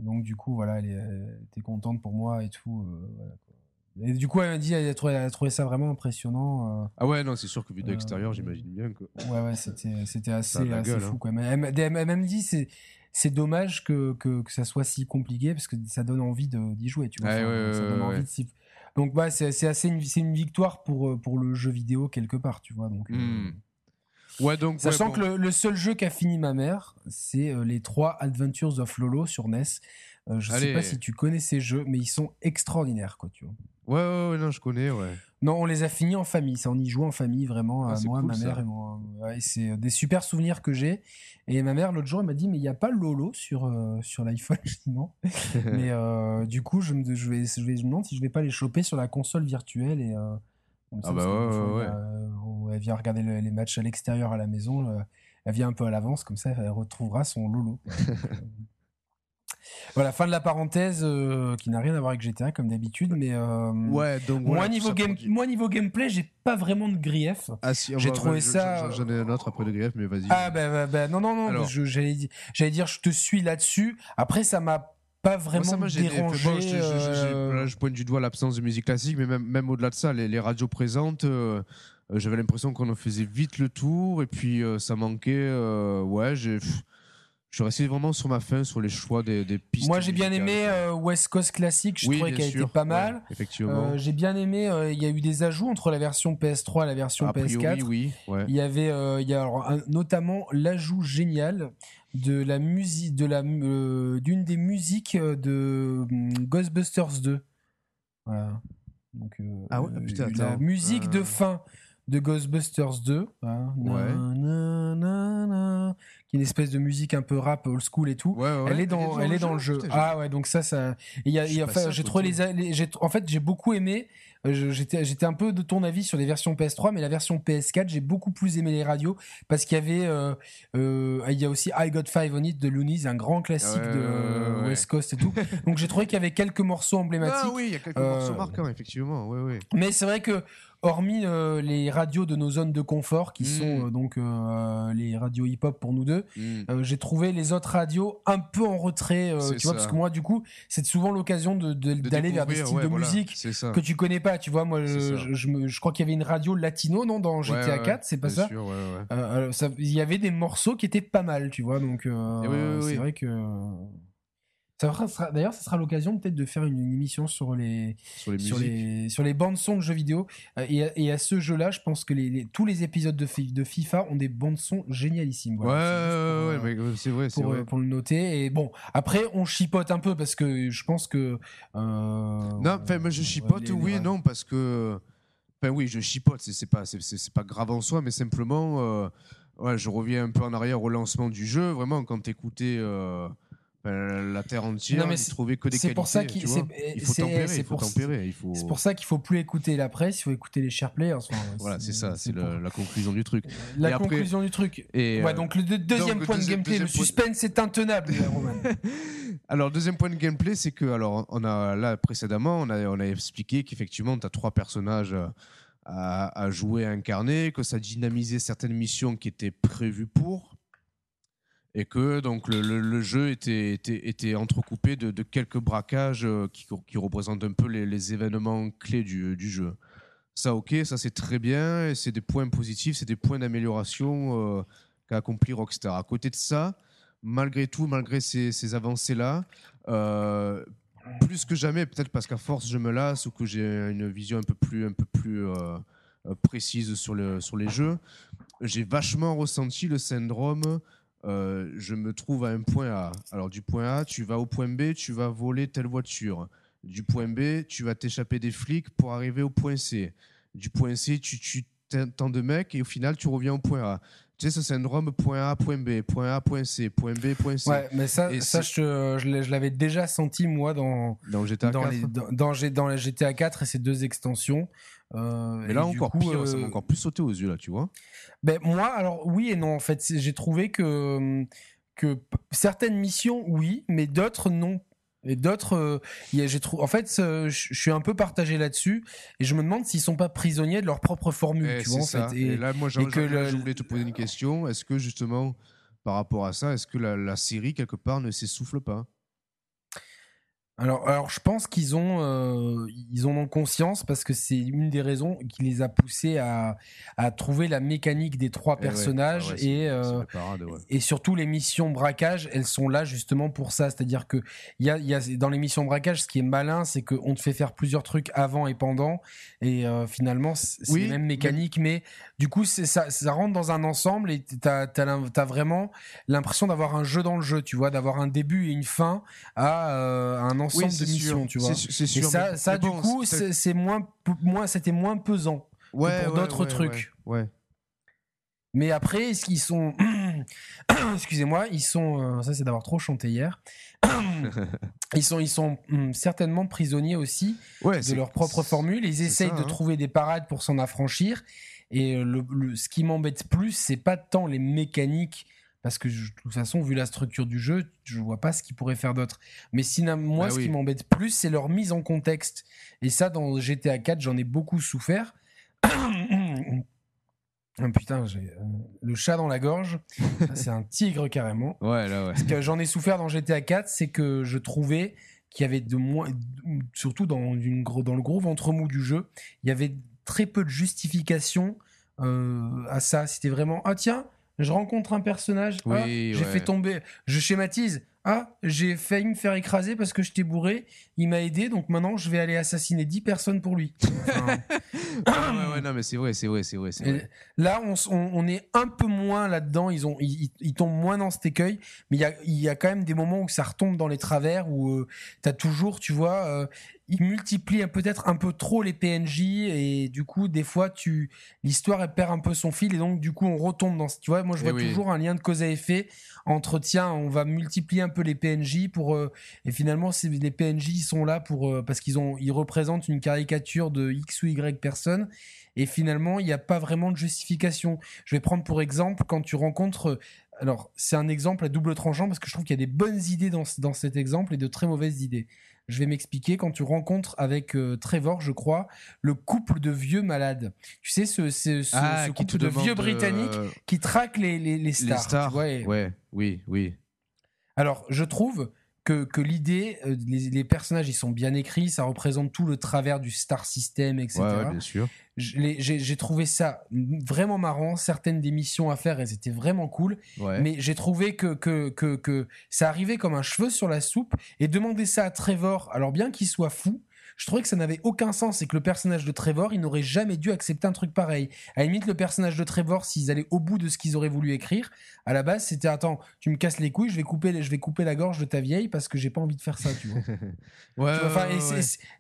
Donc du coup voilà, elle, était contente pour moi et tout. Euh, et du coup elle m'a dit elle a, trouvé, elle a trouvé ça vraiment impressionnant. ah ouais non c'est sûr que vu de l'extérieur j'imagine bien que. Ouais ouais c'était c'était assez, assez fou hein. quoi. Mais elle, m'a même dit c'est c'est dommage que, que, que, ça soit si compliqué parce que ça donne envie d'y jouer tu vois. ça, donne envie de donc bah, c'est assez une, une victoire pour, euh, pour le jeu vidéo quelque part, tu vois. Donc, euh, hmm. ouais, donc, Sachant que le, seul jeu qu'a fini ma mère, c'est euh, les trois Adventures of Lolo sur NES. je sais pas si tu connais ces jeux, mais ils sont extraordinaires, quoi, tu vois. Ouais, ouais, ouais, non, je connais, ouais. Non, on les a finis en famille. Ça, on y joue en famille, vraiment. Ah, moi, ma mère et moi. c'est des super souvenirs que j'ai. Et ma mère, l'autre jour, elle m'a dit, mais il n'y a pas Lolo sur, euh, sur l'iPhone. Je dis non. mais euh, du coup, je me, je, vais, je, vais, je me demande si je vais pas les choper sur la console virtuelle. Et, euh, ah bah ouais, ouais, elle vient regarder les matchs à l'extérieur à la maison. elle vient un peu à l'avance, comme ça, elle retrouvera son Lolo. Voilà, fin de la parenthèse euh, qui n'a rien à voir avec GTA comme d'habitude, mais euh, ouais, donc moi niveau game, moi niveau gameplay, j'ai pas vraiment de grief. Ah si, j'ai trouvé ça. J'en ai un autre après de grief, mais vas-y. Ah ben bah, bah, non non non, j'allais j'allais dire je te suis là-dessus. Après ça m'a pas vraiment moi, ça dérangé. je, euh, je, pointe du doigt l'absence de musique classique, mais même, même au-delà de ça, les, les radios présentes, j'avais l'impression qu'on en faisait vite le tour, et puis ça manquait. ouais, j'ai je resté vraiment sur ma fin, sur les choix des, des pistes. Moi, j'ai bien aimé euh, West Coast Classic, je trouvais qu'elle était pas mal. effectivement. Euh, j'ai bien aimé, euh, il y a eu des ajouts entre la version PS3 et la version PS4. oui. Il y avait il y a notamment l'ajout génial de la musique, de la d'une des musiques de Ghostbusters 2. Voilà. Donc, ah ouais, putain, la musique de fin de Ghostbusters 2, hein, ouais. Une espèce de musique un peu rap old school et tout. Ouais, ouais, elle est dans, elle est dans le jeu. Putain, Ah ouais, donc ça, ça. Y a, y a- enfin, j'ai trouvé les, les- j'ai- en fait, j'ai beaucoup aimé. euh, J'étais, j'étais un peu de ton avis sur les versions PS3, mais la version PS4, j'ai beaucoup plus aimé les radios parce qu'il y avait, euh, euh, il y a aussi I Got Five on It de Loonies, un grand classique Ouais, de. West Coast et tout. donc j'ai trouvé qu'il y avait quelques morceaux emblématiques. Ah oui, il y a quelques Euh, morceaux marquants, effectivement. Ouais, ouais. Mais c'est vrai que, hormis euh, les radios de nos zones de confort, qui Mm. sont euh, donc euh, les radios hip-hop pour nous deux, Mm. j'ai trouvé les autres radios un peu en retrait, tu vois, parce que moi, du coup, c'est souvent l'occasion de- de- De d'aller vers des styles ouais, de voilà, musique que tu connais pas, tu vois. Moi, je, je, je me- je crois qu'il y avait une radio latino, non, dans GTA ouais, 4, c'est pas ça? Il y avait des morceaux qui étaient pas mal, tu vois, donc oui, oui, c'est oui. vrai que. D'ailleurs, ça sera l'occasion peut-être de faire une, une émission sur les, Sur les sur les, sur les bandes son de jeux vidéo. Euh, Et, à- et à ce jeu-là, je pense que les, les- tous les épisodes de, Fi- de FIFA ont des bandes son génialissimes. Ouais, Voilà, ouais, ouais, c'est vrai, c'est pour, vrai. pour le noter. Et bon, après, on chipote un peu parce que je pense que. euh, Non, enfin, moi je chipote, oui, les- non, parce que. Enfin, oui, je chipote, c'est pas, c'est- pas grave en soi, mais simplement, euh, ouais, je reviens un peu en arrière au lancement du jeu. Vraiment, quand t'écoutais euh, ben, la terre entière, c'est- trouvais que des C'est qualités. pour ça c'est- Il faut c'est- tempérer, c'est il faut pour- tempérer. Faut... C'est pour ça qu'il faut plus écouter la presse, il faut écouter les share players. Enfin, Voilà, c'est ça, c'est pour- la conclusion du truc. la Et après- conclusion du truc. Et, Ouais, euh, donc le deux- deuxième donc, point de gameplay, le suspense est intenable. Alors, deuxième point de gameplay, c'est que, alors, on a là précédemment, on a, on a expliqué qu'effectivement, tu as trois personnages euh, à, à jouer, à incarner, que ça dynamisait certaines missions qui étaient prévues pour, et que donc le, jeu était, était, était entrecoupé de, de quelques braquages euh, qui, qui représentent un peu les, événements clés du, du jeu. Ça, ok, ça c'est très bien, et c'est des points positifs, c'est des points d'amélioration euh, qu'a accompli Rockstar. À côté de ça, malgré tout, malgré ces, ces avancées-là, euh, plus que jamais, peut-être parce qu'à force je me lasse ou que j'ai une vision un peu plus, un peu plus euh, euh, précise sur, le, sur les jeux, j'ai vachement ressenti le syndrome. Euh, je me trouve à un point A. Alors du point A, tu vas au point B, tu vas voler telle voiture. Du point B, tu vas t'échapper des flics pour arriver au point C. Du point C, tu tues tant de mecs et au final, tu reviens au point A. Tu sais, ce syndrome point A, point B, point A, point C, point B, point C. Ouais, mais ça, Et ça je, l'avais déjà senti, moi, dans, Dans GTA dans, 4. les, dans, dans G- dans la GTA 4 et ses deux extensions. Euh, Mais là et encore coup, pire, ça m'a euh, encore plus sauté aux yeux là, tu vois. Ben, moi, alors oui et non. En fait, j'ai trouvé que, que certaines missions, oui, mais d'autres, non. Et d'autres, euh, j'ai trouvé. En fait, je suis un peu partagé là-dessus, et je me demande s'ils sont pas prisonniers de leur propre formule, Eh, tu vois, en c'est ça. fait. Et, Et, là, moi, et que le- je voulais te poser une question. Est-ce que justement, par rapport à ça, est-ce que la, la série quelque part ne s'essouffle pas? Alors, alors, je pense qu'ils ont, euh, ils en ont conscience parce que c'est une des raisons qui les a poussés à, à trouver la mécanique des trois Eh personnages ouais, et. euh, la parade, ouais. Et surtout, les missions braquage, elles sont là justement pour ça. C'est-à-dire que y a, y a, dans les missions braquage, ce qui est malin, c'est qu'on te fait faire plusieurs trucs avant et pendant. Et euh, finalement, c'est Oui, les mêmes mécaniques, mais du coup, ça, ça rentre dans un ensemble et t'as as, vraiment l'impression d'avoir un jeu dans le jeu, tu vois, d'avoir un début et une fin à euh, un ensemble Oui, de c'est missions, sûr, tu vois. c'est- c'est Et sûr, ça, du bon, coup, c'est- moins, moins c'était moins pesant. ouais, pour ouais, d'autres ouais, trucs. Ouais. Mais après, est-ce qu'ils sont. Excusez-moi, ils sont. euh, ça, c'est d'avoir trop chanté hier. ils sont, ils sont hum, certainement prisonniers aussi Ouais, de leur propre formule. Ils essayent ça, de hein. trouver des parades pour s'en affranchir. Et euh, le, le- ce qui m'embête plus, c'est pas tant les mécaniques. Parce que je- de toute façon, vu la structure du jeu, je vois pas ce qu'ils pourraient faire d'autre. Mais sinon, moi, Bah ce oui. qui m'embête plus, c'est leur mise en contexte. Et ça, dans GTA 4, j'en ai beaucoup souffert. Ah, putain, j'ai euh, le chat dans la gorge. C'est un tigre carrément. Ouais, là, ouais. Ce que j'en ai souffert dans GTA 4, c'est que je trouvais qu'il y avait de moins, surtout dans, une, gros- dans le gros ventre mou du jeu, il y avait très peu de justification euh, à ça. C'était vraiment ah tiens, je rencontre un personnage, Oui, ah, j'ai fait tomber, je schématise. Ah, j'ai failli me faire écraser parce que je t'ai bourré. Il m'a aidé, donc maintenant je vais aller assassiner 10 personnes pour lui. ouais, ouais, non, mais c'est vrai, c'est vrai, c'est vrai. vrai. Là, on, on, est un peu moins là-dedans. Ils, ont, ils, ils, tombent moins dans cet écueil, mais il y a, y a, quand même des moments où ça retombe dans les travers, où euh, tu as toujours, tu vois, euh, il multiplie peut-être un peu trop les PNJ et du coup des fois tu l'histoire elle perd un peu son fil et donc du coup on retombe dans tu vois moi je eh vois toujours un lien de cause à effet entre tiens on va multiplier un peu les PNJ pour euh, et finalement les PNJ sont là pour euh, parce qu'ils ont ils représentent une caricature de X ou Y personne et finalement il n'y a pas vraiment de justification je vais prendre pour exemple quand tu rencontres alors c'est un exemple à double tranchant parce que je trouve qu'il y a des bonnes idées dans, dans cet exemple et de très mauvaises idées je vais m'expliquer. Quand tu rencontres avec euh, Trevor, je crois, le couple de vieux malades. Tu sais, ce, ce, ce, ah, couple de vieux britanniques euh, qui traquent les, les, les stars. Les stars. ouais, oui, oui. Alors, je trouve que, l'idée, euh, les, personnages, ils sont bien écrits, ça représente tout le travers du star system, etc. Ouais, bien sûr. J'ai trouvé ça vraiment marrant. Certaines des missions à faire, elles étaient vraiment cool. Mais j'ai trouvé que, que, que, que ça arrivait comme un cheveu sur la soupe. Et demander ça à Trevor, alors bien qu'il soit fou, je trouvais que ça n'avait aucun sens et que le personnage de Trevor, il n'aurait jamais dû accepter un truc pareil. À la limite, le personnage de Trevor, s'ils allaient au bout de ce qu'ils auraient voulu écrire, à la base, c'était attends, tu me casses les couilles, je vais couper, je vais couper la gorge de ta vieille parce que j'ai pas envie de faire ça, tu vois. ouais,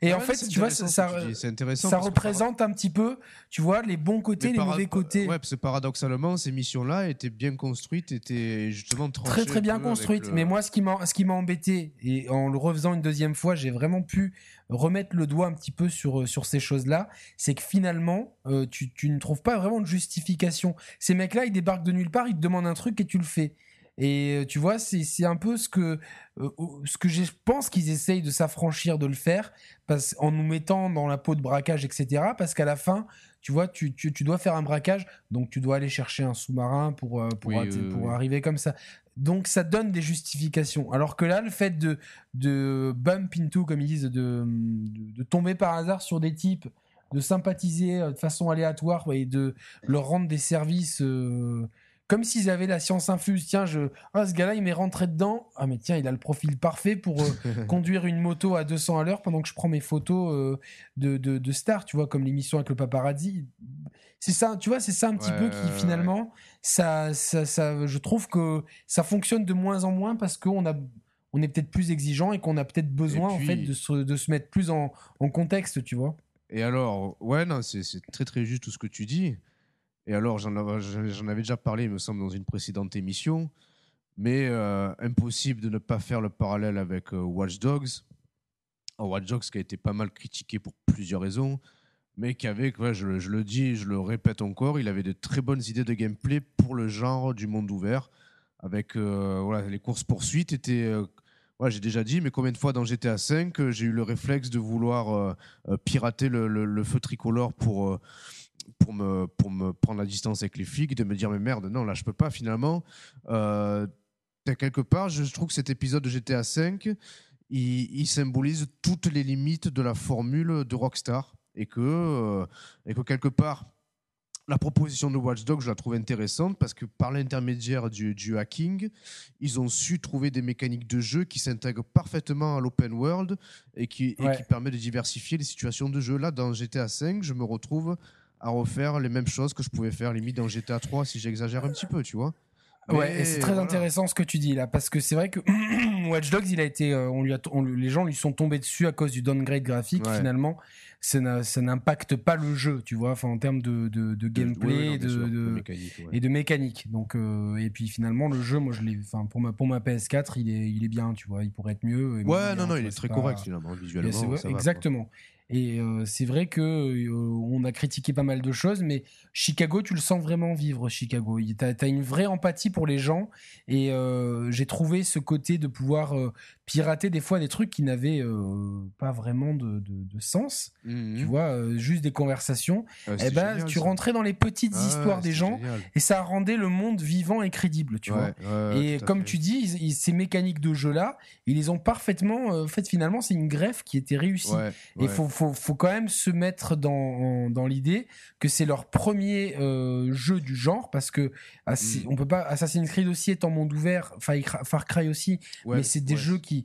et, en fait, tu vois, ça, ça représente un petit peu, tu vois, les bons côtés, les mauvais côtés. Ouais, parce que paradoxalement, ces missions-là étaient bien construites, étaient justement très très bien construites. Mais moi, ce qui m'a, ce qui m'a embêté et en le refaisant une deuxième fois, j'ai vraiment pu remettre le doigt un petit peu sur, euh, sur ces choses-là, c'est que finalement, euh, tu, tu, ne trouves pas vraiment de justification. Ces mecs-là, ils débarquent de nulle part, ils te demandent un truc et tu le fais. Et euh, tu vois, c'est un peu ce que, ce que je pense qu'ils essayent de s'affranchir de le faire parce, en nous mettant dans la peau de braquage, etc. Parce qu'à la fin, tu vois, tu, tu, tu, dois faire un braquage, donc tu dois aller chercher un sous-marin pour, pour, pour arriver comme ça. Donc ça donne des justifications. Alors que là, le fait de, de bump into, comme ils disent, de, de, tomber par hasard sur des types, de sympathiser euh, de façon aléatoire et de leur rendre des services euh, comme s'ils avaient la science infuse. Tiens, je, ah, ce gars-là, il m'est rentré dedans. Ah, mais tiens, il a le profil parfait pour euh, conduire une moto à 200 à l'heure pendant que je prends mes photos de, de, de stars, tu vois, comme l'émission avec le paparazzi c'est ça, tu vois, c'est ça un petit peu qui finalement, ça, ça, ça, je trouve que ça fonctionne de moins en moins parce qu'on a, on est peut-être plus exigeant et qu'on a peut-être besoin en fait de se, de se mettre plus en, en, contexte, tu vois. Et alors, ouais, non, c'est très très juste tout ce que tu dis. Et alors, j'en avais, déjà parlé, il me semble, dans une précédente émission, mais euh, impossible de ne pas faire le parallèle avec euh, Watch Dogs. Watch Dogs qui a été pas mal critiqué pour plusieurs raisons mais qui avait, je, le dis, je le répète encore, il avait de très bonnes idées de gameplay pour le genre du monde ouvert. Avec euh, les courses poursuites étaient, j'ai déjà dit, mais combien de fois dans GTA V j'ai eu le réflexe de vouloir pirater le, feu tricolore pour pour me pour me prendre la distance avec les flics, de me dire mais merde, non là je peux pas finalement. quelque part, je trouve que cet épisode de GTA V, il symbolise toutes les limites de la formule de Rockstar et que, euh, et que quelque part, la proposition de Watch Dogs, je la trouve intéressante parce que par l'intermédiaire du, du, hacking, ils ont su trouver des mécaniques de jeu qui s'intègrent parfaitement à l'open world et qui, et qui permettent de diversifier les situations de jeu. Là, dans GTA V, je me retrouve à refaire les mêmes choses que je pouvais faire limite dans GTA 3 si j'exagère un petit peu, tu vois. ouais, c'est très intéressant ce que tu dis là, parce que c'est vrai que Watch Dogs, il a été, euh, on lui a, les gens lui sont tombés dessus à cause du downgrade graphique finalement ça n'impacte pas le jeu, tu vois, enfin en termes de, de, gameplay de, et de mécanique. Donc euh, et puis finalement le jeu, moi je l'ai, enfin pour ma pour ma PS4, il est il est bien, tu vois, il pourrait être mieux. Ouais, non non, il est très correct finalement visuellement. exactement. Et euh, c'est vrai que euh, on a critiqué pas mal de choses, mais Chicago, tu le sens vraiment vivre, Chicago. Tu as, une vraie empathie pour les gens. Et euh, j'ai trouvé ce côté de pouvoir pirater des fois des trucs qui n'avaient pas vraiment de, sens. Mmh, tu mmh. vois, juste des conversations. et ah, eh ben, tu rentrais dans les petites ah, histoires des gens et ça rendait le monde vivant et crédible, tu vois. et comme tu dis, ces mécaniques de jeu-là, ils les ont parfaitement. en fait, finalement, c'est une greffe qui était réussie. Et faut faut, faut quand même se mettre dans, dans l'idée que c'est leur premier euh, jeu du genre parce que Mm. on peut pas Assassin's Creed aussi est en monde ouvert, Far Cry- Far Cry aussi, mais c'est des jeux qui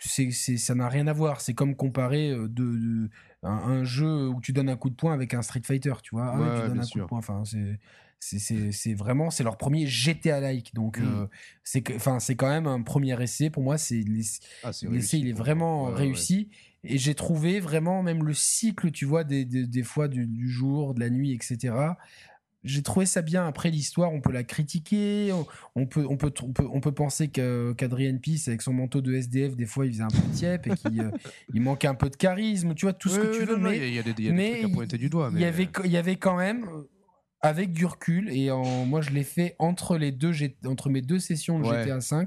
c'est c'est- ça n'a rien à voir. C'est comme comparer euh, de, de- un, un jeu où tu donnes un coup de poing avec un Street Fighter, tu vois. Ah ouais, tu donnes un coup de poing. Enfin, c'est c'est- c'est vraiment c'est leur premier GTA like. Donc Mm. euh, c'est enfin c'est quand même un premier essai pour moi. C'est les- Ah, c'est L'essai, réussi il est vraiment Ouais, ouais, réussi. Et j'ai trouvé vraiment même le cycle, tu vois, des, des, des fois du, du jour, de la nuit, etc. J'ai trouvé ça bien. Après l'histoire, on peut la critiquer. On, on peut, on peut, on peut, on peut penser qu'Adrien Peace, avec son manteau de SDF, des fois, il faisait un peu tiep et qu'il euh, il manquait un peu de charisme. Tu vois, tout ce que tu veux. non, mais il y a- il y a des, il y a des mais trucs à pointer du doigt. il y avait, il y avait quand même, euh, avec du recul, et en, moi je l'ai fait entre les deux, entre mes deux sessions de Ouais. GTA V.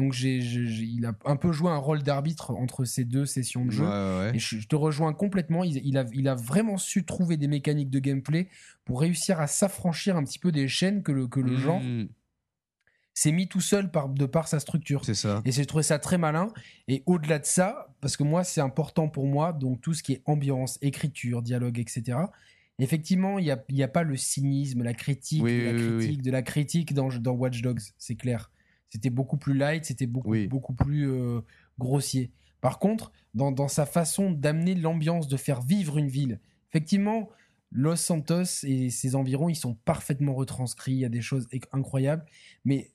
Donc j'ai, j'ai- j'ai- il a un peu joué un rôle d'arbitre entre ces deux sessions de jeu. Ouais, ouais, ouais. Et je, je te rejoins complètement. Il, il a, il a vraiment su trouver des mécaniques de gameplay pour réussir à s'affranchir un petit peu des chaînes que le, que le Mm, genre s'est mis tout seul par, de par sa structure. C'est ça. Et j'ai trouvé ça très malin. Et au-delà de ça, parce que moi, c'est important pour moi, donc tout ce qui est ambiance, écriture, dialogue, etc. Effectivement, il n'y a, y a pas le cynisme, la critique, Oui, de la oui, oui, critique, de la critique dans, dans Watch Dogs, c'est clair. C'était beaucoup plus light, c'était beaucoup, Oui. beaucoup plus euh, grossier. Par contre, dans, dans sa façon d'amener l'ambiance, de faire vivre une ville, effectivement, Los Santos et ses environs, ils sont parfaitement retranscrits. Il y a des choses incroyables. Mais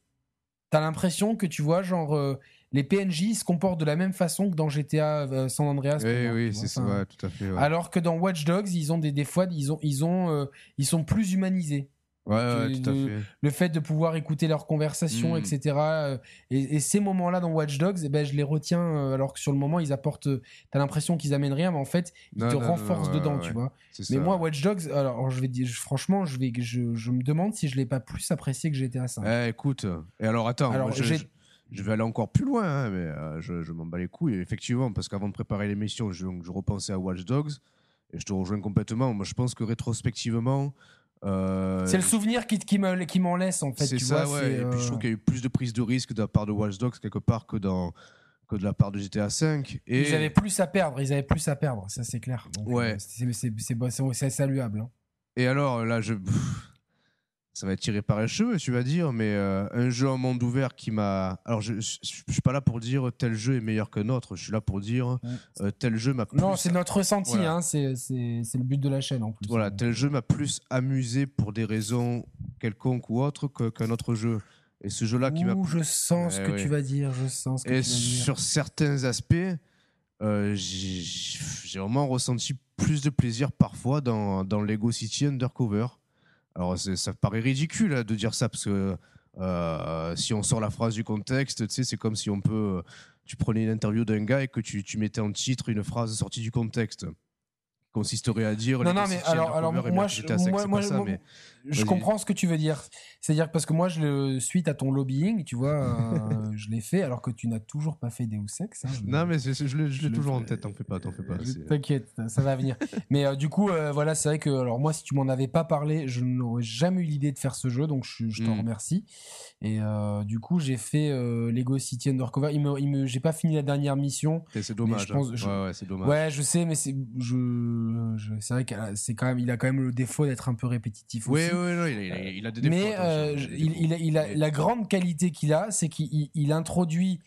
t'as l'impression que tu vois, genre, euh, les PNJ se comportent de la même façon que dans GTA euh, San Andreas. Oui, oui, c'est ça. Ouais, tout à fait. Ouais, Alors que dans Watch Dogs, ils ont des, des fois, ils ont, ils ont, euh, ils sont plus humanisés. Ouais, ouais, tu- tout à de- fait. Le fait de pouvoir écouter leurs conversations, Mm. etc. euh, et, et ces moments-là dans Watch Dogs, eh ben, je les retiens. euh, alors que sur le moment, ils apportent. euh, T'as l'impression qu'ils amènent rien, mais en fait, ils Non, te non, renforcent dedans, ouais, tu vois. Mais ça. moi, Watch Dogs, alors je vais dire, franchement, je vais, je, je me demande si je l'ai pas plus apprécié que GTA 5. Eh, écoute, et alors attends, Alors, moi, je, vais aller encore plus loin, hein, mais euh, je, je m'en bats les couilles. Effectivement, parce qu'avant de préparer l'émission, je, je repensais à Watch Dogs et je te rejoins complètement. Moi, je pense que rétrospectivement, euh, C'est le souvenir qui, qui me- qui m'en laisse en fait. c'est ça, vois, ouais. Et puis je euh, trouve qu'il y a eu plus de prise de risque de la part de Watch Dogs quelque part que dans que de la part de GTA V. Et Ils avaient plus à perdre, ils avaient plus à perdre, ça c'est clair. Donc, Ouais. euh, c'est saluable. hein. Et alors, là, je. Ça va être tiré par les cheveux, tu vas dire, mais euh, un jeu en monde ouvert qui m'a. Alors, je, je suis pas là pour dire tel jeu est meilleur que notre, je suis là pour dire euh, tel jeu m'a plus. Non, c'est notre ressenti, Voilà. hein, c'est le but de la chaîne en plus. Voilà, tel jeu m'a plus amusé pour des raisons quelconques ou autres qu'un autre jeu. Et ce jeu-là qui m'a. Ouh, je sens ce Ouais, que tu vas dire, je sens ce que Et tu vas dire. sur certains aspects, euh, j'ai j'ai vraiment ressenti plus de plaisir parfois dans, dans Lego City Undercover. Alors ça paraît ridicule hein, de dire ça parce que euh, si on sort la phrase du contexte, c'est comme si on peut, tu prenais une interview d'un gars et que tu, tu mettais en titre une phrase sortie du contexte. Consisterait à dire Non, non, mais alors, alors moi, je, moi, moi, ça, moi, mais comprends ce que tu veux dire. C'est-à-dire que parce que moi, je le, suite à ton lobbying, tu vois, euh, je l'ai fait alors que tu n'as toujours pas fait Deus Ex. hein, je- Non, mais je l'ai je l'ai toujours en tête, t'en fais pas, t'en fais pas. C'est- T'inquiète, ça va venir. Mais euh, du coup, euh, voilà, c'est vrai que alors moi, si tu m'en avais pas parlé, je n'aurais jamais eu l'idée de faire ce jeu, donc je, je t'en Mm. remercie. Et euh, du coup, j'ai fait euh, Lego City Undercover. Il me, il me, j'ai pas fini la dernière mission. C'est c'est dommage. je pense- hein. je- Ouais, ouais, c'est dommage. Ouais, je sais, mais c'est, je, je- c'est vrai que c'est quand même, il a quand même le défaut d'être un peu répétitif Oui, aussi. oui, il, a, il a- il a des défauts. Mais euh, je- il, il a, il a- la grande qualité qu'il a, c'est qu'il il- il introduit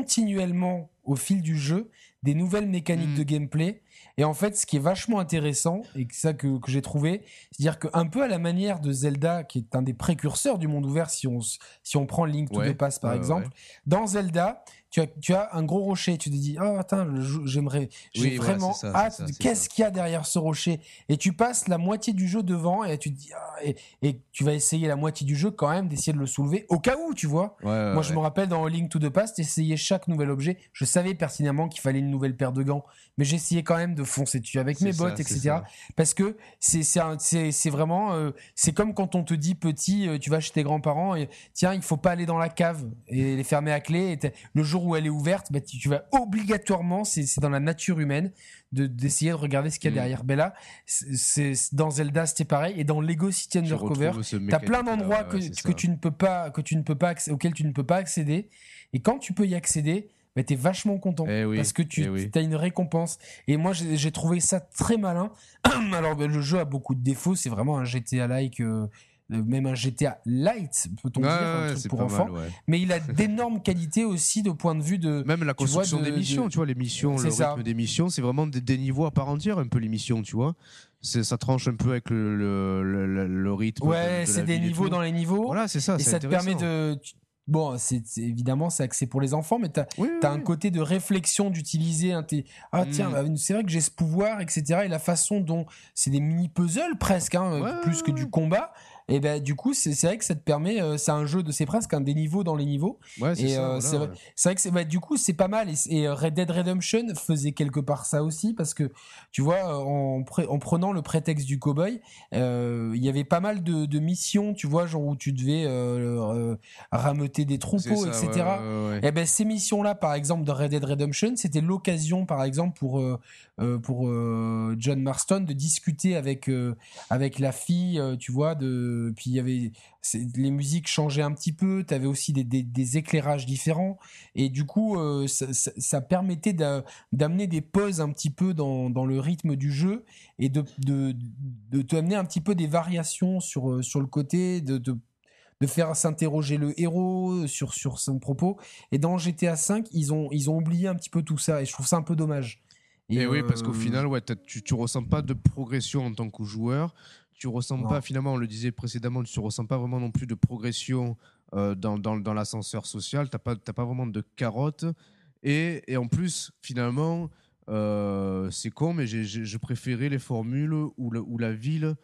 continuellement au fil du jeu des nouvelles mécaniques Mm. de gameplay. Et en fait, ce qui est vachement intéressant, et ça que, que j'ai trouvé, c'est-à-dire qu'un peu à la manière de Zelda, qui est un des précurseurs du monde ouvert, si on, si on prend Link to Ouais, the Past par exemple, ouais. dans Zelda, tu as, tu as un gros rocher, tu te dis, oh attends, jeu- j'aimerais, j'ai Oui, vraiment ça, hâte, qu'est-ce qu'il y a derrière ce rocher Et tu passes la moitié du jeu devant, et tu te dis, ah, et, et tu vas essayer la moitié du jeu quand même d'essayer de le soulever, au cas où, tu vois. Ouais, ouais, Moi, je me rappelle dans Link to the Past, essayer chaque nouvel objet. Je savais pertinemment qu'il fallait une nouvelle paire de gants, mais j'essayais quand même de foncer dessus avec mes ça, bottes, etc. Parce que c'est vraiment euh, c'est comme quand on te dit petit, euh, tu vas chez tes grands-parents et tiens, il faut pas aller dans la cave et les fermer à clé. Et le jour où elle est ouverte, bah, tu, tu vas obligatoirement, c'est dans la nature humaine de d'essayer de regarder ce qu'il y a Mm. derrière. Là, c'est dans Zelda c'était pareil et dans Lego City Undercover, T'as plein d'endroits que, tu ne peux pas, que tu ne peux pas, auxquels tu ne peux pas accéder. Et quand tu peux y accéder, bah, t'es vachement content Eh oui, parce que tu eh oui. as une récompense. Et moi, j'ai trouvé ça très malin. Alors, bah, le jeu a beaucoup de défauts. C'est vraiment un GTA-like, euh, même un GTA light, peut-on Ouais, dire, un truc pour enfants. mal, ouais. Mais il a d'énormes qualités aussi de point de vue de. Même la vois, construction de- des missions, de- tu vois, les missions, le ça. rythme des missions, c'est vraiment des, des niveaux à part entière, un peu les missions, tu vois. Ça tranche un peu avec le, le, le- le- le rythme. Ouais, de c'est des niveaux dans les niveaux. Voilà, c'est ça. et ça te permet de. Bon, c'est évidemment c'est axé pour les enfants, mais t'as Oui, oui, un côté de réflexion d'utiliser un ah tiens Mm. bah, c'est vrai que j'ai ce pouvoir etc et la façon dont c'est des mini puzzles presque hein, Ouais, plus que du combat et ben du coup c'est vrai que ça te permet euh, c'est un jeu de c'est presque un des niveaux dans les niveaux Ouais, c'est et, euh, voilà, c'est vrai- vrai que c'est bah, du coup c'est pas mal et, et, euh, Red Dead Redemption faisait quelque part ça aussi parce que tu vois euh, en, pre- en prenant le prétexte du cowboy euh, il y avait pas mal de, de missions tu vois genre où tu devais rameuter des troupeaux ça, etc ouais, ouais, ouais. eh ben ces missions-là, par exemple, de Red Dead Redemption, c'était l'occasion, par exemple, pour pour John Marston de discuter avec avec la fille, tu vois. De puis il y avait les musiques changeaient un petit peu. T'avais aussi des, éclairages différents et du coup, euh, ça, permettait d'a- d'amener des pauses un petit peu dans le rythme du jeu et de de de t'amener un petit peu des variations sur euh, le côté de, faire s'interroger le héros sur, son propos. Et dans GTA V, ils ont oublié un petit peu tout ça. Et je trouve ça un peu dommage. Et, oui, parce euh, qu'au final, ouais, tu, tu ressens pas de progression en tant que joueur. Tu ressens Non. pas, finalement, on le disait précédemment, tu ressens pas vraiment non plus de progression euh, dans, dans, dans l'ascenseur social. T'as pas, t'as pas vraiment de carotte. Et, et en plus, finalement, euh, c'est con, mais j'ai- j'ai- je préférais les formules où, le- où la ville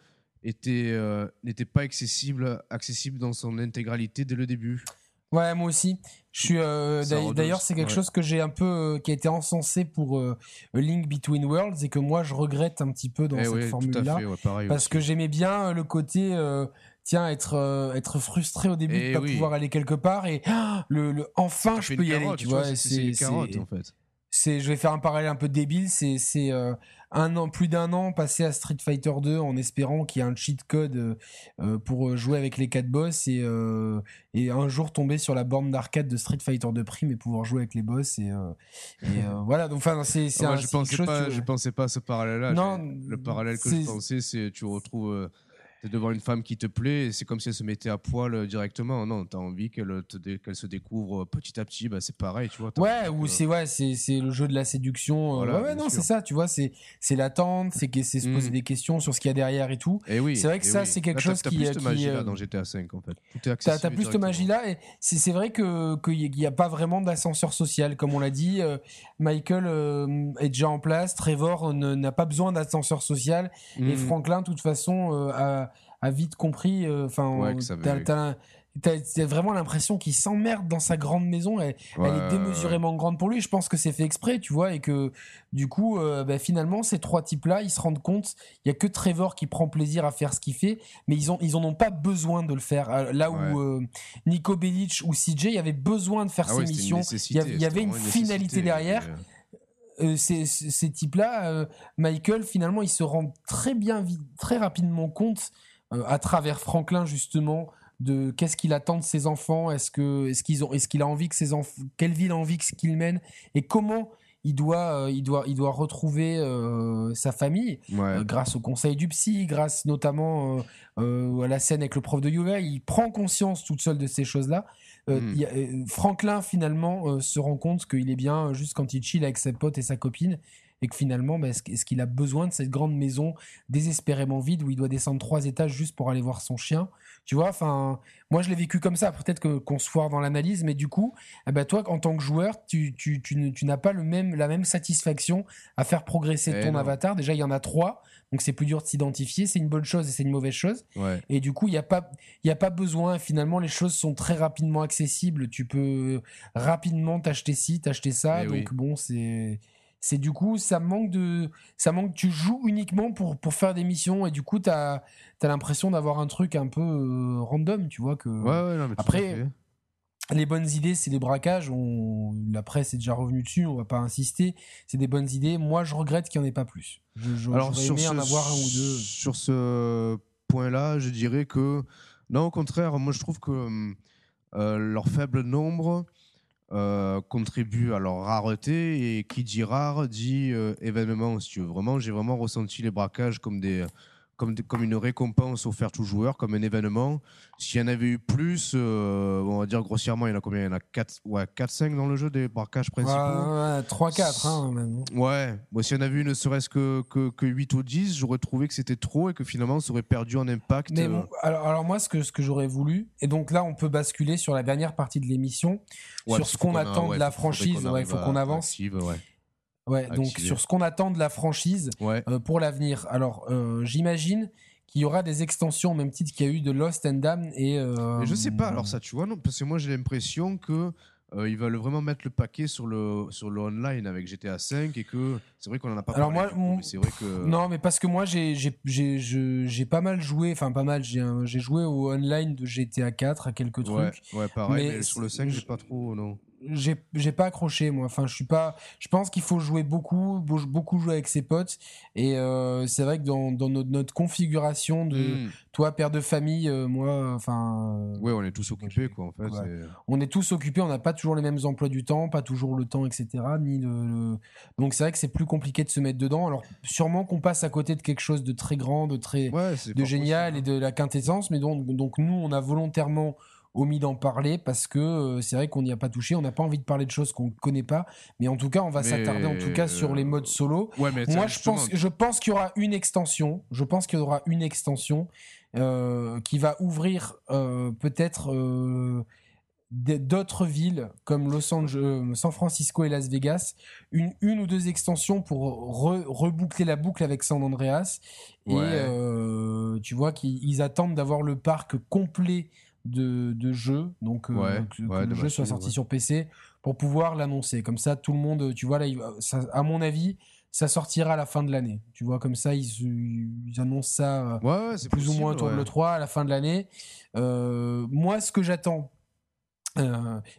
était euh, n'était pas accessible, accessible dans son intégralité dès le début. Ouais, moi aussi. Je suis. euh, d'ailleurs- c'est quelque ouais. chose que j'ai un peu euh, qui a été encensé pour euh, A Link Between Worlds et que moi je regrette un petit peu dans Eh cette oui, tout à formule-là. fait, ouais, pareil Parce aussi. que j'aimais bien le côté, tiens, être, être frustré au début Eh de pas oui. pouvoir aller quelque part et ah, le, le enfin je peux y aller, tu vois. c'est en fait. c'est je vais faire un parallèle un peu débile c'est c'est un an plus d'un an passé à Street Fighter 2 en espérant qu'il y ait un cheat code euh, euh, pour euh, jouer avec les quatre boss et euh, et un jour tomber sur la borne d'arcade de Street Fighter 2 Prime et pouvoir jouer avec les boss et, euh, et voilà donc enfin c'est c'est je pensais chose, pas, tu je pensais pas à ce parallèle-là. Non, J'ai- le parallèle que je pensais, c'est tu retrouves, t'es devant une femme qui te plaît, et c'est comme si elle se mettait à poil euh, directement. Non, t'as envie qu'elle dé- qu'elle se découvre euh, petit à petit. Bah, c'est pareil, tu vois. t'as Ouais, ou c'est ouais, c'est le jeu de la séduction. euh, Voilà, ouais, ouais, non, c'est ça, tu vois, c'est c'est l'attente, c'est se poser Mm. des questions sur ce qu'il y a derrière et tout. Eh oui, c'est vrai que eh ça, oui. c'est quelque Là, t'as- chose t'as qui- plus euh, de magie euh, là dans GTA 5 en fait. T'as t'as plus de magie là et c'est vrai que qu'il n'y a pas vraiment d'ascenseur social comme on l'a dit. euh, Michael euh, est déjà en place, Trevor euh, n'a pas besoin d'ascenseur social et Mhm. Franklin, de toute façon, euh, a, a vite compris. euh, Enfin, Ouais, t'as vraiment l'impression qu'il s'emmerde dans sa grande maison. Elle, Ouais, elle est démesurément grande pour lui. Je pense que c'est fait exprès, tu vois, et que du coup, euh, bah, finalement, ces trois types-là, ils se rendent compte. Il y a que Trevor qui prend plaisir à faire ce qu'il fait, mais ils ont ils en ont pas besoin de le faire. Euh, Là où euh, Nico Bellic ou CJ, il y avait besoin de faire Ah ces missions. Il y avait- il y c'était avait une finalité derrière. euh, Euh, ces, ces- types-là, euh, Michael, finalement, il se rend très bien, très rapidement compte, à travers Franklin justement, de qu'est-ce qu'il attend de ses enfants, est-ce que, est-ce qu'ils ont, est-ce qu'il a envie que ses enfants, quelle ville a envie qu'il mène, et comment il doit, euh, il doit, il doit retrouver euh, sa famille ouais. euh, grâce au conseil du psy, grâce notamment à la scène avec le prof de yoga. Il prend conscience toute seule de ces choses-là. Euh, Mm. euh, Franklin, finalement, se rend compte qu'il est bien juste quand il chill avec ses potes et sa copine. Et que finalement, bah, est-ce est-ce qu'il a besoin de cette grande maison désespérément vide où il doit descendre trois étages juste pour aller voir son chien Tu vois, enfin, moi je l'ai vécu comme ça. Peut-être que qu'on se foire dans l'analyse, mais du coup, eh ben, toi, en tant que joueur, tu, tu, tu, ne- tu n'as pas le même, la même satisfaction à faire progresser Eh ton non. avatar. Déjà, il y en a trois, donc c'est plus dur de s'identifier. C'est une bonne chose et c'est une mauvaise chose. ouais. Et du coup, il n'y a, pas- il y a pas besoin. Finalement, les choses sont très rapidement accessibles. Tu peux rapidement t'acheter ci, t'acheter ça. Eh donc oui. bon, c'est. C'est du coup, ça manque de. Ça manque. Tu joues uniquement pour, pour faire des missions et du coup, tu as, l'impression d'avoir un truc un peu euh, random, tu vois. que Ouais, ouais, non, mais tout à Après. Les bonnes idées, c'est des braquages. On... La presse est déjà revenue dessus, on va pas insister. C'est des bonnes idées. Moi, je regrette qu'il n'y en ait pas plus. Je, je- Alors sur aimé ce, en avoir un ou deux. sur ce point-là, je dirais que non, au contraire, moi je trouve que euh, leur faible nombre euh, contribue à leur rareté. Et qui dit rare dit euh, événement, si tu veux. Vraiment, j'ai vraiment ressenti les braquages comme des comme, comme une récompense offerte aux joueurs, comme un événement. S'il y en avait eu plus, euh, on va dire grossièrement, il y en a combien? Il y en a 4, ouais, 4-5 dans le jeu des braquages principaux? ouais, 3-4 hein, même. Ouais, bon, s'il y en avait eu ne serait-ce que, que, que, 8 ou 10, j'aurais trouvé que c'était trop et que finalement ça aurait perdu en impact. Mais euh. alors, alors, moi, ce que, ce que j'aurais voulu, et donc là on peut basculer sur la dernière partie de l'émission, sur ce qu'on attend de la franchise, il faut qu'on avance. Active, Ouais, donc sur ce qu'on attend de la franchise euh, pour l'avenir. Alors, euh, j'imagine qu'il y aura des extensions au même titre qu'il y a eu de Lost and Damned et. Euh, Mais je sais pas. Alors ça, tu vois, non, parce que moi j'ai l'impression que ils veulent vraiment mettre le paquet sur le sur le online avec GTA 5 et que c'est vrai qu'on en a pas. Alors moi, c'est vrai que non, mais parce que moi j'ai j'ai j'ai pas mal joué, enfin pas mal. J'ai j'ai joué au online de GTA 4 à quelques trucs. Ouais, pareil. Mais, sur le 5, j'ai pas trop non j'ai j'ai pas accroché moi. Enfin je suis pas je pense qu'il faut jouer beaucoup beaucoup jouer avec ses potes. Et euh, c'est vrai que dans, dans notre, notre, configuration de hmm. toi père de famille euh, moi enfin euh, ouais on est tous occupés quoi en fait on est tous occupés on n'a pas toujours les mêmes emplois du temps pas toujours le temps etc ni le, donc c'est vrai que c'est plus compliqué de se mettre dedans. Alors sûrement qu'on passe à côté de quelque chose de très grand de très de génial et de la quintessence mais donc donc nous on a volontairement omis d'en parler parce que euh, c'est vrai qu'on n'y a pas touché. On n'a pas envie de parler de choses qu'on ne connaît pas. Mais en tout cas, on va s'attarder en tout cas sur les modes solo. Moi, je pense, je pense qu'il y aura une extension. Je pense qu'il y aura une extension euh, qui va ouvrir euh, peut-être d'autres villes comme Los Angeles, San Francisco et Las Vegas, une, une ou deux extensions pour reboucler la boucle avec San Andreas. Et tu vois qu'ils attendent d'avoir le parc complet de, de jeu, donc euh, que, le jeu soit sorti sur PC pour pouvoir l'annoncer. Comme ça, tout le monde, tu vois, là, à mon avis, ça sortira à la fin de l'année. Tu vois, comme ça, ils, ils annoncent ça euh, plus ou moins autour de le 3 à la fin de l'année. Euh, moi, ce que j'attends,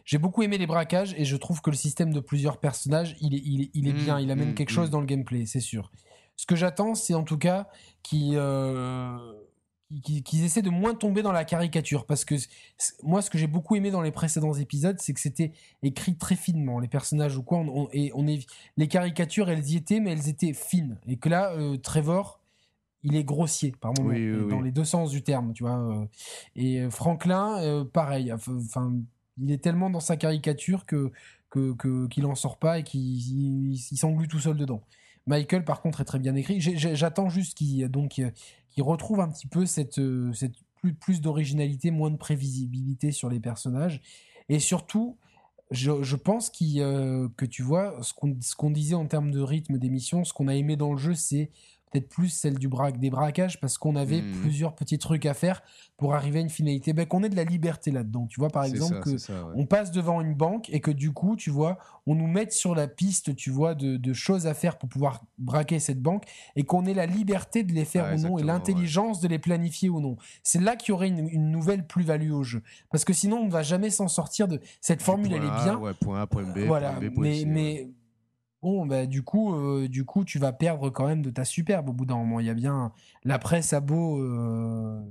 j'ai beaucoup aimé les braquages et je trouve que le système de plusieurs personnages, il est, il est, il est mmh, bien, il amène mmh, quelque chose mmh. dans le gameplay, c'est sûr. Ce que j'attends, c'est en tout cas qui qu'ils essaient de moins tomber dans la caricature. Parce que moi ce que j'ai beaucoup aimé dans les précédents épisodes c'est que c'était écrit très finement les personnages ou quoi. Et on est les caricatures elles y étaient mais elles étaient fines. Et que là euh, Trevor il est grossier par moment dans les deux sens du terme tu vois euh. et euh, Franklin pareil. Enfin il est tellement dans sa caricature que que qu'il en sort pas et qu'il s'englue tout seul dedans. Michael, par contre, est très bien écrit. J'attends juste qu'il donc retrouve un petit peu cette, euh, plus d'originalité, moins de prévisibilité sur les personnages. Et surtout, je, pense euh, que tu vois, ce qu'on disait en termes de rythme d'émission, ce qu'on a aimé dans le jeu, c'est peut-être plus celle du braque, des braquages parce qu'on avait mmh. plusieurs petits trucs à faire pour arriver à une finalité. Ben, qu'on ait de la liberté là-dedans. Tu vois, par exemple, que on passe devant une banque et que du coup, tu vois, on nous mette sur la piste, tu vois, de, choses à faire pour pouvoir braquer cette banque et qu'on ait la liberté de les faire ou non et l'intelligence de les planifier ou non. C'est là qu'il y aurait une, nouvelle plus-value au jeu. Parce que sinon, on ne va jamais s'en sortir de cette formule, elle est bien. point A, point B, voilà, mais, mais bah, du coup, euh, du coup, tu vas perdre quand même de ta superbe au bout d'un moment. Il y a bien la presse à beau euh,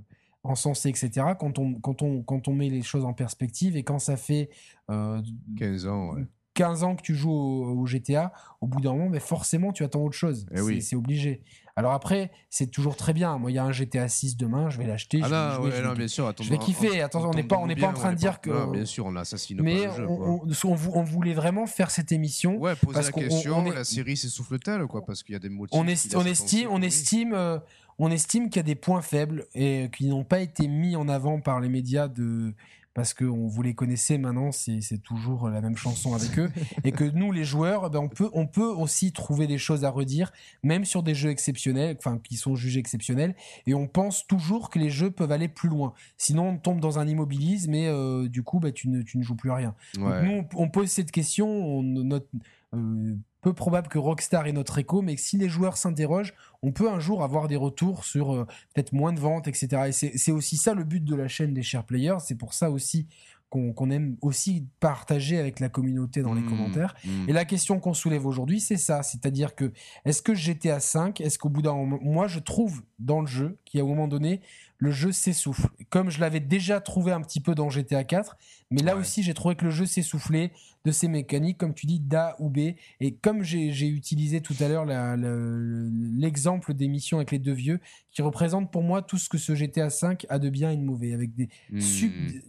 etc. Quand on, met les choses en perspective et quand ça fait 15 euh, ans, 15 ans que tu joues au, GTA, au bout d'un moment, mais forcément, tu attends autre chose. Eh c'est obligé. Alors après, c'est toujours très bien. Moi, il y a un GTA 6 demain, je vais l'acheter. Ah je, vais, non, bien sûr. je vais kiffer. Attention, on n'est pas, on n'est pas en train de dire que. Non, bien sûr, on assassine mais pas le jeu. On, on, voulait vraiment faire cette émission. Ouais, poser parce la question. La série s'essouffle-t-elle, quoi Parce qu'il y a des motifs. On, est, on estime, on estime, euh, on estime qu'il y a des points faibles et qui n'ont pas été mis en avant par les médias de parce qu'on vous les connaissait maintenant, c'est toujours la même chanson avec eux, et que nous, les joueurs, ben on, peut, on peut aussi trouver des choses à redire, même sur des jeux exceptionnels, enfin, qui sont jugés exceptionnels, et on pense toujours que les jeux peuvent aller plus loin. Sinon, on tombe dans un immobilisme, et euh, du coup, ben, tu, ne, tu ne joues plus à rien. Donc, nous, on, pose cette question, on, notre, euh, peu probable que Rockstar ait notre écho, mais si les joueurs s'interrogent, on peut un jour avoir des retours sur euh, peut-être moins de ventes, etc. Et c'est aussi ça le but de la chaîne des chers players. C'est pour ça aussi qu'on aime aussi partager avec la communauté dans les mmh, commentaires. Mmh. Et la question qu'on soulève aujourd'hui, c'est ça. C'est-à-dire que, est-ce que GTA 5, est-ce qu'au bout d'un moment, moi je trouve dans le jeu qu'à un moment donné, le jeu s'essouffle. Comme je l'avais déjà trouvé un petit peu dans GTA 4, mais là aussi j'ai trouvé que le jeu s'essoufflait de ses mécaniques, comme tu dis, d'A ou B. Et comme j'ai utilisé tout à l'heure l'exemple des missions avec les deux vieux, qui représente pour moi tout ce que ce GTA 5 a de bien et de mauvais. Avec des hmm.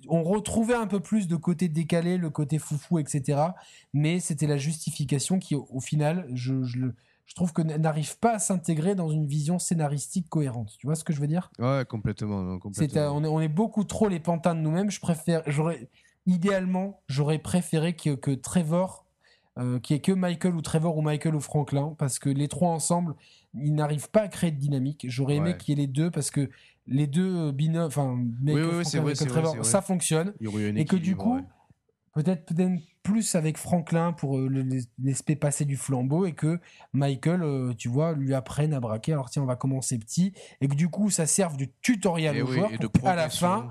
On retrouvait un peu plus de côté décalé, le côté foufou, etc. Mais c'était la justification qui, au, final, je, je, je trouve que n'arrive pas à s'intégrer dans une vision scénaristique cohérente. Tu vois ce que je veux dire? Ouais, complètement. on, est, on, est, beaucoup trop les pantins de nous-mêmes. Je préfère, j'aurais, idéalement, j'aurais préféré que, que Trevor, euh, qu'il n'y ait que Michael ou Trevor ou Michael ou Franklin, parce que les trois ensemble, ils n'arrivent pas à créer de dynamique. J'aurais aimé qu'il y ait les deux, parce que les deux binômes, enfin, Trevor, ça fonctionne. et que du coup, peut-être peut-être plus avec Franklin pour euh, l'aspect passer du flambeau et que Michael, euh, tu vois, lui apprenne à braquer. Alors tiens, on va commencer petit et que du coup, ça serve du tutoriel au joueur à la fin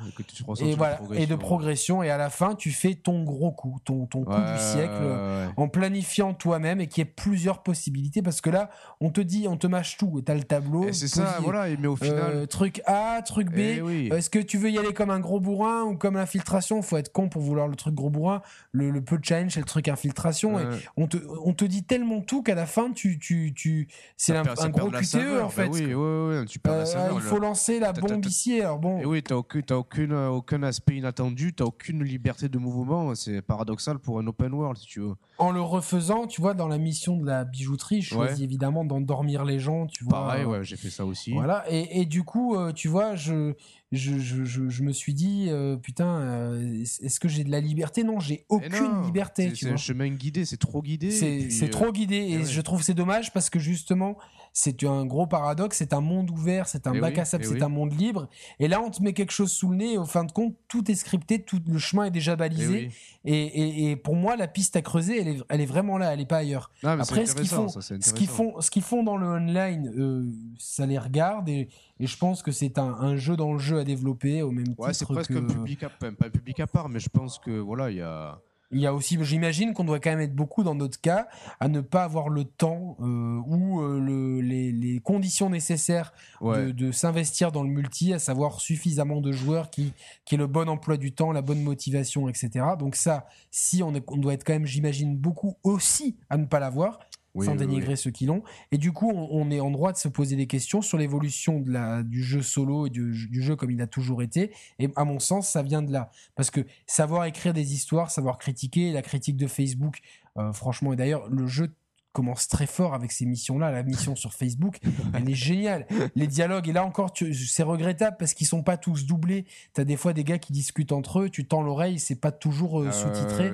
et, voilà et de progression et à la fin, tu fais ton gros coup, ton ton coup du siècle en planifiant toi-même et qu'il y ait plusieurs possibilités parce que là, on te dit, on te mâche tout. T'as le tableau. C'est ça, voilà. Mais au final, euh, truc A, truc B. Eh Est-ce que tu veux y aller comme un gros bourrin ou comme l'infiltration? Faut être con pour vouloir le truc gros bourrin. Le, le peu challenge, c'est le truc infiltration. Et on, te, on te dit tellement tout qu'à la fin, tu, tu, tu... c'est un, gros QTE en fait. oui, oui, oui, tu perds la saveur, il faut lancer la bombe ici. Alors bon. Et oui, t'as aucun, aucune, aucun aspect inattendu, t'as aucune liberté de mouvement. C'est paradoxal pour un open world, si tu veux. En le refaisant, tu vois, dans la mission de la bijouterie, je choisis évidemment d'endormir les gens, tu vois. Pareil, ouais, j'ai fait ça aussi. Voilà, et, et du coup, euh, tu vois, je je, je, je, me suis dit, euh, putain, euh, est-ce que j'ai de la liberté? Non, j'ai aucune liberté. C'est un chemin guidé, c'est trop guidé. C'est trop guidé, et, je trouve c'est dommage parce que justement, c'est un gros paradoxe, c'est un monde ouvert, c'est un bac à sable, c'est un monde libre. Et là, on te met quelque chose sous le nez, et au fin de compte, tout est scripté, tout le chemin est déjà balisé. Et, et, pour moi, la piste à creuser, elle est, elle est vraiment là, elle n'est pas ailleurs. Après, ce qu'ils font, ce qu'ils font, ce qu'ils font dans le online, euh, ça les regarde et, et je pense que c'est un, un, jeu dans le jeu à développer au même ouais, c'est presque un public à, pas un public à part, mais je pense que voilà, il y a il y a aussi, j'imagine qu'on doit quand même être beaucoup dans notre cas à ne pas avoir le temps euh, ou euh, le, les, les, conditions nécessaires de, de s'investir dans le multi, à savoir suffisamment de joueurs qui, qui est le bon emploi du temps, la bonne motivation, etc. Donc ça, si on, est, on doit être quand même, j'imagine, beaucoup aussi à ne pas l'avoir sans dénigrer ceux qui l'ont. Et du coup, on, est en droit de se poser des questions sur l'évolution de la, du jeu solo et du, jeu comme il a toujours été. Et à mon sens, ça vient de là. Parce que savoir écrire des histoires, savoir critiquer, la critique de Facebook, euh, franchement, et d'ailleurs, le jeu commence très fort avec ces missions-là. La mission sur Facebook, elle est géniale. Les dialogues, et là encore, c'est regrettable parce qu'ils sont pas tous doublés. Tu as des fois des gars qui discutent entre eux, tu tends l'oreille, c'est pas toujours euh, sous-titré.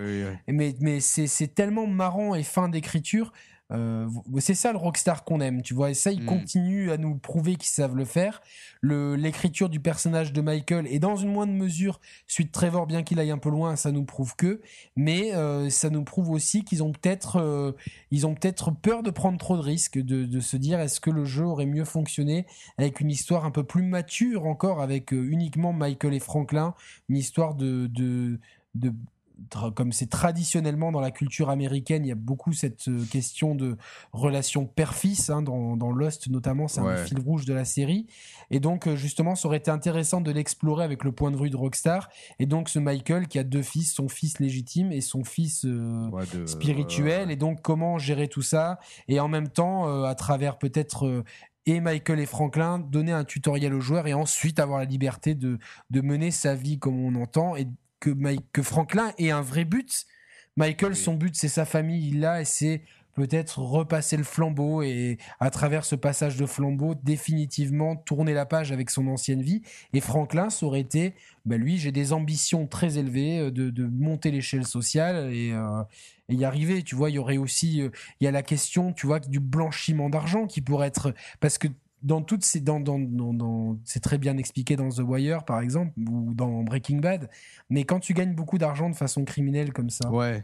Mais, mais c'est tellement marrant et fin d'écriture euh, c'est ça le rockstar qu'on aime, tu vois. Et ça, ils mm. continuent à nous prouver qu'ils savent le faire. L'écriture du personnage de Michael et dans une moindre mesure, suite Trevor, bien qu'il aille un peu loin, ça nous prouve que. Mais euh, ça nous prouve aussi qu'ils ont peut-être, euh, ils ont peut-être peur de prendre trop de risques, de, de se dire est-ce que le jeu aurait mieux fonctionné avec une histoire un peu plus mature encore, avec uniquement Michael et Franklin, une histoire de, de, de comme c'est traditionnellement dans la culture américaine, il y a beaucoup cette euh, question de relation père-fils, hein, dans, dans, Lost notamment, c'est un fil rouge de la série. Et donc, euh, justement, ça aurait été intéressant de l'explorer avec le point de vue de Rockstar. Et donc, ce Michael qui a deux fils, son fils légitime et son fils euh, spirituel. Et donc, comment gérer tout ça? Et en même temps, à travers peut-être et Michael et Franklin donner un tutoriel aux joueurs et ensuite avoir la liberté de, de mener sa vie comme on entend et que, que Franklin ait un vrai but. Michael, son but, c'est sa famille, il l'a, et c'est peut-être repasser le flambeau et à travers ce passage de flambeau définitivement tourner la page avec son ancienne vie. Et Franklin ça aurait été bah lui j'ai des ambitions très élevées euh, de, monter l'échelle sociale et, euh, et, y arriver. Tu vois il y aurait aussi euh, il y a la question tu vois du blanchiment d'argent qui pourrait être parce que dans toutes ces dans, dans, dans, c'est très bien expliqué dans The Wire par exemple ou dans Breaking Bad mais quand tu gagnes beaucoup d'argent de façon criminelle comme ça ouais.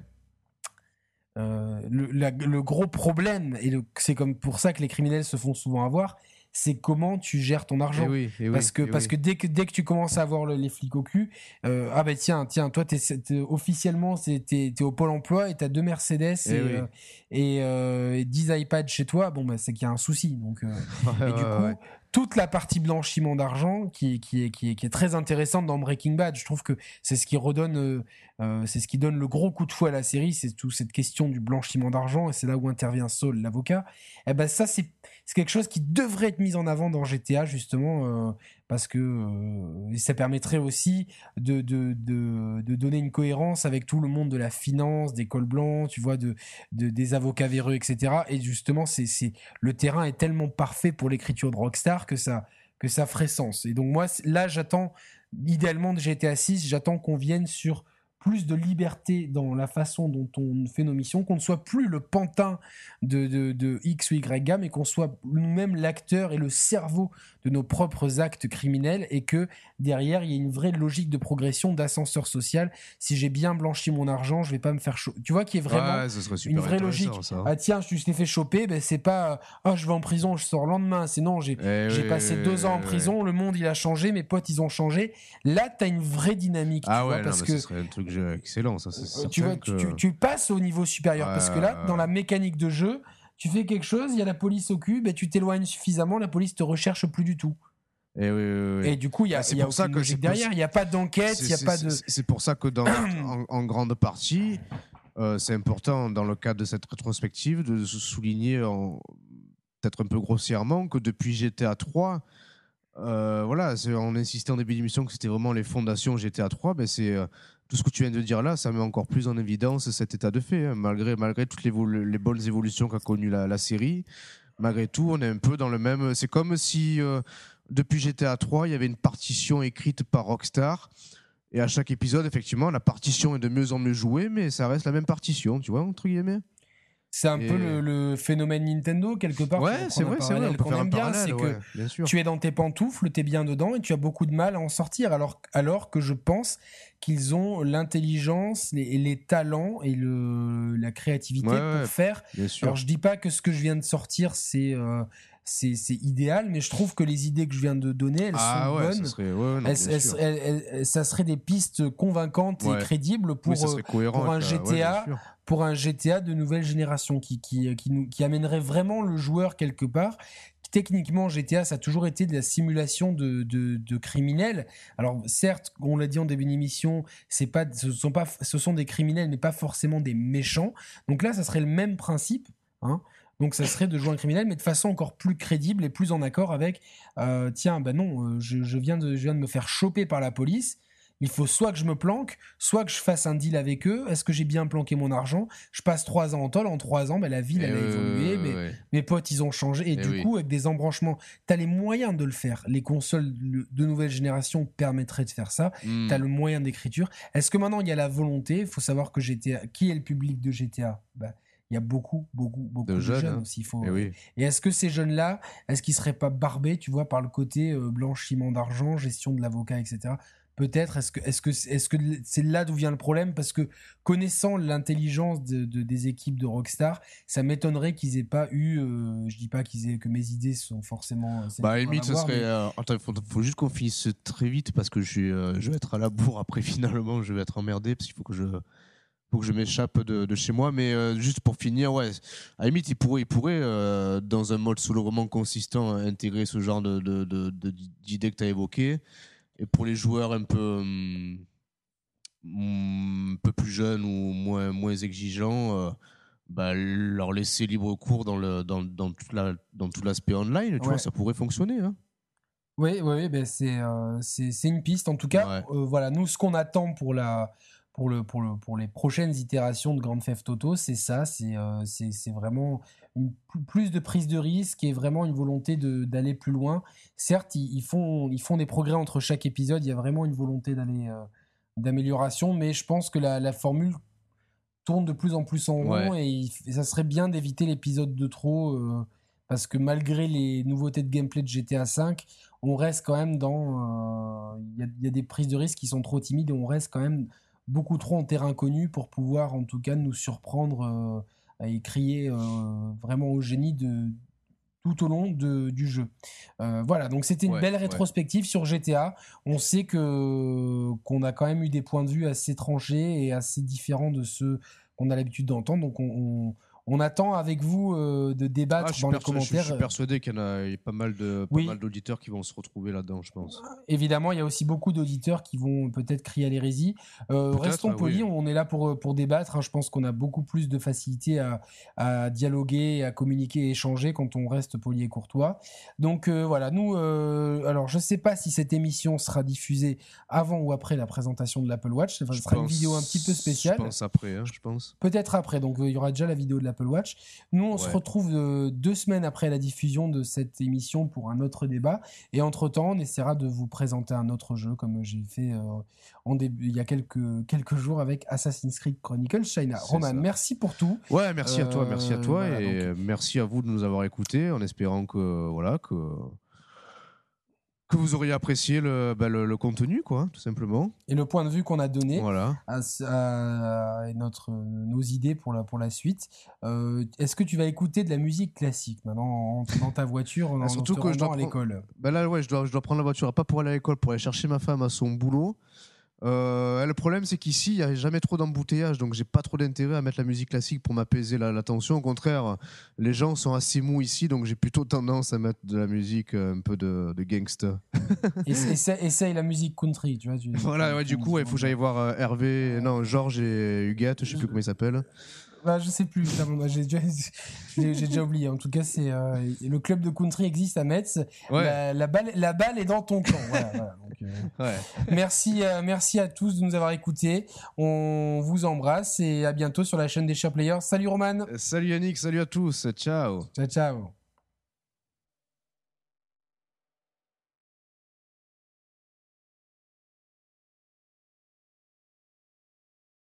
euh, le, le, gros problème et c'est comme pour ça que les criminels se font souvent avoir c'est comment tu gères ton argent. Eh eh parce que, eh parce que dès que dès que tu commences à avoir les flics au cul, euh, ah ben tiens, tiens, toi t'es, officiellement t'es, au pôle emploi et t'as deux Mercedes et, euh, et, 10 iPads chez toi, bon bah c'est qu'il y a un souci. Donc et du coup, toute la partie blanchiment d'argent qui, qui, est, qui, est, qui est très intéressante dans Breaking Bad. Je trouve que c'est ce qui redonne, euh, euh, c'est ce qui donne le gros coup de fouet à la série, c'est toute cette question du blanchiment d'argent et c'est là où intervient Saul, l'avocat. Et eh ben ça, c'est quelque chose qui devrait être mis en avant dans GTA justement. Euh, parce que euh, ça permettrait aussi de, de, de, de, donner une cohérence avec tout le monde de la finance, des cols blancs, tu vois, de, de des avocats véreux, etc. Et justement, c'est, c'est le terrain est tellement parfait pour l'écriture de Rockstar que ça que ça ferait sens. Et donc moi, là, j'attends idéalement de GTA 6, j'attends qu'on vienne sur plus de liberté dans la façon dont on fait nos missions, qu'on ne soit plus le pantin de, X ou Y gamme, mais qu'on soit nous-mêmes l'acteur et le cerveau de nos propres actes criminels et que derrière, il y ait une vraie logique de progression, d'ascenseur social. Si j'ai bien blanchi mon argent, je vais pas me faire choper. Tu vois, qui est vraiment une vraie logique. Ah tiens, je t'ai fait choper, ben c'est pas ah je vais en prison, je sors le lendemain. C'est non, j'ai eh passé deux ans en prison, le monde il a changé, mes potes ils ont changé. Là, tu as une vraie dynamique. Ah ouais, parce que ce serait un truc excellent. Ça, euh, tu, vois, tu, passes au niveau supérieur parce que là, dans la mécanique de jeu, tu fais quelque chose, il y a la police au cul, ben, tu t'éloignes suffisamment, la police te recherche plus du tout. Et, oui, et, du coup, il y a, y a ça que derrière, il n'y a pas d'enquête, il y a pas de. C'est pour ça que dans, en, grande partie, euh, c'est important dans le cadre de cette rétrospective de souligner, peut-être un peu grossièrement, que depuis GTA 3, euh, voilà, on insistait en début d'émission que c'était vraiment les fondations GTA 3, ben c'est euh, tout ce que tu viens de dire là, ça met encore plus en évidence cet état de fait, hein. malgré, malgré toutes les, les bonnes évolutions qu'a connues la, série. Malgré tout, on est un peu dans le même. C'est comme si euh, depuis GTA 3, il y avait une partition écrite par Rockstar. Et à chaque épisode, effectivement, la partition est de mieux en mieux jouée, mais ça reste la même partition, tu vois, entre guillemets. C'est un peu le, phénomène Nintendo, quelque part. Ouais, c'est vrai, c'est vrai. On aime bien, c'est que tu es dans tes pantoufles, tu es bien dedans et tu as beaucoup de mal à en sortir. Alors, alors que je pense qu'ils ont l'intelligence, les, les, talents et le, la créativité pour faire. Alors, je dis pas que ce que je viens de sortir, c'est. Euh, c'est idéal, mais je trouve que les idées que je viens de donner, elles ah sont bonnes. Ça serait, ça serait des pistes convaincantes et crédibles pour, euh, pour un GTA, pour un GTA de nouvelle génération qui, qui, qui, nous, qui amènerait vraiment le joueur quelque part techniquement, GTA, ça a toujours été de la simulation de, de, de criminels. Alors, certes, on l'a dit en début d'émission, c'est pas, ce sont pas, ce sont des criminels, mais pas forcément des méchants. Donc là, ça serait le même principe. Hein. Donc ça serait de jouer un criminel, mais de façon encore plus crédible et plus en accord avec, euh, tiens, ben non, euh, je, viens de, je viens de me faire choper par la police. Il faut soit que je me planque, soit que je fasse un deal avec eux. Est-ce que j'ai bien planqué mon argent? Je passe trois ans en tol. En trois ans, ben, la ville, elle a évolué. mais, Mes potes, ils ont changé. Et, du coup, avec des embranchements, tu as les moyens de le faire. Les consoles de nouvelle génération permettraient de faire ça. Hmm. Tu as le moyen d'écriture. Est-ce que maintenant, il y a la volonté? Il faut savoir que GTA... Qui est le public de GTA ben, il y a beaucoup, beaucoup, beaucoup de, jeunes, hein. aussi. Faut... Et, et est-ce que ces jeunes-là, est-ce qu'ils seraient pas barbés, tu vois, par le côté euh, blanchiment d'argent, gestion de l'avocat, etc. Peut-être, est-ce que est-ce que est-ce que c'est là d'où vient le problème? Parce que connaissant l'intelligence de, des équipes de Rockstar, ça m'étonnerait qu'ils aient pas eu. Euh, je dis pas qu'ils aient que mes idées sont forcément. Euh, bah, limite, ce serait. attends, il faut, juste qu'on finisse très vite parce que je, je vais être à la bourre après. Finalement, je vais être emmerdé parce qu'il faut que je faut que je m'échappe de, chez moi. Mais euh, juste pour finir, ouais, à la limite, il pourrait, il pourrait euh, dans un mode solo vraiment consistant, intégrer ce genre d'idées que tu as évoquées. Et pour les joueurs un peu, hum, un peu plus jeunes ou moins, moins exigeants, euh, bah, leur laisser libre cours dans, le, dans, dans, dans tout l'aspect online, tu vois, ça pourrait fonctionner. Hein. Oui, oui, ben c'est, c'est, une piste. En tout cas, voilà, nous, ce qu'on attend pour la pour, le, pour, le, pour les prochaines itérations de Grand Theft Auto, c'est ça, c'est euh, c'est vraiment une, plus de prise de risque et vraiment une volonté d'aller plus loin. Certes, ils, font, ils font des progrès entre chaque épisode, il y a vraiment une volonté d'aller euh, d'amélioration, mais je pense que la, la, formule tourne de plus en plus en rond et, ça serait bien d'éviter l'épisode de trop. Euh, parce que malgré les nouveautés de gameplay de GTA V, on reste quand même dans. Il y, y, a des prises de risque qui sont trop timides et on reste quand même beaucoup trop en terrain connu pour pouvoir en tout cas nous surprendre euh, et crier euh, vraiment au génie de, tout au long de, du jeu. Euh, voilà, donc c'était une belle rétrospective sur GTA. On sait que qu'on a quand même eu des points de vue assez tranchés et assez différents de ceux qu'on a l'habitude d'entendre. Donc on, on attend avec vous de débattre ah, dans les commentaires. Je suis persuadé qu'il y en a, pas mal de pas mal d'auditeurs qui vont se retrouver là-dedans, je pense. Évidemment, il y a aussi beaucoup d'auditeurs qui vont peut-être crier à l'hérésie. restons ah polis, on est là pour pour débattre. Hein. Je pense qu'on a beaucoup plus de facilité à, à dialoguer, à communiquer, et échanger quand on reste poli et courtois. Donc voilà, nous, alors je sais pas si cette émission sera diffusée avant ou après la présentation de l'Apple Watch. Ce sera une vidéo un petit peu spéciale. Je pense après, hein, je pense. Peut-être après. Donc il y aura déjà la vidéo de l'Apple Watch. Nous, on se retrouve euh, deux semaines après la diffusion de cette émission pour un autre débat. Et entre-temps, on essaiera de vous présenter un autre jeu, comme j'ai fait euh, en début, il y a quelques, quelques jours avec Assassin's Creed Chronicles China. Roman, merci pour tout. Ouais, merci à toi, merci à toi. Euh, et merci à vous de nous avoir écoutés en espérant que, voilà, que que vous auriez apprécié le, bah, le, contenu, quoi, tout simplement. Et le point de vue qu'on a donné voilà. à, notre, nos idées pour la, pour la suite. Euh, est-ce que tu vas écouter de la musique classique maintenant dans ta voiture en, bah, surtout que je dois à l'école? bah Là, ouais, je dois, je dois prendre la voiture, pas pour aller à l'école, pour aller chercher ma femme à son boulot. Euh, le problème, c'est qu'ici, il n'y a jamais trop d'embouteillage, donc j'ai pas trop d'intérêt à mettre la musique classique pour m'apaiser la, tension. Au contraire, les gens sont assez mous ici, donc j'ai plutôt tendance à mettre de la musique euh, un peu de, de gangsta. essaye, la musique country, tu vois. voilà, ouais, du coup, il faut que j'aille voir euh, Hervé, non, Georges et Huguette, je sais plus comment ils s'appellent. Bah, je sais plus, j'ai déjà, déjà, oublié. En tout cas, c'est le club de country existe à Metz. La, balle, la balle est dans ton camp. Voilà, euh, merci, euh, merci à tous de nous avoir écoutés. On vous embrasse et à bientôt sur la chaîne des Share Players. Salut Roman. Salut Yannick, salut à tous. Ciao. Ciao, ciao.